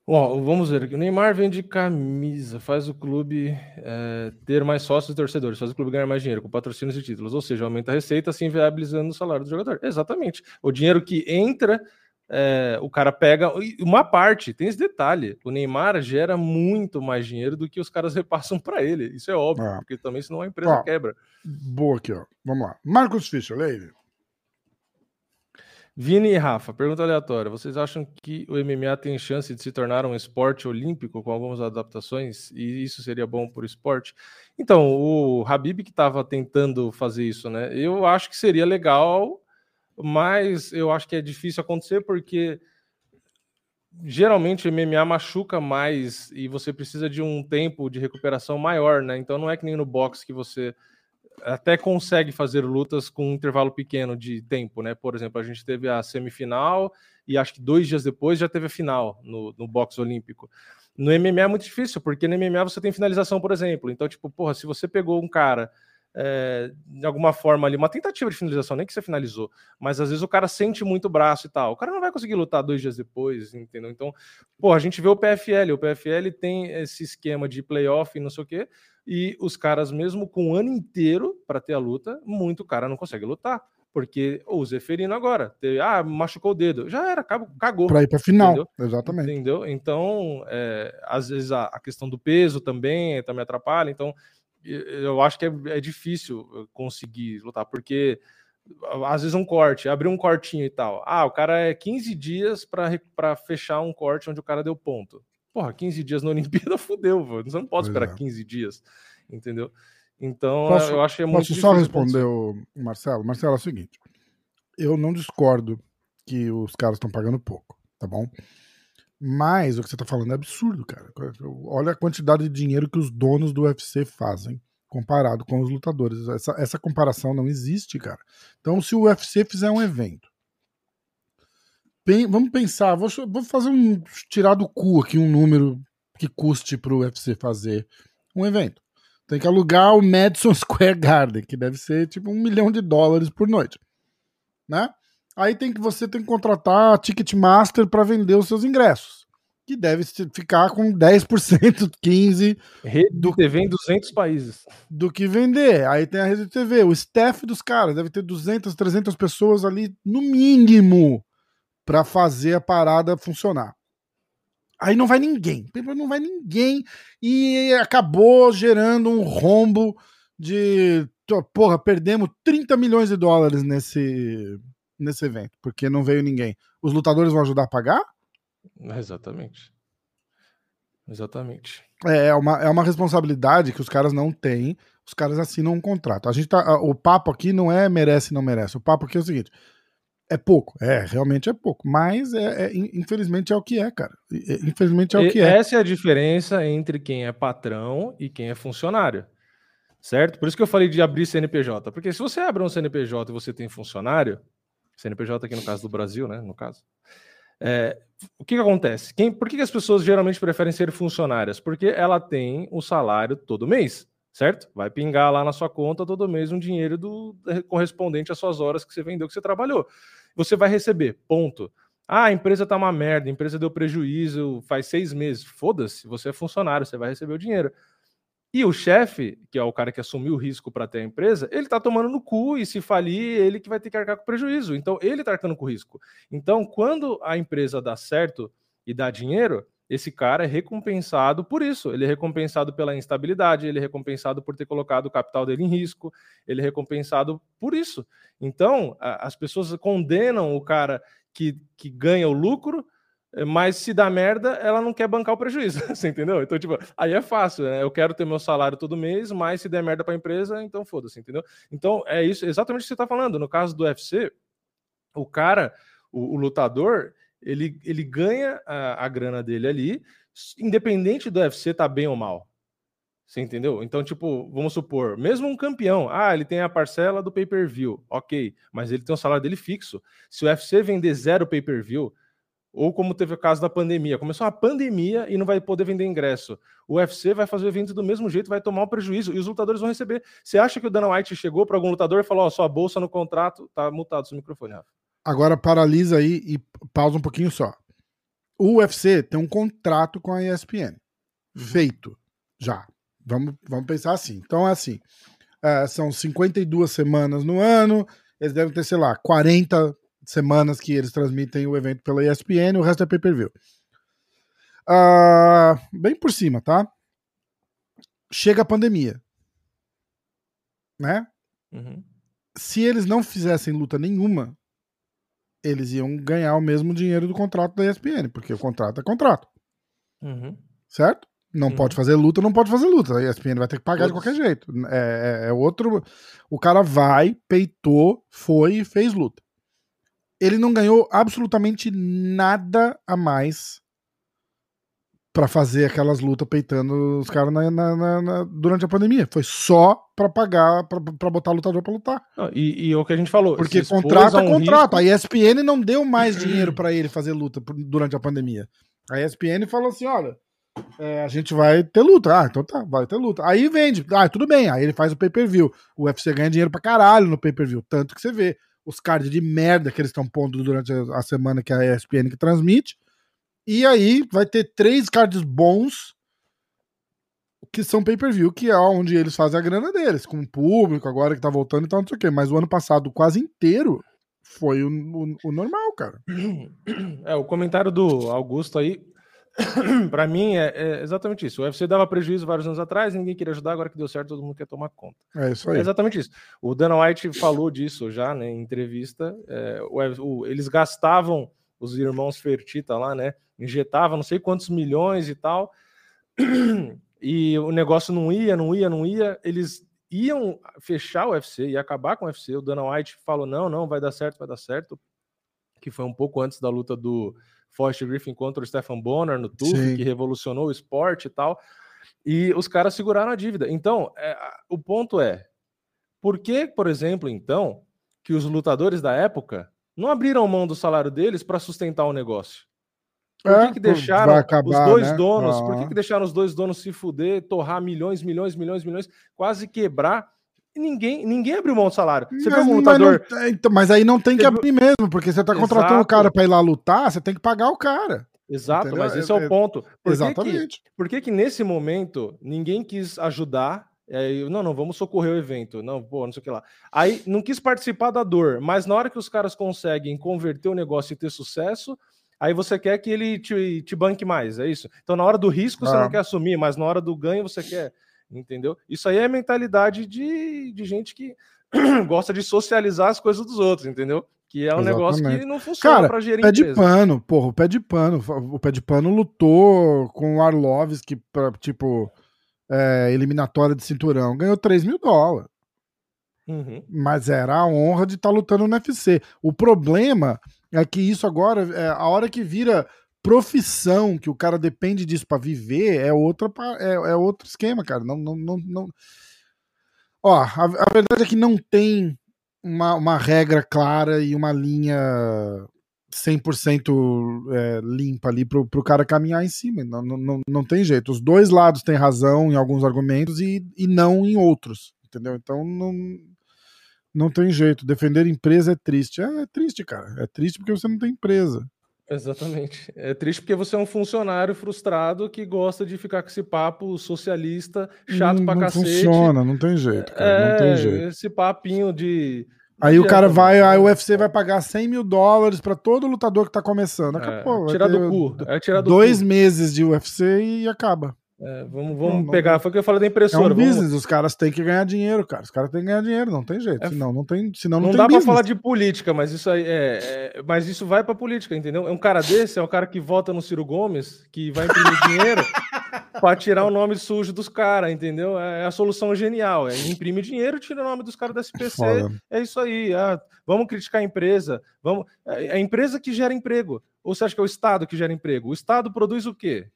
Vamos ver. O Neymar vende camisa, faz o clube é, ter mais sócios e torcedores, faz o clube ganhar mais dinheiro com patrocínios e títulos, ou seja, aumenta a receita, assim viabilizando o salário do jogador. Exatamente. O dinheiro que entra, é, o cara pega uma parte, tem esse detalhe: o Neymar gera muito mais dinheiro do que os caras repassam para ele. Isso é óbvio, ah. porque também senão a empresa ó, quebra. Boa aqui, ó. Vamos lá. Marcos Fischer, leia. Vini e Rafa, pergunta aleatória. Vocês acham que o MMA tem chance de se tornar um esporte olímpico com algumas adaptações e isso seria bom para o esporte? Então, o Habib que estava tentando fazer isso, né? Eu acho que seria legal, mas eu acho que é difícil acontecer porque geralmente o MMA machuca mais e você precisa de um tempo de recuperação maior, né? Então não é que nem no boxe que você até consegue fazer lutas com um intervalo pequeno de tempo, né? Por exemplo, a gente teve a semifinal e acho que dois dias depois já teve a final no, no boxe olímpico. No MMA é muito difícil, porque no MMA você tem finalização, por exemplo. Então, tipo, porra, se você pegou um cara é, de alguma forma ali, uma tentativa de finalização, nem que você finalizou, mas às vezes o cara sente muito o braço e tal. O cara não vai conseguir lutar dois dias depois, entendeu? Então, pô, a gente vê o PFL, o PFL tem esse esquema de playoff e não sei o quê, e os caras, mesmo com um ano inteiro para ter a luta, muito cara não consegue lutar. Porque o Zeferino agora, teve, ah, machucou o dedo, já era, cagou. Para ir para final, entendeu? exatamente. Entendeu? Então, é, às vezes a, a, questão do peso também, também atrapalha. Então, eu acho que é, é difícil conseguir lutar, porque às vezes um corte, abrir um cortinho e tal. Ah, o cara é 15 dias para fechar um corte onde o cara deu ponto. Porra, 15 dias na Olimpíada fudeu, você não pode esperar é. 15 dias, entendeu? Então, posso, eu acho que é muito Posso só responder o Marcelo? Marcelo, é o seguinte, eu não discordo que os caras estão pagando pouco, tá bom? Mas o que você tá falando é absurdo, cara. Olha a quantidade de dinheiro que os donos do UFC fazem comparado com os lutadores. Essa, essa comparação não existe, cara. Então, se o UFC fizer um evento vamos pensar, vou, vou fazer um. tirar do cu aqui um número que custe para o UFC fazer um evento. Tem que alugar o Madison Square Garden, que deve ser tipo um milhão de dólares por noite. Né? Aí tem que você tem que contratar a Ticketmaster para vender os seus ingressos, que deve ficar com 10%, 15% Rede do TV em 200 países. Do que vender. Aí tem a Rede TV, o staff dos caras deve ter 200, 300 pessoas ali no mínimo para fazer a parada funcionar. Aí não vai ninguém, não vai ninguém e acabou gerando um rombo de porra, perdemos 30 milhões de dólares nesse nesse evento, porque não veio ninguém. Os lutadores vão ajudar a pagar? Exatamente. Exatamente. É, é uma, é uma responsabilidade que os caras não têm. Os caras assinam um contrato. A gente tá, o papo aqui não é merece não merece. O papo aqui é o seguinte: é pouco, é, realmente é pouco, mas é, é infelizmente é o que é, cara. Infelizmente é o que é. Essa é a diferença entre quem é patrão e quem é funcionário, certo? Por isso que eu falei de abrir CNPJ, porque se você abre um CNPJ e você tem funcionário, CNPJ aqui no caso do Brasil, né, no caso, é, o que, que acontece? Quem, por que, que as pessoas geralmente preferem ser funcionárias? Porque ela tem o salário todo mês certo? Vai pingar lá na sua conta todo mês um dinheiro do correspondente às suas horas que você vendeu, que você trabalhou. Você vai receber, ponto. Ah, a empresa tá uma merda, a empresa deu prejuízo faz seis meses. Foda-se, você é funcionário, você vai receber o dinheiro. E o chefe, que é o cara que assumiu o risco para ter a empresa, ele tá tomando no cu e se falir, ele que vai ter que arcar com prejuízo. Então, ele tá arcando com risco. Então, quando a empresa dá certo e dá dinheiro, esse cara é recompensado por isso. Ele é recompensado pela instabilidade, ele é recompensado por ter colocado o capital dele em risco, ele é recompensado por isso. Então, a, as pessoas condenam o cara que, que ganha o lucro, mas se dá merda, ela não quer bancar o prejuízo, você entendeu? Então, tipo, aí é fácil, né? Eu quero ter meu salário todo mês, mas se der merda para a empresa, então foda-se, entendeu? Então, é isso, exatamente o que você está falando. No caso do UFC, o cara, o, o lutador, ele, ele ganha a, a grana dele ali, independente do UFC tá bem ou mal. Você entendeu? Então, tipo, vamos supor, mesmo um campeão, ah, ele tem a parcela do pay-per-view, ok, mas ele tem o salário dele fixo. Se o UFC vender zero pay-per-view, ou como teve o caso da pandemia, começou a pandemia e não vai poder vender ingresso. O UFC vai fazer o evento do mesmo jeito, vai tomar um prejuízo e os lutadores vão receber. Você acha que o Dana White chegou para algum lutador e falou: Ó, oh, sua bolsa no contrato tá multado seu microfone, Rafa? Agora paralisa aí e pausa um pouquinho só. O UFC tem um contrato com a ESPN. Uhum. Feito. Já. Vamos, vamos pensar assim. Então é assim. É, são 52 semanas no ano. Eles devem ter, sei lá, 40 semanas que eles transmitem o evento pela ESPN, o resto é pay-per-view. Uh, bem por cima, tá? Chega a pandemia. Né? Uhum. Se eles não fizessem luta nenhuma, eles iam ganhar o mesmo dinheiro do contrato da ESPN, porque o contrato é contrato. Uhum. Certo? Não uhum. pode fazer luta, não pode fazer luta. A ESPN vai ter que pagar Todos. de qualquer jeito. É, é, é, outro. O cara vai, peitou, foi e fez luta. Ele não ganhou absolutamente nada a mais para fazer aquelas lutas peitando os caras na, na, na, durante a pandemia. Foi só para pagar, para botar lutador para lutar. Não, e, e, o que a gente falou. Porque contrato é contrato. Risco... A ESPN não deu mais dinheiro para ele fazer luta durante a pandemia. A ESPN falou assim: olha. É, a gente vai ter luta. Ah, então tá, vai ter luta. Aí vende. Ah, tudo bem. Aí ele faz o pay-per-view. O UFC ganha dinheiro pra caralho no pay-per-view. Tanto que você vê os cards de merda que eles estão pondo durante a semana que a ESPN que transmite. E aí vai ter três cards bons que são pay-per-view, que é onde eles fazem a grana deles, com o público, agora que tá voltando e tal, não sei o quê. Mas o ano passado quase inteiro foi o, o, o normal, cara. É, o comentário do Augusto aí, para mim, é, é, exatamente isso. O UFC dava prejuízo vários anos atrás, ninguém queria ajudar, agora que deu certo, todo mundo quer tomar conta. É isso aí. É exatamente isso. O Dana White falou disso já, né, em entrevista. É, o, o, eles gastavam os irmãos Fertita lá, né? Injetava não sei quantos milhões e tal. E o negócio não ia, não ia, não ia. Eles iam fechar o UFC e acabar com o UFC. O Dana White falou: não, não, vai dar certo, vai dar certo. Que foi um pouco antes da luta do Forrest Griffin contra o Stephen Bonner no TUF, que revolucionou o esporte e tal. E os caras seguraram a dívida. Então, é, o ponto é: por que, por exemplo, então, que os lutadores da época não abriram mão do salário deles para sustentar o negócio. Por que, é, que deixaram acabar, os dois né? donos? Ah. Por que, que deixaram os dois donos se fuder, torrar milhões, milhões, milhões, milhões, quase quebrar? E ninguém, ninguém abriu mão do salário. Você mas, um lutador. Mas, não, então, mas aí não tem que abrir mesmo, porque você está contratando o cara para ir lá lutar, você tem que pagar o cara. Exato, Entendeu? mas esse é, é o ponto. Por exatamente. Que por que, que nesse momento ninguém quis ajudar é, não, não, vamos socorrer o evento. Não, pô, não sei o que lá. Aí não quis participar da dor, mas na hora que os caras conseguem converter o negócio e ter sucesso, aí você quer que ele te, te banque mais, é isso? Então na hora do risco ah. você não ah. quer assumir, mas na hora do ganho você quer, entendeu? Isso aí é mentalidade de, de gente que gosta de socializar as coisas dos outros, entendeu? Que é um Exatamente. negócio que não funciona para gerir pé de pano, porra, o pé de pano. O pé de pano lutou com o Arlovski pra, tipo é, eliminatória de cinturão, ganhou 3 mil dólares. Uhum. Mas era a honra de estar tá lutando no UFC. O problema é que isso agora, é, a hora que vira profissão, que o cara depende disso para viver, é, outra, é, é outro esquema, cara. Não, não, não, não... Ó, a, a verdade é que não tem uma, uma regra clara e uma linha 100% é, limpa ali pro, pro cara caminhar em cima. Não, não, não tem jeito. Os dois lados têm razão em alguns argumentos e, e não em outros. Entendeu? Então não, não tem jeito. Defender empresa é triste. É, é triste, cara. É triste porque você não tem empresa. Exatamente. É triste porque você é um funcionário frustrado que gosta de ficar com esse papo socialista, chato não, pra não cacete. Não funciona, não tem jeito, cara, é, não tem é, jeito. Esse papinho de Aí o cara vai, a UFC vai pagar 100 mil dólares para todo lutador que tá começando. Acabou, é, tirar do cu. É tirar do dois cu. meses de UFC e acaba. É, vamos vamos não, pegar, não, foi o que eu falei da impressora. É um business, vamos... os caras têm que ganhar dinheiro, cara. Os caras têm que ganhar dinheiro, não tem jeito. É, senão não tem, senão não, não tem dá para falar de política, mas isso aí é, é, mas isso vai para política, entendeu? É um cara desse, é o cara que vota no Ciro Gomes, que vai imprimir dinheiro para tirar o nome sujo dos caras, entendeu? É, é a solução genial, é imprime dinheiro, tira o nome dos caras da SPC. Foda. É isso aí. Ah, vamos criticar a empresa, vamos é, é a empresa que gera emprego. Ou você acha que é o Estado que gera emprego? O Estado produz o quê?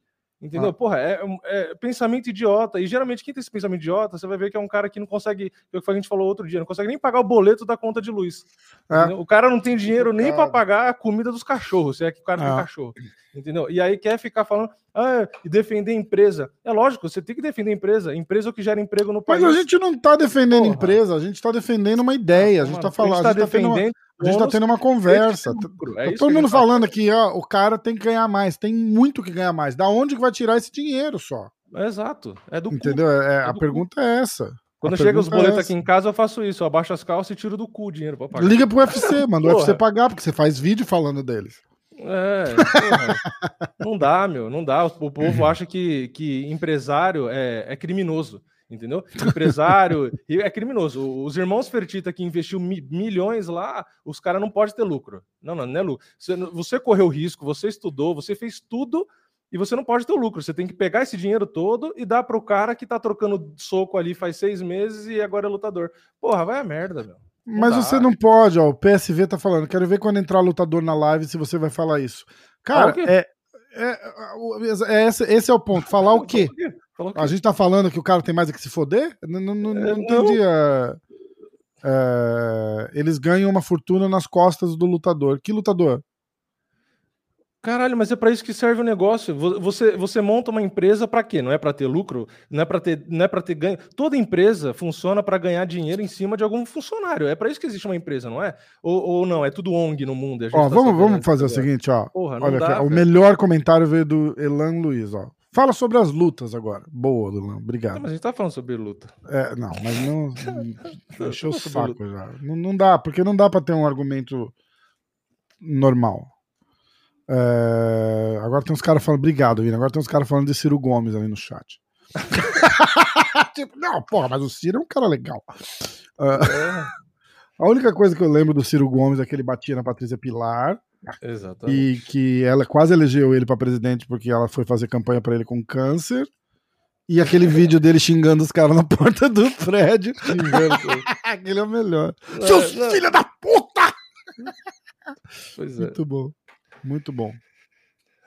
Entendeu? Ah. Porra, é, é, pensamento idiota. E geralmente quem tem esse pensamento idiota, você vai ver que é um cara que não consegue, é o que a gente falou outro dia, não consegue nem pagar o boleto da conta de luz. É. O cara não tem dinheiro nem para pagar a comida dos cachorros, se é que o cara tem é. cachorro. Entendeu? E aí quer ficar falando ah, e defender a empresa. É lógico, você tem que defender a empresa. Empresa é o que gera emprego no país. Mas a gente não está defendendo Porra. empresa, a gente está defendendo uma ideia. A gente está falando. A gente está tá defendendo. A gente está tendo uma conversa. É todo mundo tá falando aqui, ó, o cara tem que ganhar mais, tem muito que ganhar mais. Da onde que vai tirar esse dinheiro só? exato. É do Entendeu? Cu. É, é a pergunta cu. é essa. Quando chega os boletos é aqui em casa, eu faço isso. Eu abaixo as calças e tiro do cu o dinheiro pra pagar. Liga pro UFC, mano. O UFC pagar, porque você faz vídeo falando deles. É, porra, não dá, meu, não dá. O povo acha que, que empresário é, é criminoso entendeu? Empresário é criminoso. Os irmãos Fertita que investiu mi milhões lá, os caras não podem ter lucro. Não, não, não é lucro. Você, você correu risco, você estudou, você fez tudo e você não pode ter lucro. Você tem que pegar esse dinheiro todo e dar para o cara que tá trocando soco ali faz seis meses e agora é lutador. Porra, vai a merda, meu. Não Mas dá. você não pode, ó. O PSV tá falando. Quero ver quando entrar lutador na live se você vai falar isso. Cara, ah, é, é, é, esse, esse é o ponto. Falar o quê? A gente tá falando que o cara tem mais a que se foder? Não, não, não, não entendi. É, é, eles ganham uma fortuna nas costas do lutador. Que lutador? Caralho, mas é para isso que serve o negócio. Você, você monta uma empresa para quê? Não é para ter lucro? Não é para ter, não é para ter ganho. Toda empresa funciona para ganhar dinheiro em cima de algum funcionário. É para isso que existe uma empresa, não é? Ou, ou não? É tudo ONG no mundo. Ó, tá vamos, vamos fazer o seguinte, ó. Porra, Olha, dá, aqui, o melhor comentário veio do Elan Luiz, ó. Fala sobre as lutas agora. Boa, Elan. Obrigado. Não, mas a gente tá falando sobre luta. É, não, mas não. Deixou o saco já. Não, não dá, porque não dá para ter um argumento normal. É... Agora tem uns caras falando, obrigado, Vina. Agora tem uns caras falando de Ciro Gomes ali no chat. tipo, não, porra, mas o Ciro é um cara legal. Uh... A única coisa que eu lembro do Ciro Gomes é que ele batia na Patrícia Pilar. Exatamente. E que ela quase elegeu ele para presidente porque ela foi fazer campanha para ele com câncer. E aquele vídeo dele xingando os caras na porta do prédio. Aquele é o melhor. É, Seus filhos da puta! Pois é. Muito bom. Muito bom.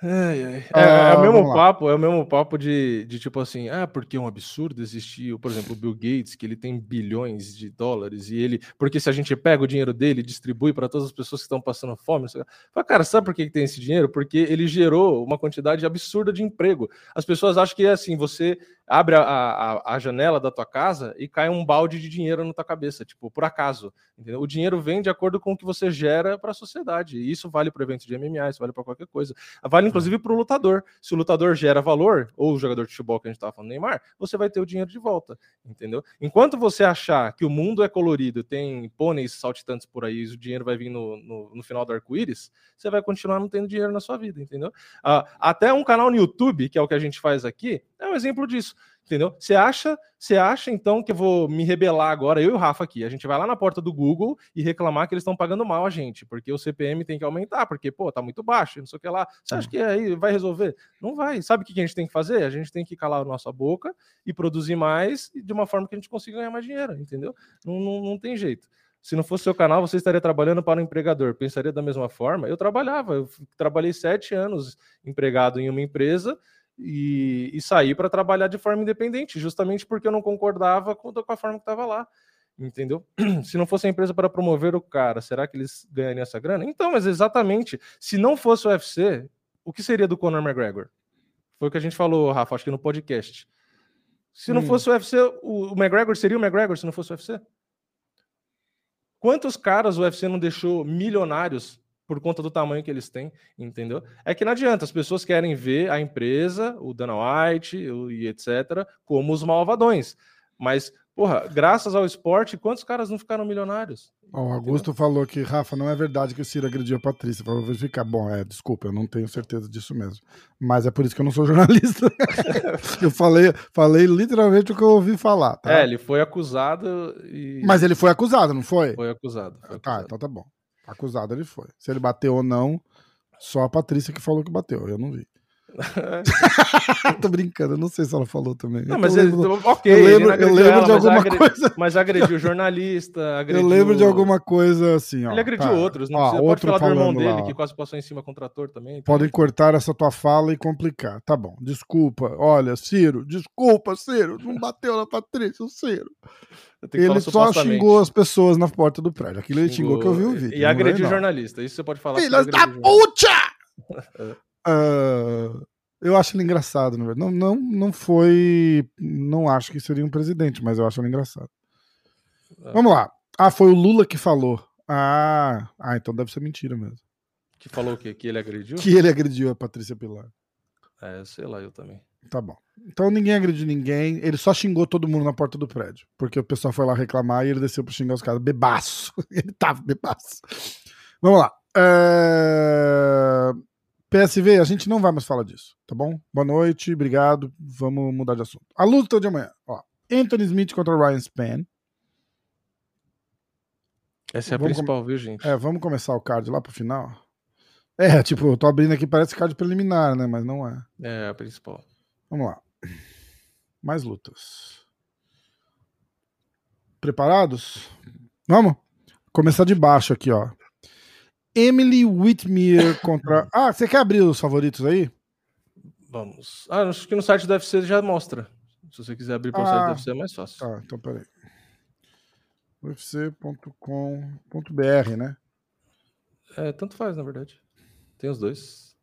Ai. É, ah, é, o mesmo papo, é o mesmo papo de, de tipo assim, ah, porque é um absurdo existir, por exemplo, o Bill Gates, que ele tem bilhões de dólares e ele, porque se a gente pega o dinheiro dele e distribui para todas as pessoas que estão passando fome, você fala, cara, sabe por que tem esse dinheiro? Porque ele gerou uma quantidade absurda de emprego. As pessoas acham que é assim, você abre a, a, a, janela da tua casa e cai um balde de dinheiro na tua cabeça, tipo, por acaso. Entendeu? O dinheiro vem de acordo com o que você gera para a sociedade. E isso vale para evento de MMA, isso vale para qualquer coisa. Vale inclusive para o lutador. Se o lutador gera valor, ou o jogador de futebol que a gente estava falando, Neymar, você vai ter o dinheiro de volta. Entendeu? Enquanto você achar que o mundo é colorido, tem pôneis saltitantes por aí, o dinheiro vai vir no, no, no final do arco-íris, você vai continuar não tendo dinheiro na sua vida, entendeu? Uh, até um canal no YouTube, que é o que a gente faz aqui, é um exemplo disso. Entendeu? Você acha, você acha então que eu vou me rebelar agora, eu e o Rafa aqui, a gente vai lá na porta do Google e reclamar que eles estão pagando mal a gente, porque o CPM tem que aumentar, porque, pô, tá muito baixo, não sei o que lá. Você acha que aí vai resolver? Não vai. Sabe o que a gente tem que fazer? A gente tem que calar a nossa boca e produzir mais de uma forma que a gente consiga ganhar mais dinheiro, entendeu? Não, não, não tem jeito. Se não fosse seu canal, você estaria trabalhando para o um empregador. Pensaria da mesma forma? Eu trabalhava, eu trabalhei sete anos empregado em uma empresa e, e sair para trabalhar de forma independente, justamente porque eu não concordava com, com a forma que estava lá. Entendeu? Se não fosse a empresa para promover o cara, será que eles ganhariam essa grana? Então, mas exatamente, se não fosse o UFC, o que seria do Conor McGregor? Foi o que a gente falou, Rafa, acho que no podcast. Se não hum. fosse o UFC, o, o McGregor seria o McGregor se não fosse o UFC? Quantos caras o UFC não deixou milionários por conta do tamanho que eles têm, entendeu? É que não adianta, as pessoas querem ver a empresa, o Dana White e etc., como os malvadões. Mas, porra, graças ao esporte, quantos caras não ficaram milionários? o Augusto entendeu? falou que, Rafa, não é verdade que o Ciro agrediu a Patrícia. Vou verificar. Bom, é, desculpa, eu não tenho certeza disso mesmo. Mas é por isso que eu não sou jornalista. eu falei, falei literalmente o que eu ouvi falar. Tá? É, ele foi acusado e. Mas ele foi acusado, não foi? Foi acusado. Foi tá, então tá bom. Acusado ele foi. Se ele bateu ou não, só a Patrícia que falou que bateu. Eu não vi. Tô brincando, eu não sei se ela falou também. Não, mas ele, ok, eu lembro, eu lembro ela, de alguma agredi, coisa. Mas agrediu jornalista. Agrediu... Eu lembro de alguma coisa assim. Ó, ele agrediu tá. outros, não ó, precisa, outro pode falar do irmão dele, lá, que quase passou em cima com o trator também. Então... Podem cortar essa tua fala e complicar. Tá bom, desculpa. Olha, Ciro, desculpa, Ciro, não bateu na Patrícia, o Ciro. Ele só xingou as pessoas na porta do prédio. Aquilo ele xingou que eu vi o vídeo. E agrediu jornalista, isso você pode falar. Filhas da puta! Uh, eu acho ele engraçado, na verdade. Não, não, não foi. Não acho que seria um presidente, mas eu acho ele engraçado. Ah. Vamos lá. Ah, foi o Lula que falou. Ah, ah, então deve ser mentira mesmo. Que falou o quê? Que ele agrediu? Que ele agrediu a Patrícia Pilar. É, sei lá, eu também. Tá bom. Então ninguém agrediu ninguém. Ele só xingou todo mundo na porta do prédio. Porque o pessoal foi lá reclamar e ele desceu pra xingar os caras. Bebaço. Ele tava bebaço. Vamos lá. É... PSV, a gente não vai mais falar disso, tá bom? Boa noite, obrigado. Vamos mudar de assunto. A luta de amanhã, ó. Anthony Smith contra Ryan Span. Essa é a vamos principal, com... viu, gente? É, vamos começar o card lá pro final. É, tipo, eu tô abrindo aqui, parece card preliminar, né? Mas não é. É, a principal. Vamos lá. Mais lutas. Preparados? Vamos? Começar de baixo aqui, ó. Emily Whitmere contra. Ah, você quer abrir os favoritos aí? Vamos. Ah, acho que no site do UFC já mostra. Se você quiser abrir para o ah, site do UFC é mais fácil. Tá, então peraí. UFC.com.br, né? É, tanto faz, na verdade. Tem os dois.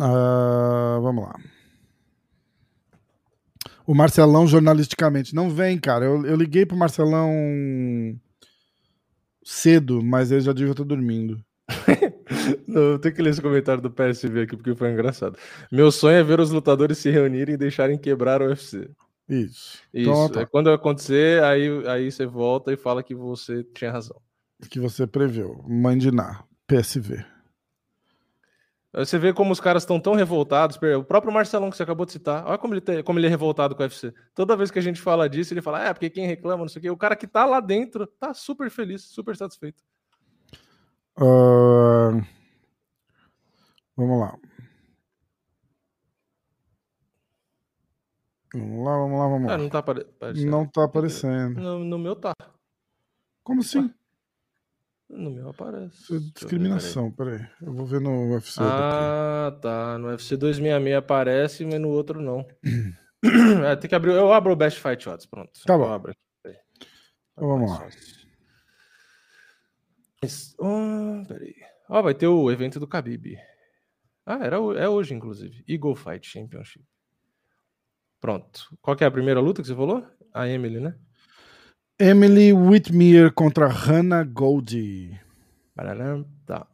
Uh, vamos lá. O Marcelão, jornalisticamente, não vem, cara. Eu, eu liguei pro Marcelão cedo, mas ele já devia estar dormindo. Não, eu tenho que ler esse comentário do PSV aqui porque foi engraçado. Meu sonho é ver os lutadores se reunirem e deixarem quebrar o UFC. Isso. Isso. Então, tá. é quando acontecer, aí, aí você volta e fala que você tinha razão. Que você preveu. Mandiná, PSV. Você vê como os caras estão tão revoltados. O próprio Marcelão que você acabou de citar, olha como ele, tem, como ele é revoltado com o UFC. Toda vez que a gente fala disso, ele fala: é, porque quem reclama, não sei o quê. O cara que tá lá dentro tá super feliz, super satisfeito. Uh... Vamos lá. Vamos lá, vamos lá, vamos lá. Ah, não tá aparecendo. Não tá aparecendo. No, no meu tá. Como assim? No meu aparece. Discriminação, peraí. Eu vou ver no UFC. Ah, daqui. tá. No UFC 266 aparece, mas no outro não. é, tem que abrir. Eu abro o Best Fight Odds, pronto. Tá bom. Abro. Então vamos lá. Oh, peraí. Ó, oh, vai ter o evento do Khabib. Ah, era, é hoje, inclusive. Eagle Fight Championship. Pronto. Qual que é a primeira luta que você falou? A Emily, né? Emily Whitmere contra Hannah Goldie. Tá.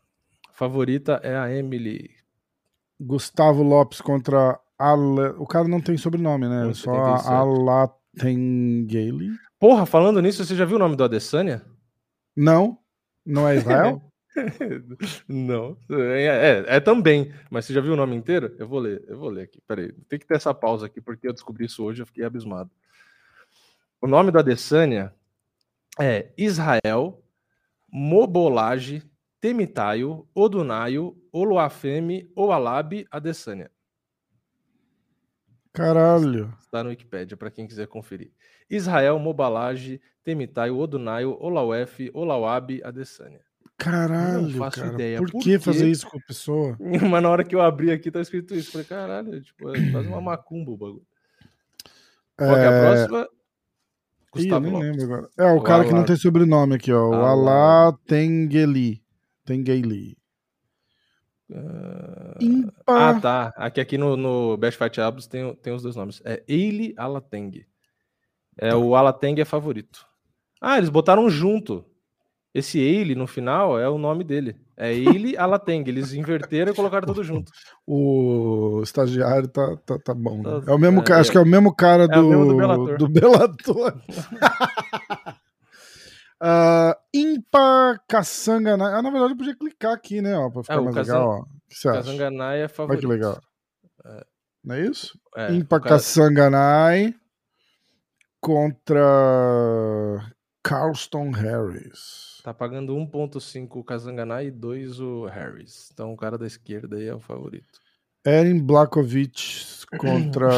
Favorita é a Emily. Gustavo Lopes contra. O cara não tem sobrenome, né? Só a Alatengale. Porra, falando nisso, você já viu o nome do Adesanya? Não. Não é Israel? não. É, é, é, também. Mas você já viu o nome inteiro? Eu vou ler. Eu vou ler aqui. Peraí. Tem que ter essa pausa aqui, porque eu descobri isso hoje e eu fiquei abismado. O nome do Adesanya é Israel, Mobolage, Temitaio, Odunaio, Oluafeme, Oalabe, Adesanya. Caralho. Está no Wikipedia para quem quiser conferir. Israel, Mobalage, Temitaio, Odunaio, Olauef, Olauabe, Adesanya. Caralho, não faço cara. ideia. Por, Por que fazer isso com a pessoa? Mas na hora que eu abri aqui tá escrito isso. Falei, caralho, tipo, é quase uma macumba o bagulho. Qual é... é a próxima? Gustavo Ih, nem lembro agora. É, o, o cara Alá... que não tem sobrenome aqui, ó. O Alá Tengeli. Tengeli. Uh... Ah, tá. Aqui, aqui no, no Best Fight Abs tem, tem os dois nomes. É Eile Alateng. É, tá. O Alateng é favorito. Ah, eles botaram junto. Esse Eile no final é o nome dele. É Eile Alateng. Eles inverteram e colocaram tudo junto. O estagiário tá, tá, tá bom. Né? Tá, é o mesmo, é, acho que é o mesmo cara do, é mesmo do Belator. Do Belator. uh, Impa Kassanganai. Ah, na verdade, eu podia clicar aqui, né? Ó, pra ficar é, mais legal. Ó. O que você acha? Kassanganai é favorito. Olha que legal. É. Não é isso? É, Impa cara... Kassanganai contra Carlston Harris. Tá pagando 1.5 o Kazanganai e 2 o Harris. Então o cara da esquerda aí é o favorito. Erin Blakovic contra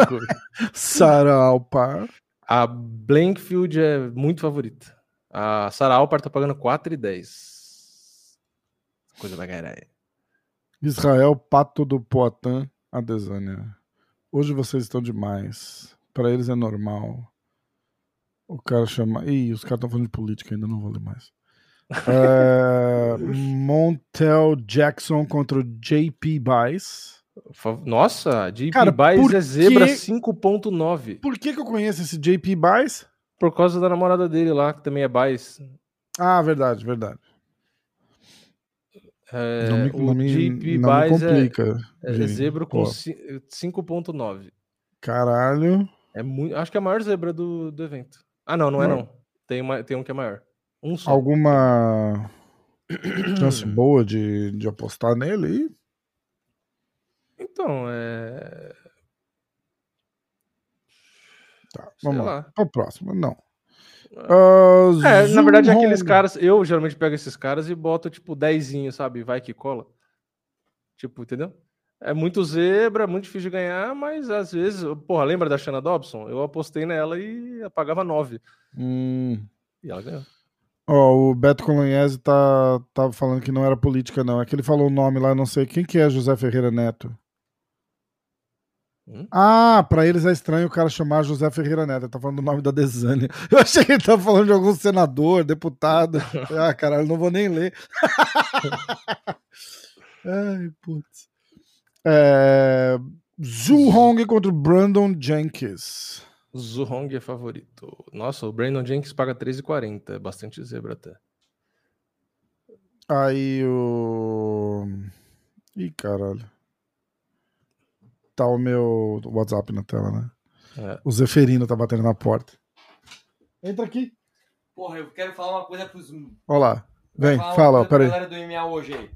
Sarah Alpar. A Blankfield é muito favorita. A Sarah Alpar tá pagando 4,10. Coisa pra caralho. Israel Pato do Poitin, a Desânia. Hoje vocês estão demais. Para eles é normal. O cara chama. Ih, os caras estão falando de política ainda, não vou ler mais. é... Montel Jackson contra o JP Bice. Nossa, JP cara, Bice é zebra 5.9. Por que, que eu conheço esse JP Bice? Por causa da namorada dele lá, que também é Bice. Ah, verdade, verdade. É, não me, o não me, JP não me complica. É, é zebra com 5.9. Caralho. É muito, acho que é a maior zebra do, do evento. Ah, não, não é não. Tem, uma, tem um que é maior. Um só. Alguma chance boa de, de apostar nele aí? Então, é. Tá, vamos lá. lá. O próximo, não. Uh, é, na verdade, é aqueles caras. Eu geralmente pego esses caras e boto tipo dezinho, sabe? Vai que cola. Tipo, entendeu? É muito zebra, muito difícil de ganhar, mas às vezes, porra, lembra da Shanna Dobson? Eu apostei nela e pagava 9. Hum. E ela ganhou. Ó, oh, o Beto Colognese tá, tá falando que não era política, não. É que ele falou o nome lá, não sei. Quem que é José Ferreira Neto? Hum? Ah, pra eles é estranho o cara chamar José Ferreira Neto. Ele tá falando o nome da Desânia. Eu achei que ele tava falando de algum senador, deputado. ah, caralho, não vou nem ler. Ai, putz. É... Zhu Hong contra o Brandon Jenkins. Zhu Hong é favorito. Nossa, o Brandon Jenkins paga 13,40. É bastante zebra até. Aí o. Ih, caralho. Tá o meu WhatsApp na tela, né? É. O Zeferino tá batendo na porta. Entra aqui. Porra, eu quero falar uma coisa pros. Olá. Vem, fala, peraí. Galera do MMA hoje aí.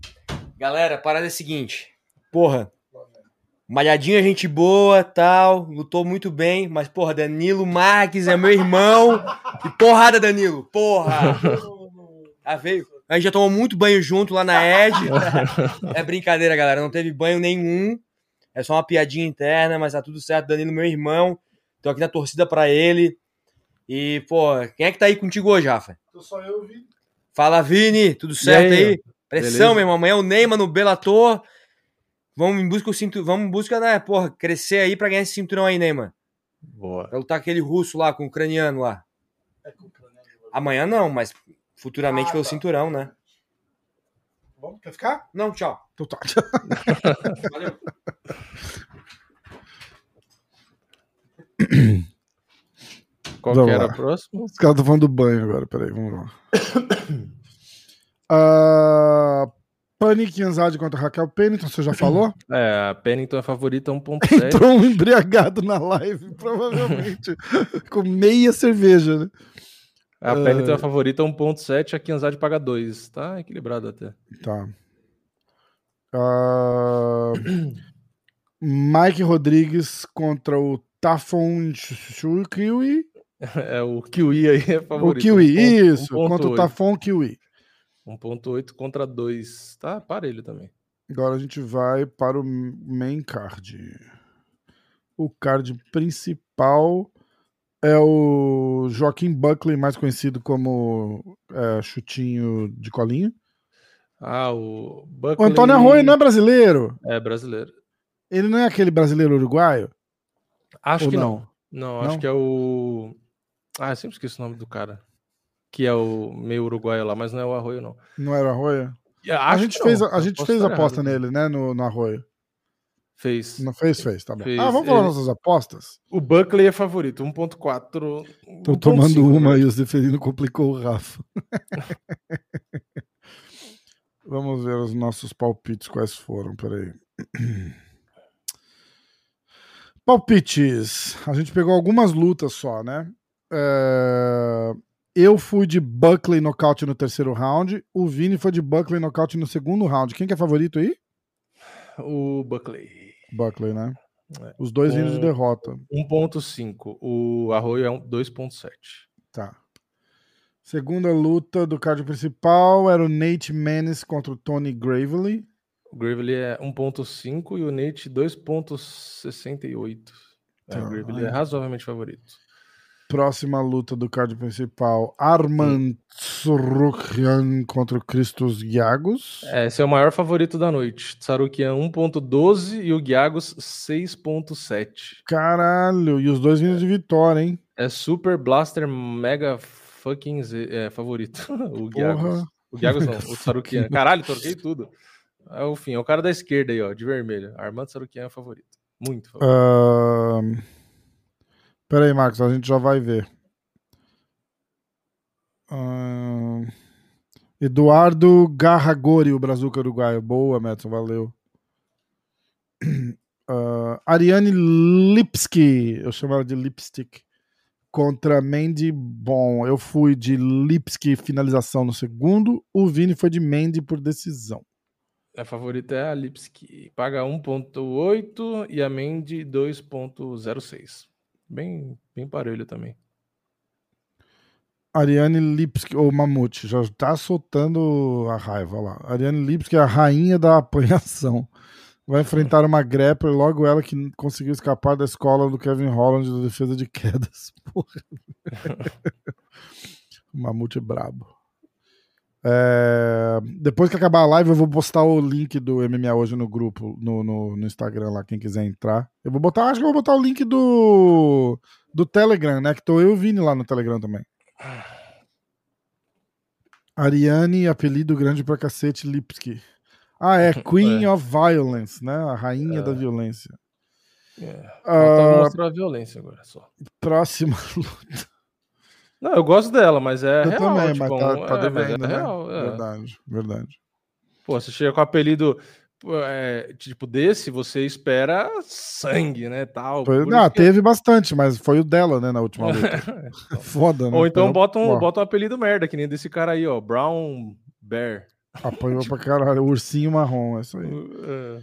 Galera, a parada é a seguinte. Porra, Malhadinha, gente boa, tal, lutou muito bem, mas, porra, Danilo Marques é meu irmão. E porrada, Danilo, porra. Ah, veio. A gente já tomou muito banho junto lá na Ed. É brincadeira, galera, não teve banho nenhum. É só uma piadinha interna, mas tá tudo certo. Danilo, meu irmão. Tô aqui na torcida pra ele. E, pô, quem é que tá aí contigo hoje, Rafa? Tô só eu, Vini. Fala, Vini, tudo certo aí? aí? Pressão, Beleza. meu irmão. Amanhã é o Neymar no Bellator. Vamos em busca do cinturão. Vamos em busca, né, porra, crescer aí pra ganhar esse cinturão aí, né, mano? Boa. Pra lutar aquele russo lá com o ucraniano lá. É com o ucraniano. Amanhã não, mas futuramente ah, pelo tá. cinturão, né? Bom, quer ficar? Não, tchau. Então tá. Valeu. Qual vamos que era lá. o próximo? Os caras estão falando do banho agora, peraí, vamos lá. uh, Panic Anzade contra Raquel Pennington, você já falou? É, a Pennington é favorita 1.7. Entrou um embriagado na live, provavelmente, com meia cerveja, né? A Pennington é a favorita 1.7, a Kianzade paga 2. Tá equilibrado até. Tá. Uh... Mike Rodrigues contra o Tafon Kiwi. É, o Kiwi aí é favorito. O Kiwi, um isso, contra 8. o Tafon Kiwi. 1.8 contra 2. Tá parelho também. Agora a gente vai para o main card. O card principal é o Joaquim Buckley, mais conhecido como é, Chutinho de Colinha. Ah, o Buckley... O Antônio Arroio não é brasileiro? É brasileiro. Ele não é aquele brasileiro uruguaio? Acho Ou que não. não. não. acho que é o. Ah, eu sempre esqueço o nome do cara que é o meio uruguaio lá, mas não é o Arroio, não. Não era o Arroio? A gente fez, a, gente fez aposta errado, nele, né, no, no Arroio. Fez. Não fez? Fez, tá bom. Fez. Ah, vamos falar Ele... nossas apostas? O Buckley é favorito, 1.4. Tô tomando 5, uma né? e o Zeferino complicou o Rafa. vamos ver os nossos palpites, quais foram, peraí. Palpites. A gente pegou algumas lutas só, né? É... Eu fui de Buckley nocaute no terceiro round. O Vini foi de Buckley nocaute no segundo round. Quem que é favorito aí? O Buckley. Buckley, né? É. Os dois vindo de derrota. 1.5. O Arroio é 2.7. Tá. Segunda luta do card principal era o Nate Menes contra o Tony Gravely. O Gravely é 1.5 e o Nate 2.68. É, tá. o Gravely é razoavelmente favorito próxima luta do card principal, Arman Tsarukian contra o Christos Giagos. É, esse é o maior favorito da noite. Tsarukian 1.12 e o Giagos 6.7. Caralho, e os dois vindo de vitória, hein? É Super Blaster Mega fucking Z, é, favorito. o Giagos. O Giagos não, o Tsarukian. Caralho, troquei tudo. É o fim, é o cara da esquerda aí, ó, de vermelho. Armando Tsarukian é o favorito. Muito favorito. Uh... Pera aí, Marcos, a gente já vai ver. Uh... Eduardo Garragori, o Brazuca Uruguaio. Boa, Madison, valeu. Uh, Ariane Lipski, eu chamo ela de Lipstick, contra Mandy. Bom, eu fui de Lipski finalização no segundo, o Vini foi de Mandy por decisão. A favorita é a Lipski, paga 1.8 e a Mandy 2.06 bem, bem parelho também. Ariane Lipski, ou Mamute, já tá soltando a raiva lá. Ariane Lipski é a rainha da apanhação. Vai enfrentar uma grappler, logo ela que conseguiu escapar da escola do Kevin Holland da defesa de quedas. Porra. o Mamute é brabo. É... Depois que acabar a live, eu vou postar o link do MMA hoje no grupo, no, no, no, Instagram lá, quem quiser entrar. Eu vou botar, acho que eu vou botar o link do, do Telegram, né? Que tô eu e o Vini lá no Telegram também. Ariane, apelido grande pra cacete, Lipski. Ah, é Queen é. of Violence, né? A rainha é. da violência. É. Falta uh, mostrar a violência agora só. Próxima luta. Não, eu gosto dela, mas é eu real. também, tipo, mas tá, tá é, devendo, é né? Real, é. Verdade, verdade. Pô, você chega com o apelido é, tipo desse, você espera sangue, né, tal. Foi, não, teve é... bastante, mas foi o dela, né, na última luta. Foda, né? Ou então bota um, bota um apelido merda, que nem desse cara aí, ó, Brown Bear. Apanhou tipo... pra caralho, ursinho marrom, é isso aí. Uh, Uh,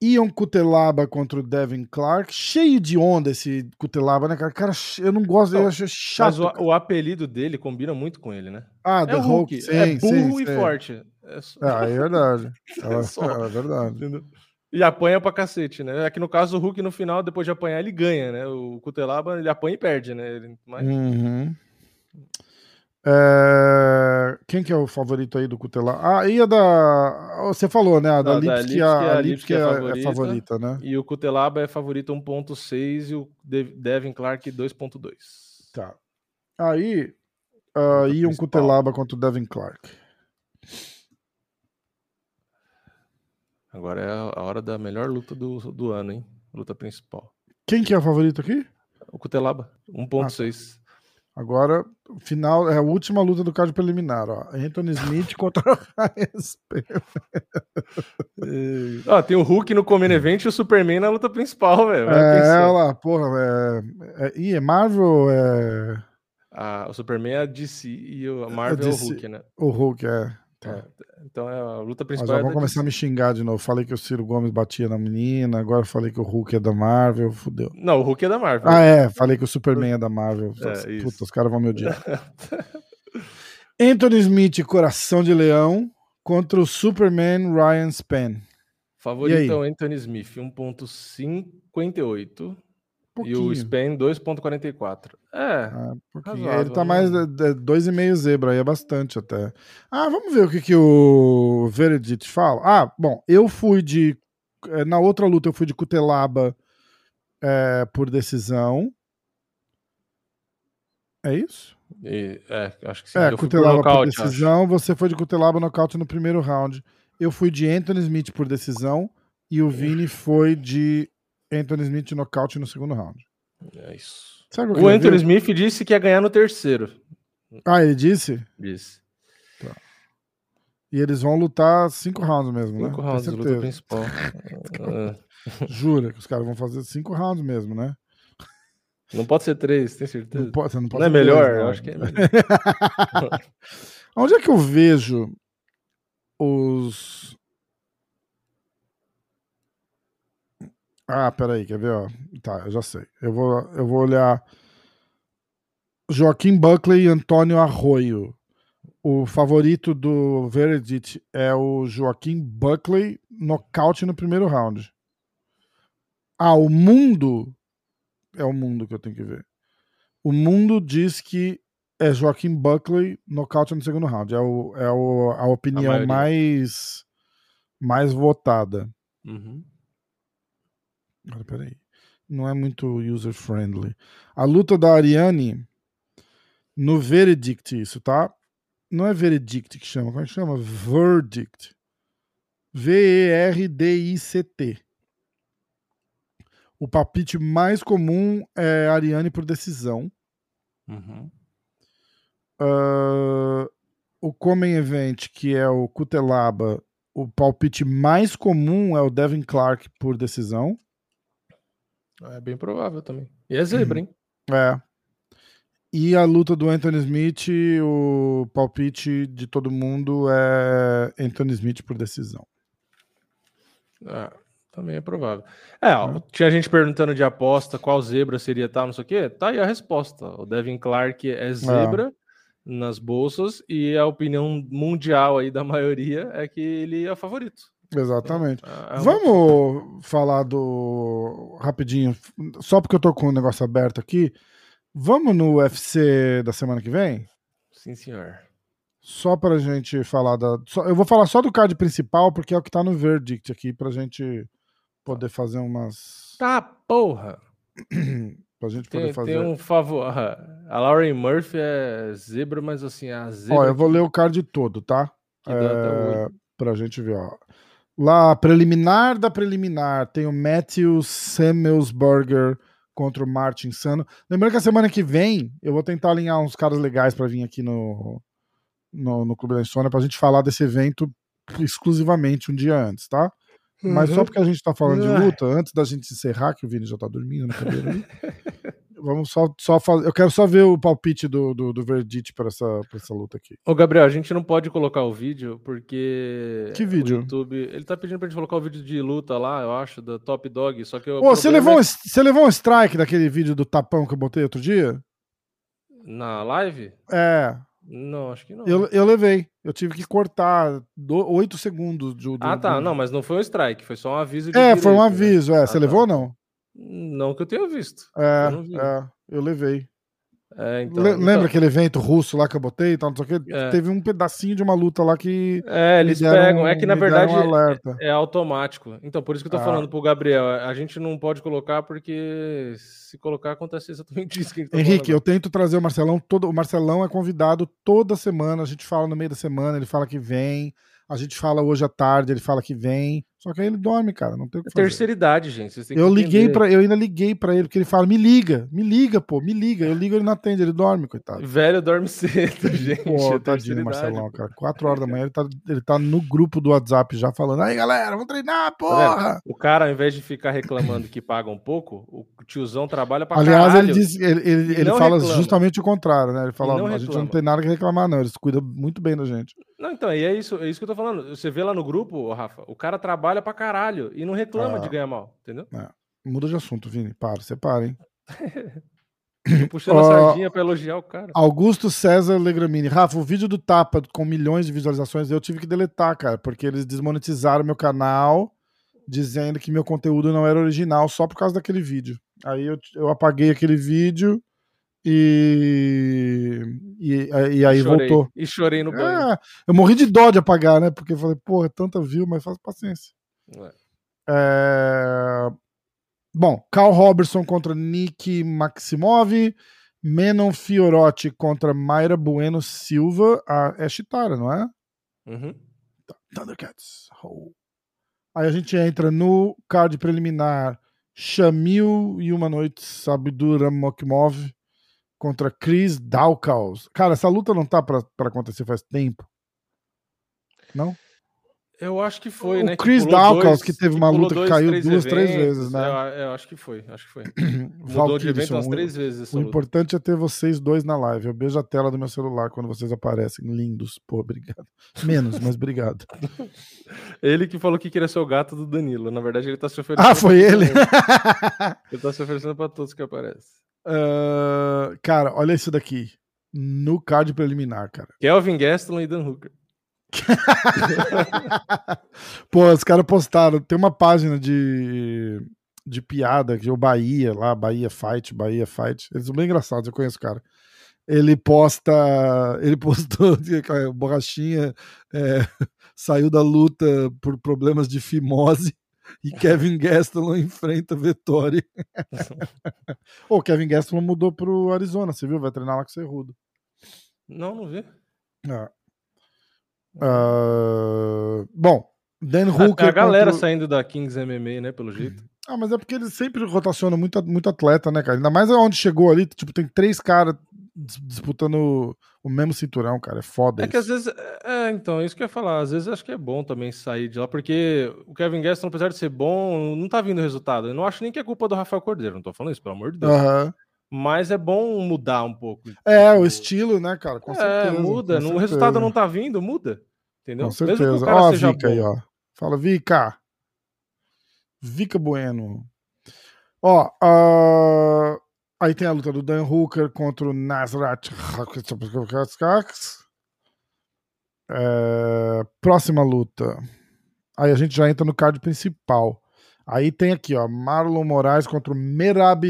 Ion Cutelaba contra o Devin Clark. Cheio de onda esse Cutelaba, né, cara? cara eu não gosto dele, eu acho chato. Mas o, o, apelido dele combina muito com ele, né? Ah, é The Hulk. Hulk. Sim, é burro sim, e sim. forte. É, ah, é verdade. É, é, é verdade. Entendeu? E apanha pra cacete, né? Aqui no caso, o Hulk no final, depois de apanhar, ele ganha, né? O Cutelaba, ele apanha e perde, né? Ele, mas... uhum. É... Quem que é o favorito aí do Cutelá? Ah, e a da. Você falou, né? A da, Lipski, a, a, a Lipski é, é, favorita, é, favorita, né? E o Cutelaba é favorito 1.6 e o Devin Clark 2.2. Tá. Aí, uh, Ian Cutelaba contra o Devin Clark. Agora é a hora da melhor luta do, do ano, hein? Luta principal. Quem que é o favorito aqui? O Cutelaba, 1.6. Ah, Agora, final, é a última luta do card preliminar, ó. Anthony Smith contra HSP. ah, tem o Hulk no Common Event e o Superman na luta principal, velho. É, lá, porra, é, é, e é Marvel é... Ah, o Superman é a DC e o Marvel é, DC, é o Hulk, né? O Hulk, é. Tá. É, então é a luta principal. Mas já vão começar a me xingar de novo. Falei que o Ciro Gomes batia na menina, agora falei que o Hulk é da Marvel, fudeu. Não, o Hulk é da Marvel. Ah, é, falei que o Superman é da Marvel. É, Puta, os caras vão me odiar. Anthony Smith, coração de leão, contra o Superman Ryan Span. Favorito é Anthony Smith, 1.58. Pouquinho. E o Span 2.44. É. Razoável, ele tá né? mais 2,5 zebra aí, é bastante até. Ah, vamos ver o que, que o Veredict fala. Ah, bom, eu fui de. Eh, na outra luta, eu fui de Cutelaba é, por decisão. É isso? E, é, acho que sim. É, eu Cutelaba por, nocaute, por decisão, acho. você foi de Cutelaba nocaute no primeiro round. Eu fui de Anthony Smith por decisão, E o Vini foi de Anthony Smith nocaute no segundo round. É isso. o Anthony ver? Smith disse que ia ganhar no terceiro. Ah, ele disse? Disse. Tá. E eles vão lutar cinco rounds mesmo, cinco né? Cinco rounds, luta principal. Jura que os caras vão fazer cinco rounds mesmo, né? Não pode ser três, tem certeza? Não, pode, não, pode não é melhor? Três, eu acho que é melhor. Onde é que eu vejo os. Ah, peraí, quer ver? Ó? Tá, eu já sei. Eu vou, eu vou olhar. Joaquim Buckley e Antônio Arroio. O favorito do Verdict é o Joaquim Buckley, nocaute no primeiro round. Ah, o mundo. É o mundo que eu tenho que ver. O mundo diz que é Joaquim Buckley, nocaute no segundo round. É, o, é o, a opinião a mais, mais votada. Uhum. Agora, peraí. Não é muito user-friendly. A luta da Ariane no Verdict, isso, tá? Não é Verdict que chama, como é que chama? Verdict. V-E-R-D-I-C-T. O palpite mais comum é Ariane por decisão. Uhum. Uh, o Common Event, que é o Cutelaba, o palpite mais comum é o Devin Clark por decisão. É bem provável também. E é zebra, hein? É. E a luta do Anthony Smith, o palpite de todo mundo é Anthony Smith por decisão. Ah, também é provável. É, ó, hum. tinha gente perguntando de aposta qual zebra seria tal, não sei o quê. Tá aí a resposta. O Devin Clark é zebra é. nas bolsas e a opinião mundial aí da maioria é que ele é o favorito. Exatamente. É, é Vamos falar do. Rapidinho, só porque eu tô com o negócio aberto aqui. Vamos no UFC da semana que vem? Sim, senhor. Só pra gente falar da. Só, eu vou falar só do card principal, porque é o que tá no verdict aqui, pra gente poder fazer umas. Tá, porra! pra gente poder tem, fazer. Tem um favor. A Lauren Murphy é zebra, mas assim, a zebra. Ó, eu vou ler o card todo, tá? É, pra gente ver, ó. Lá, preliminar da preliminar, tem o Matthew Samuelsburger contra o Martin Sano. Lembrando que a semana que vem eu vou tentar alinhar uns caras legais para vir aqui no, no, no Clube da Insônia pra gente falar desse evento exclusivamente um dia antes, tá? Uhum. Mas só uhum. porque a gente tá falando de luta, antes da gente encerrar, que o Vini já tá dormindo na cadeira aí. Vamos só, só fazer. Eu quero só ver o palpite do, do, do Verdite para essa, pra essa luta aqui. Ô, Gabriel, a gente não pode colocar o vídeo porque. Que vídeo? O YouTube. Ele tá pedindo pra gente colocar o vídeo de luta lá, eu acho, da Top Dog. Só que. Ô, você, levou, é... você levou um strike daquele vídeo do tapão que eu botei outro dia? Na live? É. Não, acho que não. Eu, eu levei. Eu tive que cortar oito segundos do, do, Ah, tá. Do... Não, mas não foi um strike, foi só um aviso de. É, direito, foi um né? aviso, né? é. Você ah, levou tá. ou não? Não que eu tenha visto. É, eu, é, eu levei. É, então, Lembra então... aquele evento russo lá que eu botei e tal, não sei o que? É. Teve um pedacinho de uma luta lá que. É, eles deram, pegam. É que na verdade é, é, automático. Então, por isso que eu tô ah. falando pro Gabriel. A gente não pode colocar porque se colocar acontece exatamente isso que tá Henrique, eu tento trazer o Marcelão. Todo, o Marcelão é convidado toda semana. A gente fala no meio da semana, ele fala que vem. A gente fala hoje à tarde, ele fala que vem. Só que aí ele dorme, cara. Não tem o que é fazer. Terceira idade, gente. eu liguei para eu ainda liguei para ele, porque ele fala: me liga, me liga, pô, me liga. Eu ligo, ele não atende, ele dorme, coitado. Velho dorme cedo, gente. Pô, tadinho, Marcelão, cara. Quatro horas da manhã, ele tá, ele tá no grupo do WhatsApp já falando: aí, galera, vamos treinar, tá porra. O cara, ao invés de ficar reclamando que paga um pouco, o tiozão trabalha pra Aliás, caralho. ele diz, ele, ele, ele fala reclama. justamente o contrário, né? Ele fala: a gente não tem nada que reclamar, não. Eles cuidam muito bem da gente. Não, então, e é isso, é isso que eu tô falando. Você vê lá no grupo, Rafa, o cara trabalha pra caralho e não reclama ah, de ganhar mal, entendeu? É. Muda de assunto, Vini. Para, você para, hein? Puxando a sardinha pra elogiar o cara. Augusto César Legramini. Rafa, o vídeo do Tapa com milhões de visualizações eu tive que deletar, cara, porque eles desmonetizaram meu canal dizendo que meu conteúdo não era original só por causa daquele vídeo. Aí eu, eu apaguei aquele vídeo e, e, e aí chorei. voltou. E chorei no banho. É, eu morri de dó de apagar, né? Porque eu falei, porra, tanta view, mas faz paciência. É. É... Bom, Carl Robertson contra Nick Maximov, Menon Fiorotti contra Mayra Bueno Silva, a é Chitara, não é? Uhum. Thundercats. Oh. Aí a gente entra no card preliminar Shamil e uma noite Sabdura Mokmov contra Chris Dawkins. Cara, essa luta não tá pra, pra acontecer faz tempo. Não? Eu acho que foi, o né? Chris Dawkins, que teve uma luta que caiu duas, eventos, três vezes, né? Eu, eu, acho que foi, acho que foi. Mudou de evento umas três vezes. O luta. importante é ter vocês dois na live. Eu beijo a tela do meu celular quando vocês aparecem. Lindos. Pô, obrigado. Menos, mas obrigado. ele que falou que queria ser o gato do Danilo. Na verdade, ele tá se oferecendo. Ah, foi ele? ele tá se oferecendo pra todos que aparecem. Uh, cara, olha isso daqui. No card preliminar, cara. Kelvin Gastelum e Dan Hooker. Pô, os caras postaram. Tem uma página de, de piada que é o Bahia lá, Bahia Fight, Bahia Fight. Eles são bem engraçados, eu conheço o cara. Ele posta. Ele postou borrachinha é, saiu da luta por problemas de fimose e Kevin Gastelum enfrenta Vettori. o Kevin Gastelum mudou pro Arizona, você viu? Vai treinar lá com o Cerrudo. Não, não vi. Ah. Uh, bom, Dan Hooker. A, a galera contra... saindo da Kings MMA, né, pelo jeito. Ah, mas é porque eles sempre rotacionam muito, muito atleta, né, cara? Ainda mais onde chegou ali, tipo, tem três caras disputando o mesmo cinturão, cara. É foda. É isso. que às vezes. É, então, é isso que eu ia falar. Às vezes acho que é bom também sair de lá, porque o Kevin Gaston, apesar de ser bom, não tá vindo resultado. Eu não acho nem que é culpa do Rafael Cordeiro, não tô falando isso, pelo amor de Deus. Uhum. Mas é bom mudar um pouco. É, o estilo, né, cara? Com é, certeza. muda. Com o resultado não tá vindo, muda. Entendeu? Com certeza. Ó, a Vika bom. aí, ó. Fala, Vika. Vika Bueno. Ó, uh... aí tem a luta do Dan Hooker contra o Nasrat. É... Próxima luta. Aí a gente já entra no card principal. Aí tem aqui, ó, Marlon Moraes contra o Merab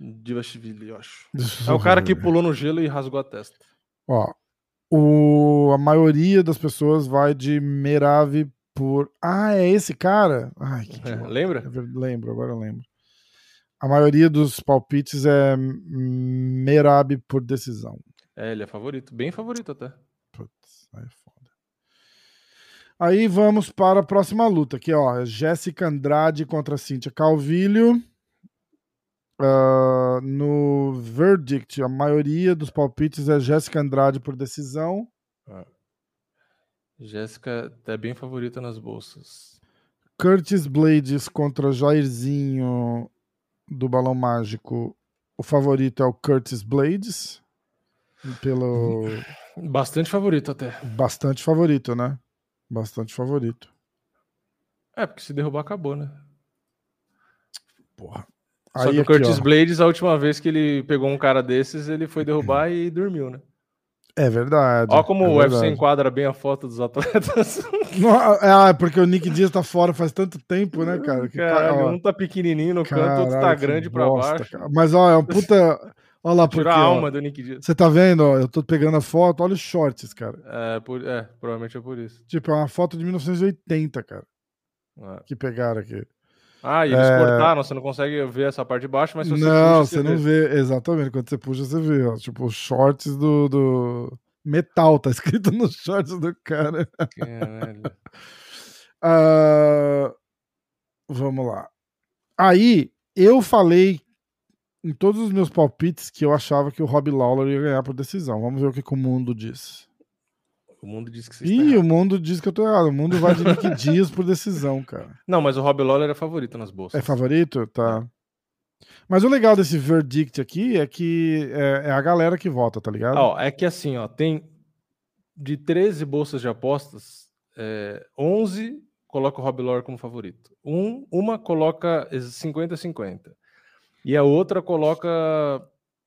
Divashvili, eu acho. É o cara que pulou no gelo e rasgou a testa. Ó, o, a maioria das pessoas vai de Merave por. Ah, é esse cara? Ai, que é, lembra? Lembro, agora eu lembro. A maioria dos palpites é Merab por decisão. É, ele é favorito, bem favorito até. Putz, aí é foda. Aí vamos para a próxima luta, que é ó, Jéssica Andrade contra Cíntia Calvilho. Uh, no verdict, a maioria dos palpites é Jéssica Andrade por decisão. Ah. Jéssica é bem favorita nas bolsas. Curtis Blades contra Jairzinho do Balão Mágico. O favorito é o Curtis Blades. Pelo. Bastante favorito até. Bastante favorito, né? Bastante favorito. É, porque se derrubar, acabou, né? Porra. Só Aí que o Curtis ó. Blades, a última vez que ele pegou um cara desses, ele foi derrubar e dormiu, né? É verdade. Olha como é o UFC enquadra bem a foto dos atletas. ah, é porque o Nick Dias tá fora faz tanto tempo, né, cara? Que, Caralho, ó, um tá pequenininho no canto, Caralho, outro tá grande pra baixo. Cara. Mas, ó, é um puta... Olha lá, porque, a alma ó, do Nick Dias. Você tá vendo, ó, eu tô pegando a foto, olha os shorts, cara. É, por, é provavelmente é por isso. Tipo, é uma foto de 1980, cara. É. Que pegaram aqui. Ah, e eles é... cortaram, você não consegue ver essa parte de baixo, mas se você Não, puxa, você, não vê. vê. Exatamente, quando você puxa, você vê, ó. Tipo, shorts do, do... Metal, tá escrito nos shorts do cara. Caralho. uh... Vamos lá. Aí, eu falei em todos os meus palpites que eu achava que o Rob Lawler ia ganhar por decisão. Vamos ver o que, que o mundo diz. O mundo diz que você Ih, o mundo diz que eu tô errado. O mundo vai de Nick Dias por decisão, cara. Não, mas o Rob Lawler é favorito nas bolsas. É favorito? Tá. Mas o legal desse verdict aqui é que é, é a galera que vota, tá ligado? Ó, é que assim, ó, tem de 13 bolsas de apostas, é, 11 coloca o Rob Lawler como favorito. Um, uma coloca 50-50. E a outra coloca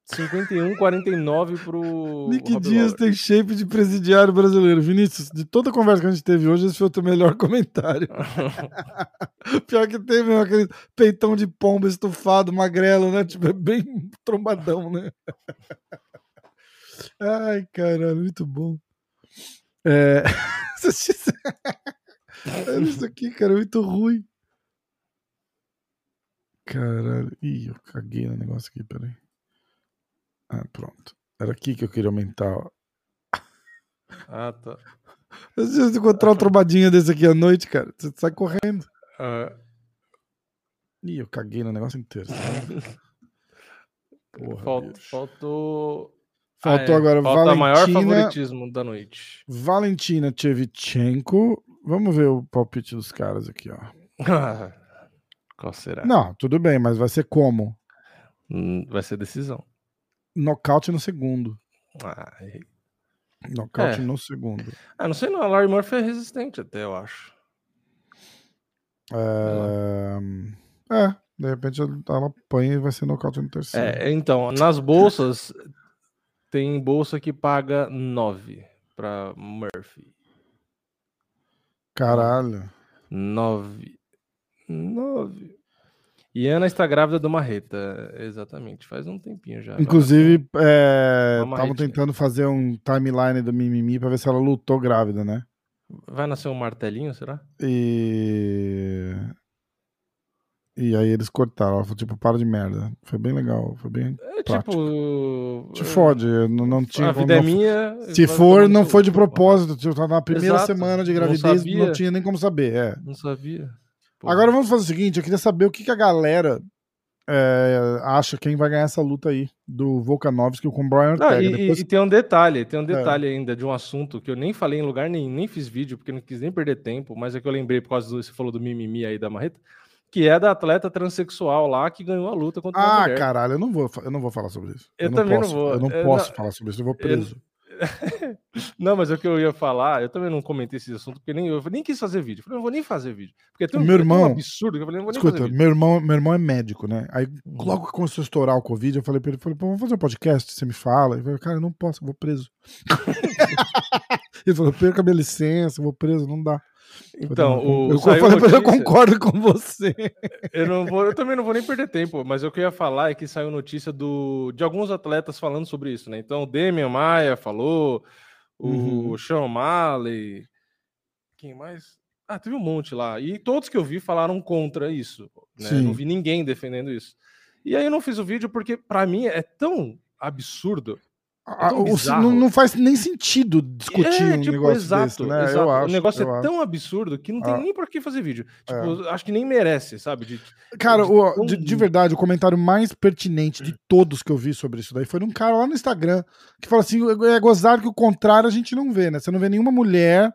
51, 49 pro. Nick Dias tem shape de presidiário brasileiro. Vinícius, de toda a conversa que a gente teve hoje, esse foi o teu melhor comentário. Pior que tem mesmo aquele peitão de pomba estufado, magrelo, né? Tipo, é bem trombadão, né? Ai, caralho, muito bom. É. Isso aqui, cara, é muito ruim. Caralho. Ih, eu caguei no negócio aqui, peraí. Ah, pronto. Era aqui que eu queria aumentar. Ah, tá. Se você encontrar um trombadinha desse aqui à noite, cara, você sai correndo. Uh... Ih, eu caguei no negócio inteiro. Porra, Falt, faltou. Faltou ah, é. agora Falta Valentina. maior favoritismo da noite. Valentina Tchevchenko. Vamos ver o palpite dos caras aqui, ó. Qual será? Não, tudo bem, mas vai ser como? Hum, vai ser decisão. Nocaute no segundo. Ah, Nocaute é. no segundo. Ah, não sei não. A Larry Murphy é resistente até, eu acho. É, é de repente ela apanha e vai ser nocaute no terceiro. É, então, nas bolsas, tem bolsa que paga 9 pra Murphy. Caralho. 9. 9. E Ana está grávida do Marreta, exatamente, faz um tempinho já. Inclusive, estavam é, tentando fazer um timeline do Mimimi para ver se ela lutou grávida, né? Vai nascer um martelinho, será? E. E aí eles cortaram. Ela falou, tipo, para de merda. Foi bem legal. Foi bem. É, tipo. Te fode. Não, não tinha. A vida não, é minha. Se for, não foi de propósito. Tipo, tá na primeira Exato. semana de gravidez, não, não, tinha nem como saber. É. Não sabia. Pô. Agora vamos fazer o seguinte: eu queria saber o que, que a galera é, acha quem vai ganhar essa luta aí do Volkanovski com o Brian Ortega. Não, e, Depois... e, tem um detalhe, tem um é. detalhe é. ainda de um assunto que eu nem falei em lugar nem nem fiz vídeo porque não quis nem perder tempo, mas é que eu lembrei por causa do você falou do mimimi aí da Marreta, que é da atleta transexual lá que ganhou a luta contra ah, mulher. Ah, caralho, eu não vou, eu não vou falar sobre isso. Eu, eu também não, posso, não vou. Eu não posso não... falar sobre isso, eu vou preso. Eu... não, mas é o que eu ia falar, eu também não comentei esse assunto, porque nem, eu nem quis fazer vídeo. Eu falei, não vou nem fazer vídeo. Porque é tão, meu irmão, é tão absurdo que eu falei, não vou escuta, nem fazer meu irmão, meu irmão é médico, né? Aí uhum. logo que começou a estourar o Covid, eu falei pra ele, falei, Pô, vamos fazer um podcast, você me fala. Ele falou, cara, eu não posso, eu vou preso. ele falou, perca minha licença, eu vou preso, não dá. Então, o, eu, falei notícia, eu concordo com você. Eu, não vou, eu também não vou nem perder tempo, mas o que eu ia falar é que saiu notícia do, de alguns atletas falando sobre isso, né? Então, o Demian Maia falou, o uhum. Sean Malley, quem mais? Ah, teve um monte lá. E todos que eu vi falaram contra isso. Né? Não vi ninguém defendendo isso. E aí eu não fiz o vídeo porque, para mim, é tão absurdo. É não, não, faz nem sentido discutir é, um tipo, negócio exato, desse, né? Exato. Eu acho, o negócio é acho. tão absurdo que não tem ah. nem por que fazer vídeo. Tipo, é. acho que nem merece, sabe? De, cara, de, o, de, de, verdade, o comentário mais pertinente de todos que eu vi sobre isso daí foi de um cara lá no Instagram que fala assim: é gozar que o contrário a gente não vê, né? Você não vê nenhuma mulher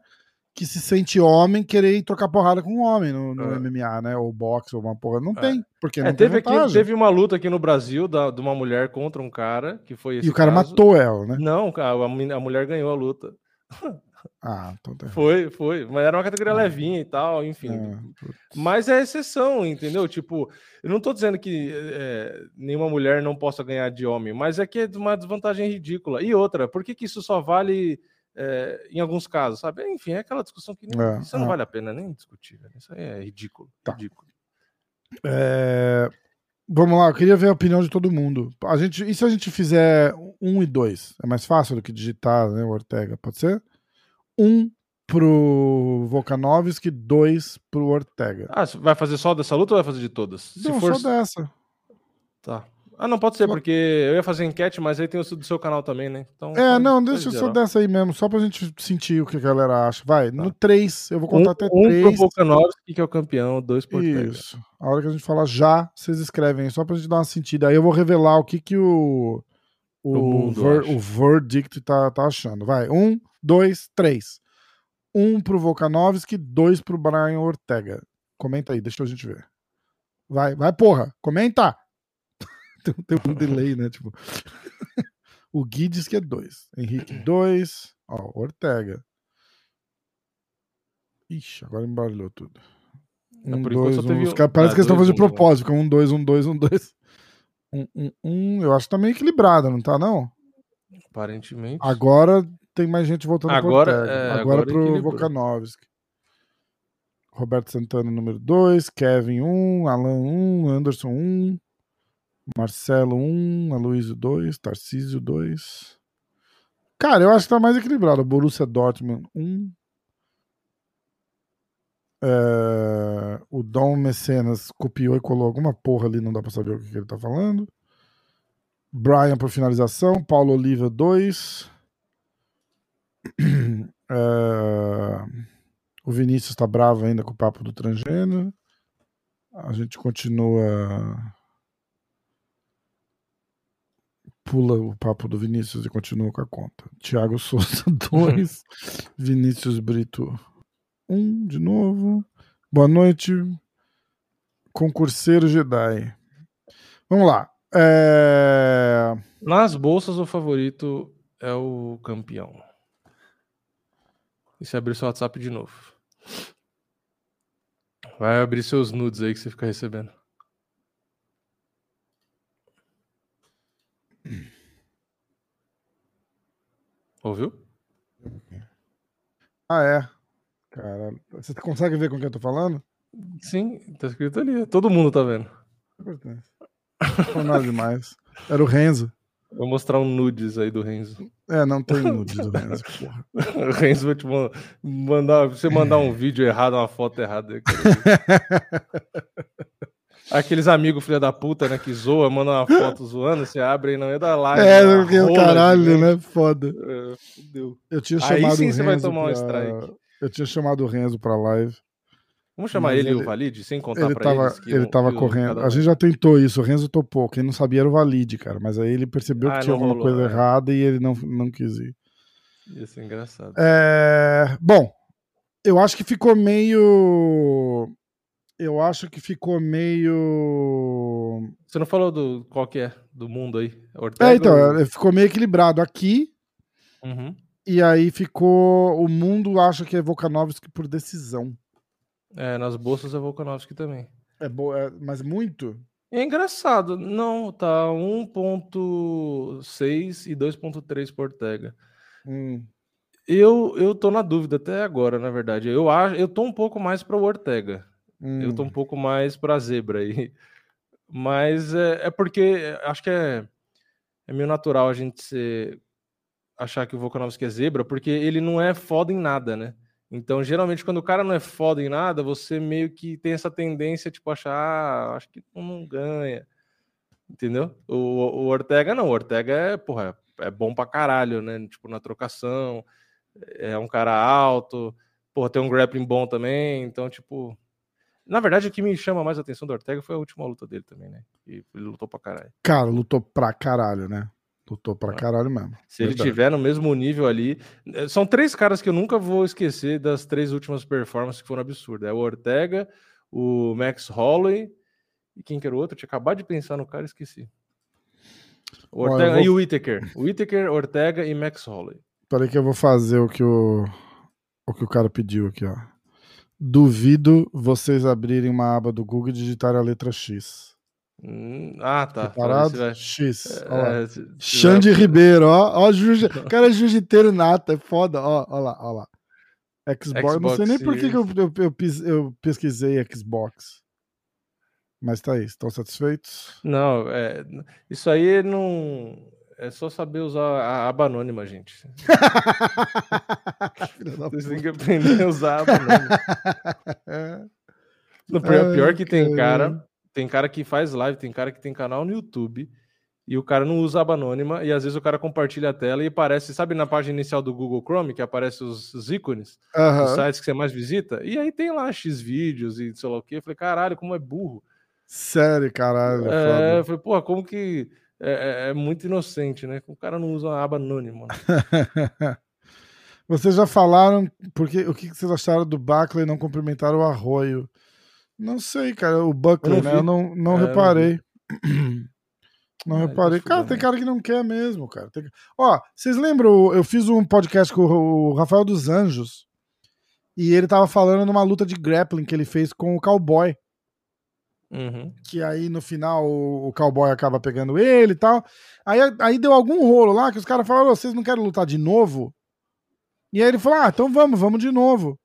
que se sente homem querer ir trocar porrada com um homem no, no é. MMA, né? Ou boxe, ou uma porra. Não é. tem, porque é, não teve tem aqui, Teve uma luta aqui no Brasil da, de uma mulher contra um cara, que foi E o cara caso. matou ela, né? Não, a, a mulher ganhou a luta. Ah, então tá. Foi, foi. Mas era uma categoria ah. levinha e tal, enfim. É, mas é exceção, entendeu? Tipo, eu não tô dizendo que é, nenhuma mulher não possa ganhar de homem, mas é que é uma desvantagem ridícula. E outra, por que, que isso só vale é, em alguns casos, sabe? Enfim, é aquela discussão que nem, é, isso não é. vale a pena nem discutir. Isso aí é ridículo. Tá. ridículo. É, vamos lá, eu queria ver a opinião de todo mundo. A gente, e se a gente fizer um e dois? É mais fácil do que digitar, né, o Ortega? Pode ser? Um pro Volkanovski, dois pro Ortega. Ah, vai fazer só dessa luta ou vai fazer de todas? Não, se for... só dessa. Tá. Ah, não pode ser, porque eu ia fazer enquete, mas aí tem o do seu canal também, né? Então, é, não, deixa só dessa aí mesmo, só pra gente sentir o que a galera acha. Vai, tá. no 3, eu vou contar um, até 3. Um pro Volkanovski, que é o campeão, dois por Isso. A hora que a gente falar já, vocês escrevem, só pra gente dar uma sentida. Aí eu vou revelar o que que o, o, o, ver, o verdict tá, tá achando. Vai, um, dois, três. Um pro Volkanovski, dois pro Brian Ortega. Comenta aí, deixa a gente ver. Vai, vai, porra, comenta! Tem, tem um delay, né? Tipo. o Gui diz que é dois. Henrique, dois. Ó, Ortega. Ixi, agora embaralhou tudo. Um, dois, um, teve... Os caras parece ah, que eles estão fazendo de né? propósito. Um, dois, um, dois, um, dois. Um, um, um. Eu acho que tá meio equilibrado, não tá, não? Aparentemente. Agora tem mais gente voltando agora, pro Ortega. É, agora, agora pro Volkanovski. Roberto Santana, número 2. Kevin 1. Um, Alan 1. Um, Anderson 1. Um. Marcelo 1, Aloysio 2, Tarcísio 2. Cara, eu acho que tá mais equilibrado. Borussia Dortmund 1. É... O Dom Mecenas copiou e colou alguma porra ali, não dá pra saber o que, ele tá falando. Brian por finalização. Paulo Oliva 2. Uh, o Vinícius está bravo ainda com o papo do transgênero. A gente continua. Pula o papo do Vinícius e continua com a conta. Tiago Souza 2. Vinícius Brito 1 um, de novo. Boa noite. Concurseiro Jedi. Vamos lá. É... Nas bolsas, o favorito é o campeão. E se abrir seu WhatsApp de novo. Vai abrir seus nudes aí que você fica recebendo. Ouviu? Ah, é. Cara, você consegue ver com quem eu tô falando? Sim, tá escrito ali. Todo mundo tá vendo. Não nada demais. Era o Renzo. Vou mostrar um nudes aí do Renzo. É, não tem nudes do Renzo, porra. o Renzo vai te mandar. Você mandar um vídeo errado, uma foto errada. Aqueles amigos filha da puta, né, que zoa, manda uma foto zoando, você abre aí não é da live. É, porque o caralho, né? Foda. É, fudeu. Eu tinha chamado aí sim você vai tomar pra... um strike. Eu tinha chamado o Renzo pra live. Vamos chamar ele, ele o Valide, sem contar ele pra tava, eles Ele tava correndo. A gente já tentou isso, o Renzo topou. Quem não sabia era o Valide, cara. Mas aí ele percebeu ah, que tinha alguma rolou, coisa é. errada e ele não, não quis ir. Isso é engraçado. É... Bom, eu acho que ficou meio. Eu acho que ficou meio. Você não falou do qual que é? Do mundo aí? Ortega é, então, ou... ficou meio equilibrado aqui. Uhum. E aí ficou. O mundo acha que é Volkanovski por decisão. É, nas bolsas é Volkanovski também. É boa, é, mas muito? É engraçado. Não, tá 1.6 e 2.3 por Ortega. Hum. Eu, eu tô na dúvida até agora, na verdade. Eu acho, eu tô um pouco mais para o Ortega. Hum. Eu tô um pouco mais para zebra aí. Mas é, é porque acho que é, é meio natural a gente ser, achar que o Volkanovski é zebra, porque ele não é foda em nada, né? Então, geralmente, quando o cara não é foda em nada, você meio que tem essa tendência, tipo, achar, ah, acho que não ganha. Entendeu? O, o Ortega não, o Ortega é, porra, é bom pra caralho, né? Tipo, na trocação, é um cara alto, porra, tem um grappling bom também, então, tipo. Na verdade, o que me chama mais a atenção do Ortega foi a última luta dele também, né? E ele lutou pra caralho. Cara, lutou pra caralho, né? Lutou pra caralho mesmo. Se Verdade. ele tiver no mesmo nível ali. Eh, são três caras que eu nunca vou esquecer das três últimas performances que foram absurdas. É o Ortega, o Max Holloway e quem que era o outro? Eu tinha acabado de pensar no cara e esqueci. O Ortega vou... e o Whittaker. O Whittaker, Ortega e Max Holloway. Peraí que eu vou fazer o que o, o que o cara pediu aqui, ó. Duvido vocês abrirem uma aba do Google e digitarem a letra X. Hum, ah, tá. Preparado? Vai... X. É, Xande vai... Ribeiro, ó. ó. O cara é jiu-jiteiro nato, é foda. Ó, ó lá, ó lá. Xbox, Xbox não sei nem por que, eu, eu, eu, eu, pesquisei Xbox. Mas tá aí, estão satisfeitos? Não, é, isso aí não. É só saber usar a aba anônima, gente. Vocês têm que aprender a usar a aba anônima. No pior, pior que tem cara tem cara que faz live, tem cara que tem canal no YouTube e o cara não usa aba anônima e às vezes o cara compartilha a tela e aparece, sabe na página inicial do Google Chrome que aparece os, os ícones, uhum. os sites que você mais visita, e aí tem lá X vídeos e sei lá o que. Eu falei, caralho, como é burro. Sério, caralho. É, é eu falei, porra, como que é, é, é, muito inocente, né? O cara não usa uma aba anônima. Né? vocês já falaram porque o que vocês acharam do Backley não cumprimentar o Arroio? Não sei, cara. O Buckler, eu né? Eu não, não é, reparei. Não, reparei. Cara, tem cara que não quer mesmo, cara. Tem... Ó, vocês lembram? Eu fiz um podcast com o Rafael dos Anjos e ele tava falando numa luta de grappling que ele fez com o Cowboy. Uhum. Que aí no final o, o cowboy acaba pegando ele e tal. Aí, aí deu algum rolo lá que os caras falaram: vocês não querem lutar de novo? E aí ele falou: ah, então vamos, vamos de novo.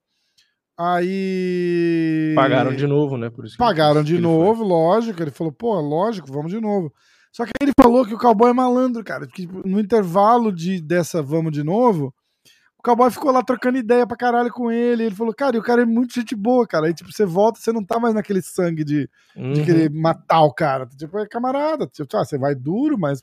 Aí. Pagaram de novo, né? Por isso Pagaram de novo, lógico. Ele falou, pô, lógico, vamos de novo. Só que ele falou que o cowboy é malandro, cara. Que no intervalo de, dessa vamos de novo, O cowboy ficou lá trocando ideia pra caralho com ele. Ele falou, cara, e o cara é muito gente boa, cara. Aí, tipo, você volta, você não tá mais naquele sangue de, uhum. de querer matar o cara. Tipo, é camarada. Tipo, ah, você vai duro, mas,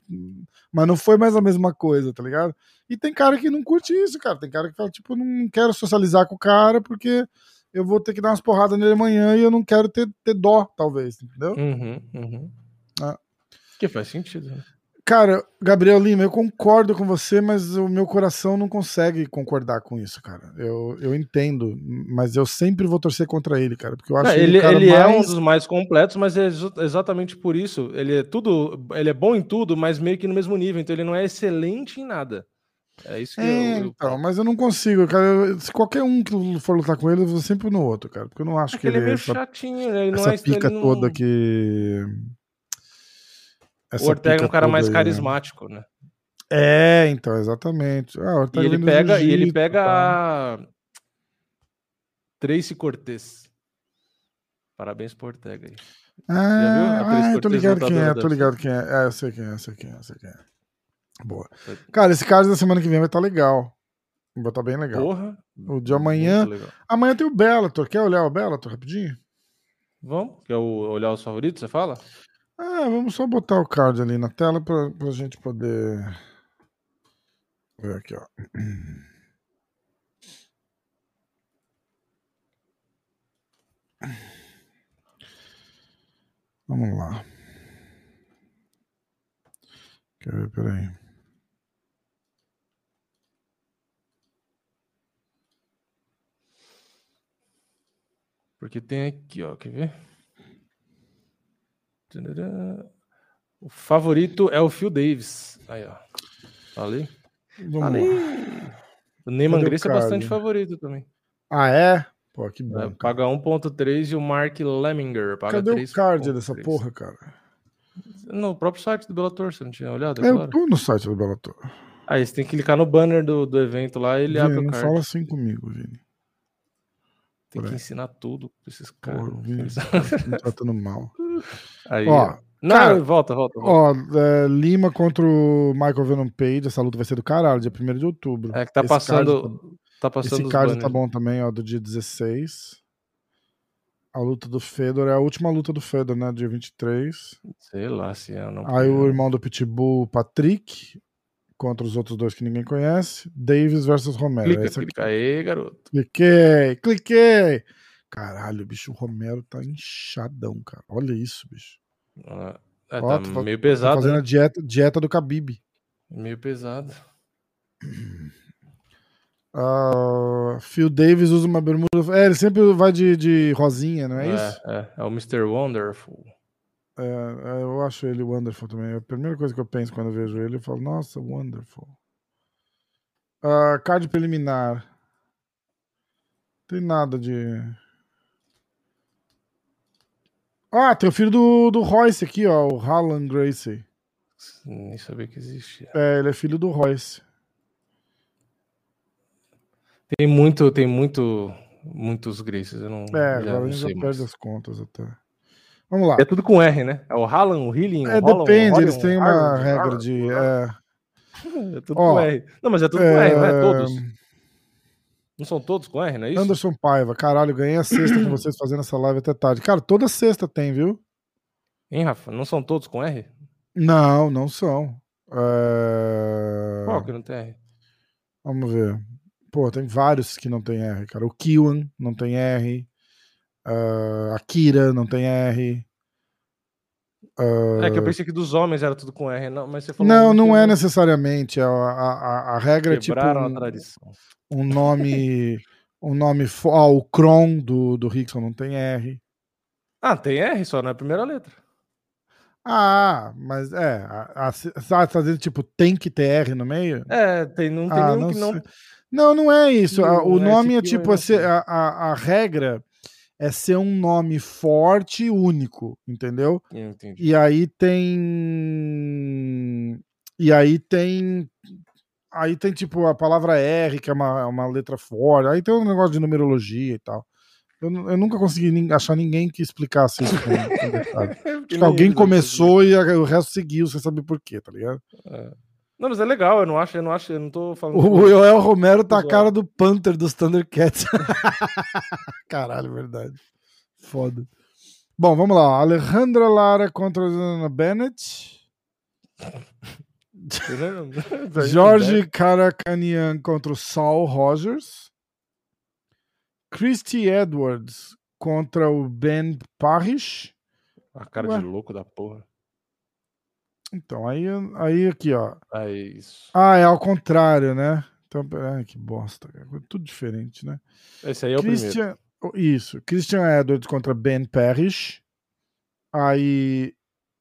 mas não foi mais a mesma coisa, tá ligado? E tem cara que não curte isso, cara. Tem cara que fala, tipo, não quero socializar com o cara porque eu vou ter que dar umas porradas nele amanhã e eu não quero ter, ter dó, talvez, entendeu? Uhum, uhum. Ah. Que faz sentido, né? Cara, Gabriel Lima, eu concordo com você, mas o meu coração não consegue concordar com isso, cara. Eu, eu entendo, mas eu sempre vou torcer contra ele, cara, porque eu acho não, ele, ele, ele mais... é um dos mais completos, mas é exatamente por isso. Ele é tudo, ele é bom em tudo, mas meio que no mesmo nível, então ele não é excelente em nada. É isso que é, eu, eu... Então, mas eu não consigo, cara. Se qualquer um que for lutar com ele, eu vou sempre no outro, cara. Porque eu não acho é que, ele, ele é meio chatinho, né? Ele essa não é pica toda não... que essa o Ortega é um cara mais aí, né? carismático, né? É, então, exatamente. Ah, e ele pega, e ele pega a Tracy Cortez. Parabéns pro Ortega aí. Ah, ah tô ligado quem é, tô ligado quem é. É, eu sei quem é, eu sei quem é, eu sei quem é. Boa. Cara, esse card da semana que vem vai estar tá legal. Vai estar tá bem legal. Porra. O de amanhã. Amanhã tem o Bellator. Quer olhar o Bellator rapidinho? Vamos? Quer olhar os favoritos, você fala? Ah, vamos só botar o card ali na tela para a gente poder ver aqui, ó. Vamos lá. Quer ver? Peraí. Porque tem aqui, ó. Quer ver? O favorito é o Phil Davis. Aí, ó. Falei. Falei. O Neyman Grace é bastante favorito também. Ah, é? Pô, que bom. É, paga 1.3 e o Mark Lemminger paga Cadê 3. o card dessa porra, cara? No próprio site do Bellator, você não tinha olhado? É, eu tô no site do Bellator. Aí você tem que clicar no banner do, do evento lá e ele Vini, abre o card. Não fala assim comigo, Vini. Tem Por que aí. ensinar tudo pra esses caras. Porra, Vini, tá me tratando mal. Aí, ó, não, cara, volta, volta, volta. Ó, é, Lima contra o Michael Venom Page, essa luta vai ser do caralho, dia 1 de outubro. É que tá esse passando. Card, tá passando esse card tá bom também, ó, do dia 16. A luta do Fedor é a última luta do Fedor, né? Dia 23. Sei lá se é. Não Aí o irmão do Pitbull, Patrick, contra os outros dois que ninguém conhece. Davis versus Romero. Clica, clica aí, garoto. Cliquei, cliquei. Caralho, bicho, o Romero tá inchadão, cara. Olha isso, bicho. Ah, é, Ó, tá meio pesado. Tá fazendo né? a dieta, dieta do Khabib. Meio pesado. Uh, Phil Davis usa uma bermuda. É, ele sempre vai de, de rosinha, não é, é isso? É, é o Mr. Wonderful. É, é, eu acho ele wonderful também. A primeira coisa que eu penso quando eu vejo ele, eu falo, nossa, wonderful. Uh, card preliminar. Tem nada de. Ah, tem o filho do, do Royce aqui, ó, o Harlan Gracie. Nem sabia que existia. É, ele é filho do Royce. Tem muito, tem muito, muitos Gracies, eu não É, agora a gente já perde as contas até. Vamos lá. É tudo com R, né? É o Harlan, o Healing, é, o Holland, depende, eles têm uma regra de... É... é tudo ó, com R. Não, mas é tudo é... com R, não é todos. Não são todos com R, não é isso? Anderson Paiva, caralho, ganhei a sexta com vocês fazendo essa live até tarde. Cara, toda sexta tem, viu? Hein, Rafa? Não são todos com R? Não, não são. É... Qual que não tem R? Vamos ver. Pô, tem vários que não tem R, cara. O Kiwan não tem R. Uh, a Kira não tem R. Uh... É que eu pensei que dos homens era tudo com R, não, mas você falou. Não, não é necessariamente. A, a, a regra é tipo. Um... a tradição um nome. um nome. Ah, o Kron do, do Rickson não tem R. Ah, tem R só na primeira letra. Ah, mas é. A, a, tá dizendo, tipo, tem que ter R no meio? É, tem, não tem ah, nenhum não que não. Não, não é isso. Não, o nome é tipo. É a, a, a regra é ser um nome forte e único, entendeu? E aí tem. E aí tem Aí tem tipo a palavra R, que é uma, uma letra forte. Aí tem um negócio de numerologia e tal. Eu, eu nunca consegui achar ninguém que explicasse isso com, com detalhe. Acho que alguém começou e o resto seguiu sem saber porquê, tá ligado? É. Não, mas é legal, eu não acho, eu não acho, eu não tô falando. O Joel Romero tá a cara do Panther dos Thundercats. Caralho, verdade. Foda. Bom, vamos lá. Alejandra Lara contra a Ana Bennett. Jorge Caracanian contra o Saul Rogers. Christy Edwards contra o Ben Parrish. A cara Ué. de louco da porra. Então, aí, aí aqui, ó. É isso. Ah, é ao contrário, né? Então, ai, que bosta, cara. Tudo diferente, né? Esse aí é o Christian, primeiro. Isso. Christian Edwards contra Ben Parrish. Aí,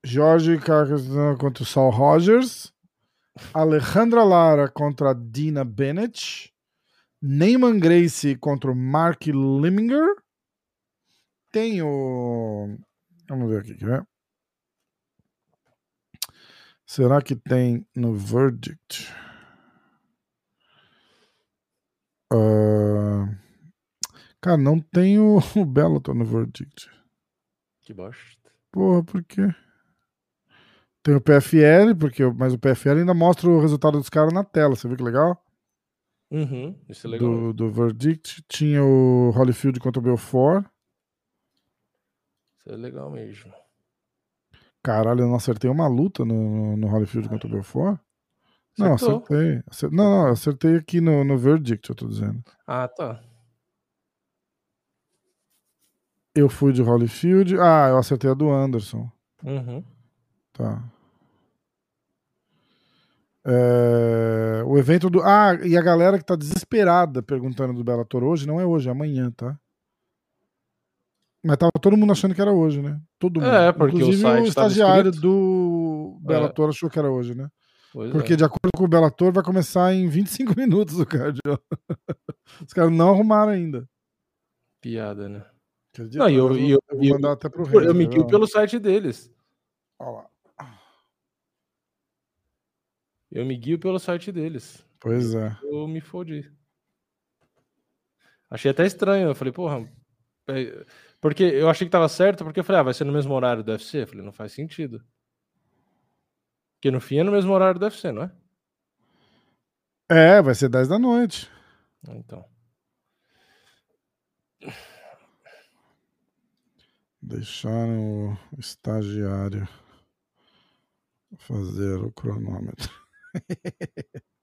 Jorge Carcassonne contra o Saul Rogers. Alejandra Lara contra Dina Bennett. Neyman Gracie contra o Mark Liminger. Tem o. Vamos ver aqui, né? Será que tem no Verdict? Uh... Cara, não tem o, o Bellator no Verdict. Que bosta. Porra, por quê? Tem o PFL, porque, mas o PFL ainda mostra o resultado dos caras na tela. Você viu que legal? Uhum, isso é legal. Do, do Verdict. Tinha o Holyfield contra o Belfort. Isso é legal mesmo. Caralho, eu não acertei uma luta no, no Holyfield contra o Belfort? Não, acertei. Acer... Não, não, acertei aqui no, no Verdict, eu tô dizendo. Ah, tá. Eu fui de Holyfield. Ah, eu acertei a do Anderson. Uhum. Tá. É... O evento do. Ah, e a galera que tá desesperada perguntando do Bellator hoje, não é hoje, é amanhã, tá? Mas tava todo mundo achando que era hoje, né? Todo mundo. É, porque Inclusive, o, o estagiário do Bellator é. achou que era hoje, né? Pois porque, é. de acordo com o Bellator, vai começar em 25 minutos o cardio. Os caras não arrumaram ainda. Piada, né? Acredito, não, eu, eu, eu, vou mandar até pro. Eu me guio pelo site deles. Olha lá. Eu me guio pelo site deles. Pois é. Eu me fodi. Achei até estranho. Eu falei, porra. Porque eu achei que tava certo, porque eu falei, ah, vai ser no mesmo horário do UFC. Eu falei, não faz sentido. Porque no fim é no mesmo horário do UFC, não é? É, vai ser 10 da noite. Então. Deixar o estagiário fazer o cronômetro.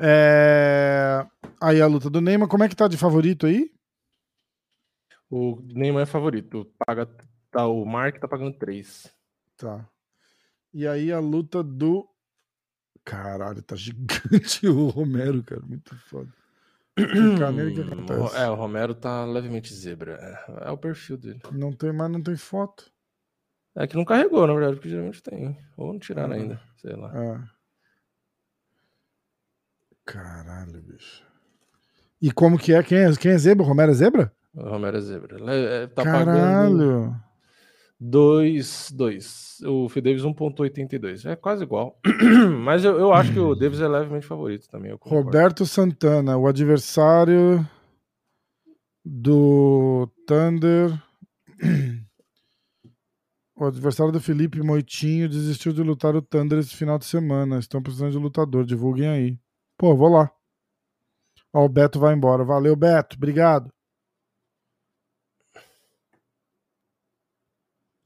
É... Aí a luta do Neymar, como é que tá de favorito aí? O Neymar é favorito. Paga, tá, o Mark tá pagando 3. Tá. E aí a luta do. Caralho, tá gigante o Romero, cara. Muito foda. É, o Romero tá levemente zebra. É, é, o perfil dele. Não tem, mas não tem foto. É que não carregou, na verdade, porque geralmente tem. Ou não tiraram uhum. ainda, sei lá. É. Caralho, bicho. E como que é? Quem é, quem é zebra? O Romero é zebra? Romero é zebra. É, tá Caralho. 2, 2. O Phil Davis 1.82. É quase igual. Mas eu, eu acho que o Davis é levemente favorito também. Roberto Santana, o adversário do Thunder. O adversário do Felipe Moitinho desistiu de lutar o Thunder esse final de semana. Estão precisando de lutador. Divulguem aí. Pô, vou lá. Ó, o Beto vai embora. Valeu, Beto. Obrigado.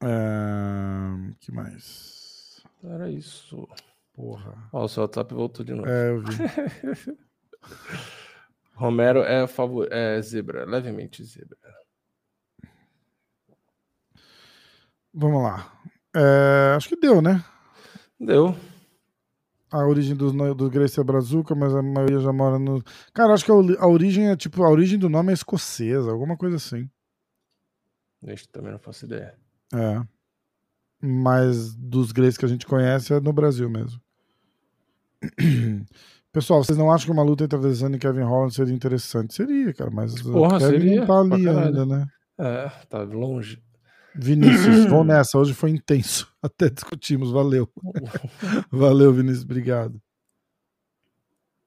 É... que mais? Era isso. Porra. Ó, o seu WhatsApp voltou de novo. É, eu vi. Romero é, favor... é zebra, levemente zebra. Vamos lá. É... acho que deu, né? Deu a origem dos, do Gracie Brazuca, mas a maioria já mora no. Cara, acho que a, origem é tipo. A origem do nome é escocesa, alguma coisa assim. Este também não faço ideia. É. Mas dos Grace que a gente conhece é no Brasil mesmo. Pessoal, vocês não acham que uma luta entre a Adesanya e Kevin Holland seria interessante? Seria, cara, mas Porra, o Kevin seria, não tá ali ainda, né? É, tá longe. Vinícius, vamos nessa. Hoje foi intenso. Até discutimos. Valeu. Valeu, Vinícius. Obrigado.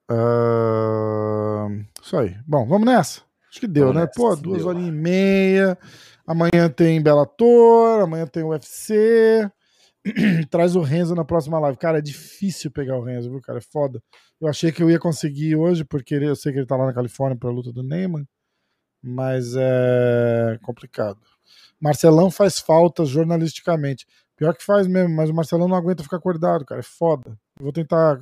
Uh... Isso aí. Bom, vamos nessa. Acho que deu, vamos né? Nessa, Pô, duas horinhas e meia. Amanhã tem Bellator. Amanhã tem UFC. traz o Renzo na próxima live. Cara, é difícil pegar o Renzo, viu, cara? É foda. Eu achei que eu ia conseguir hoje, porque eu sei que ele tá lá na Califórnia pra luta do Neyman, mas é complicado. Marcelão faz falta jornalisticamente. Pior que faz mesmo, mas o Marcelão não aguenta ficar acordado, cara. É foda. Eu vou tentar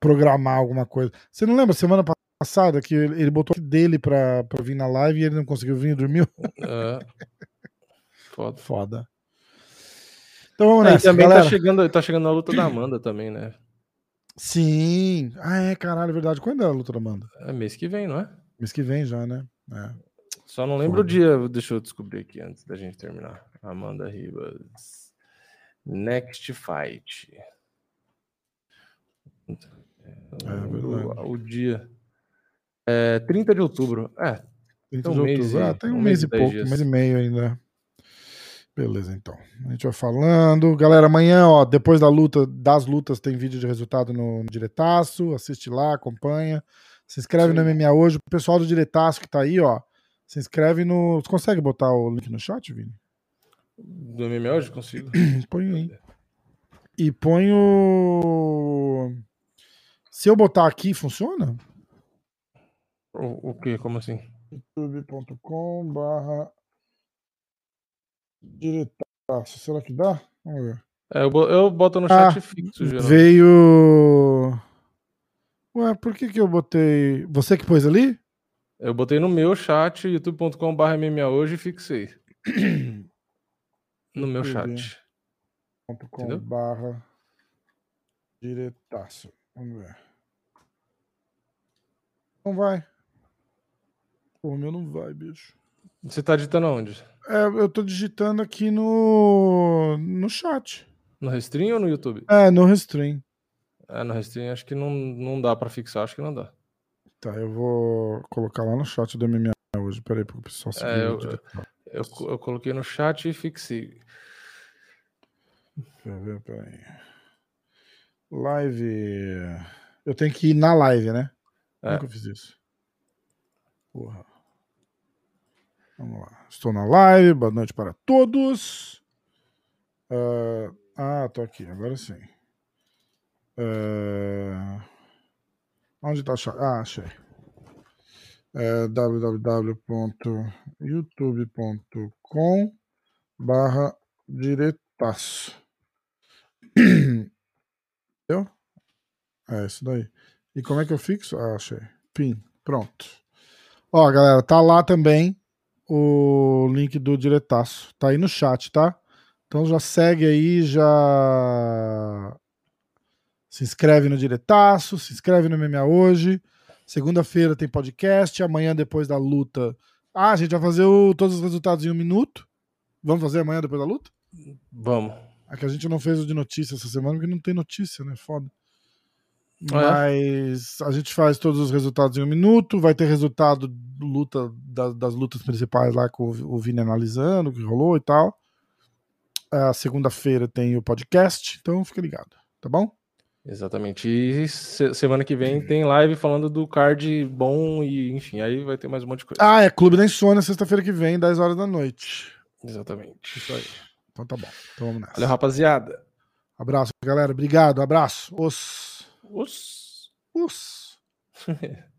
programar alguma coisa. Você não lembra semana passada que ele botou dele pra, pra vir na live e ele não conseguiu vir e dormiu? É. Foda. Foda. Então vamos nessa, é, também galera. tá chegando, tá chegando a luta da Amanda também, né? Sim. Ah, é, caralho, é verdade. Quando é a luta da Amanda? É mês que vem, não é? Mês que vem já, né? É. Só não lembro o dia, deixa eu descobrir aqui antes da gente terminar. Amanda Ribas. Next Fight. É, o, o, dia. É 30 de outubro. É. 30 um de outubro. Ah, tem um, um mês, mês e pouco, dias. um mês e meio ainda. Beleza, então. A gente vai falando. Galera, amanhã, ó, depois da luta, das lutas, tem vídeo de resultado no, no Diretaço. Assiste lá, acompanha. Se inscreve Sim. no MMA hoje. O pessoal do Diretaço que tá aí, ó. Se inscreve no. Você consegue botar o link no chat, Vini? Do MMA hoje? Consigo. põe aí. E põe o. Se eu botar aqui, funciona? O, o que? Como assim? youtube.com barra Diretaço. Será que dá? Vamos ver. É, eu, eu boto no chat ah, fixo, geral. Veio. Ué, por que que eu botei. Você que pôs ali? Eu botei no meu chat, youtube.com.br MMA hoje e fixei. no meu chat. .com.br diretaço. Vamos ver. Não vai. O meu não vai, bicho. Você tá digitando onde? É, eu tô digitando aqui no, no chat. No Restream ou no YouTube? É, no Restream. É, no Restream acho que não, não dá pra fixar, acho que não dá. Tá, eu vou colocar lá no chat do MMA hoje. Peraí, pro pessoal seguir. É, eu, eu, eu, eu, coloquei no chat e fixei. Deixa eu ver, peraí. Live. Eu tenho que ir na live, né? É. Como que eu fiz isso? Porra. Vamos lá. Estou na live. Boa noite para todos. Uh, ah, tô aqui. Agora sim. Uh, onde está a chave? Ah, achei. É www.youtube.com barra diretaço. Entendeu? É isso daí. E como é que eu fixo? Ah, achei. Pin. Pronto. Ó, galera, tá lá também o link do diretaço. Tá aí no chat, tá? Então já segue aí, já se inscreve no diretaço, se inscreve no MMA hoje. Segunda-feira tem podcast, amanhã depois da luta. Ah, a gente vai fazer o, todos os resultados em um minuto. Vamos fazer amanhã depois da luta? Vamos. É que a gente não fez o de notícia essa semana porque não tem notícia, né? Foda. Mas a gente faz todos os resultados em um minuto. Vai ter resultado luta das, das lutas principais lá com o Vini analisando o que rolou e tal. A segunda-feira tem o podcast, então fica ligado, tá bom? Exatamente. E semana que vem tem live falando do card bom e enfim, aí vai ter mais um monte de coisa. Ah, é Clube da Insônia, sexta-feira que vem, 10 horas da noite. Exatamente. Isso aí. Então tá bom. Então vamos nessa. Valeu, rapaziada. Abraço, galera. Obrigado. Abraço. Os. Os. Os.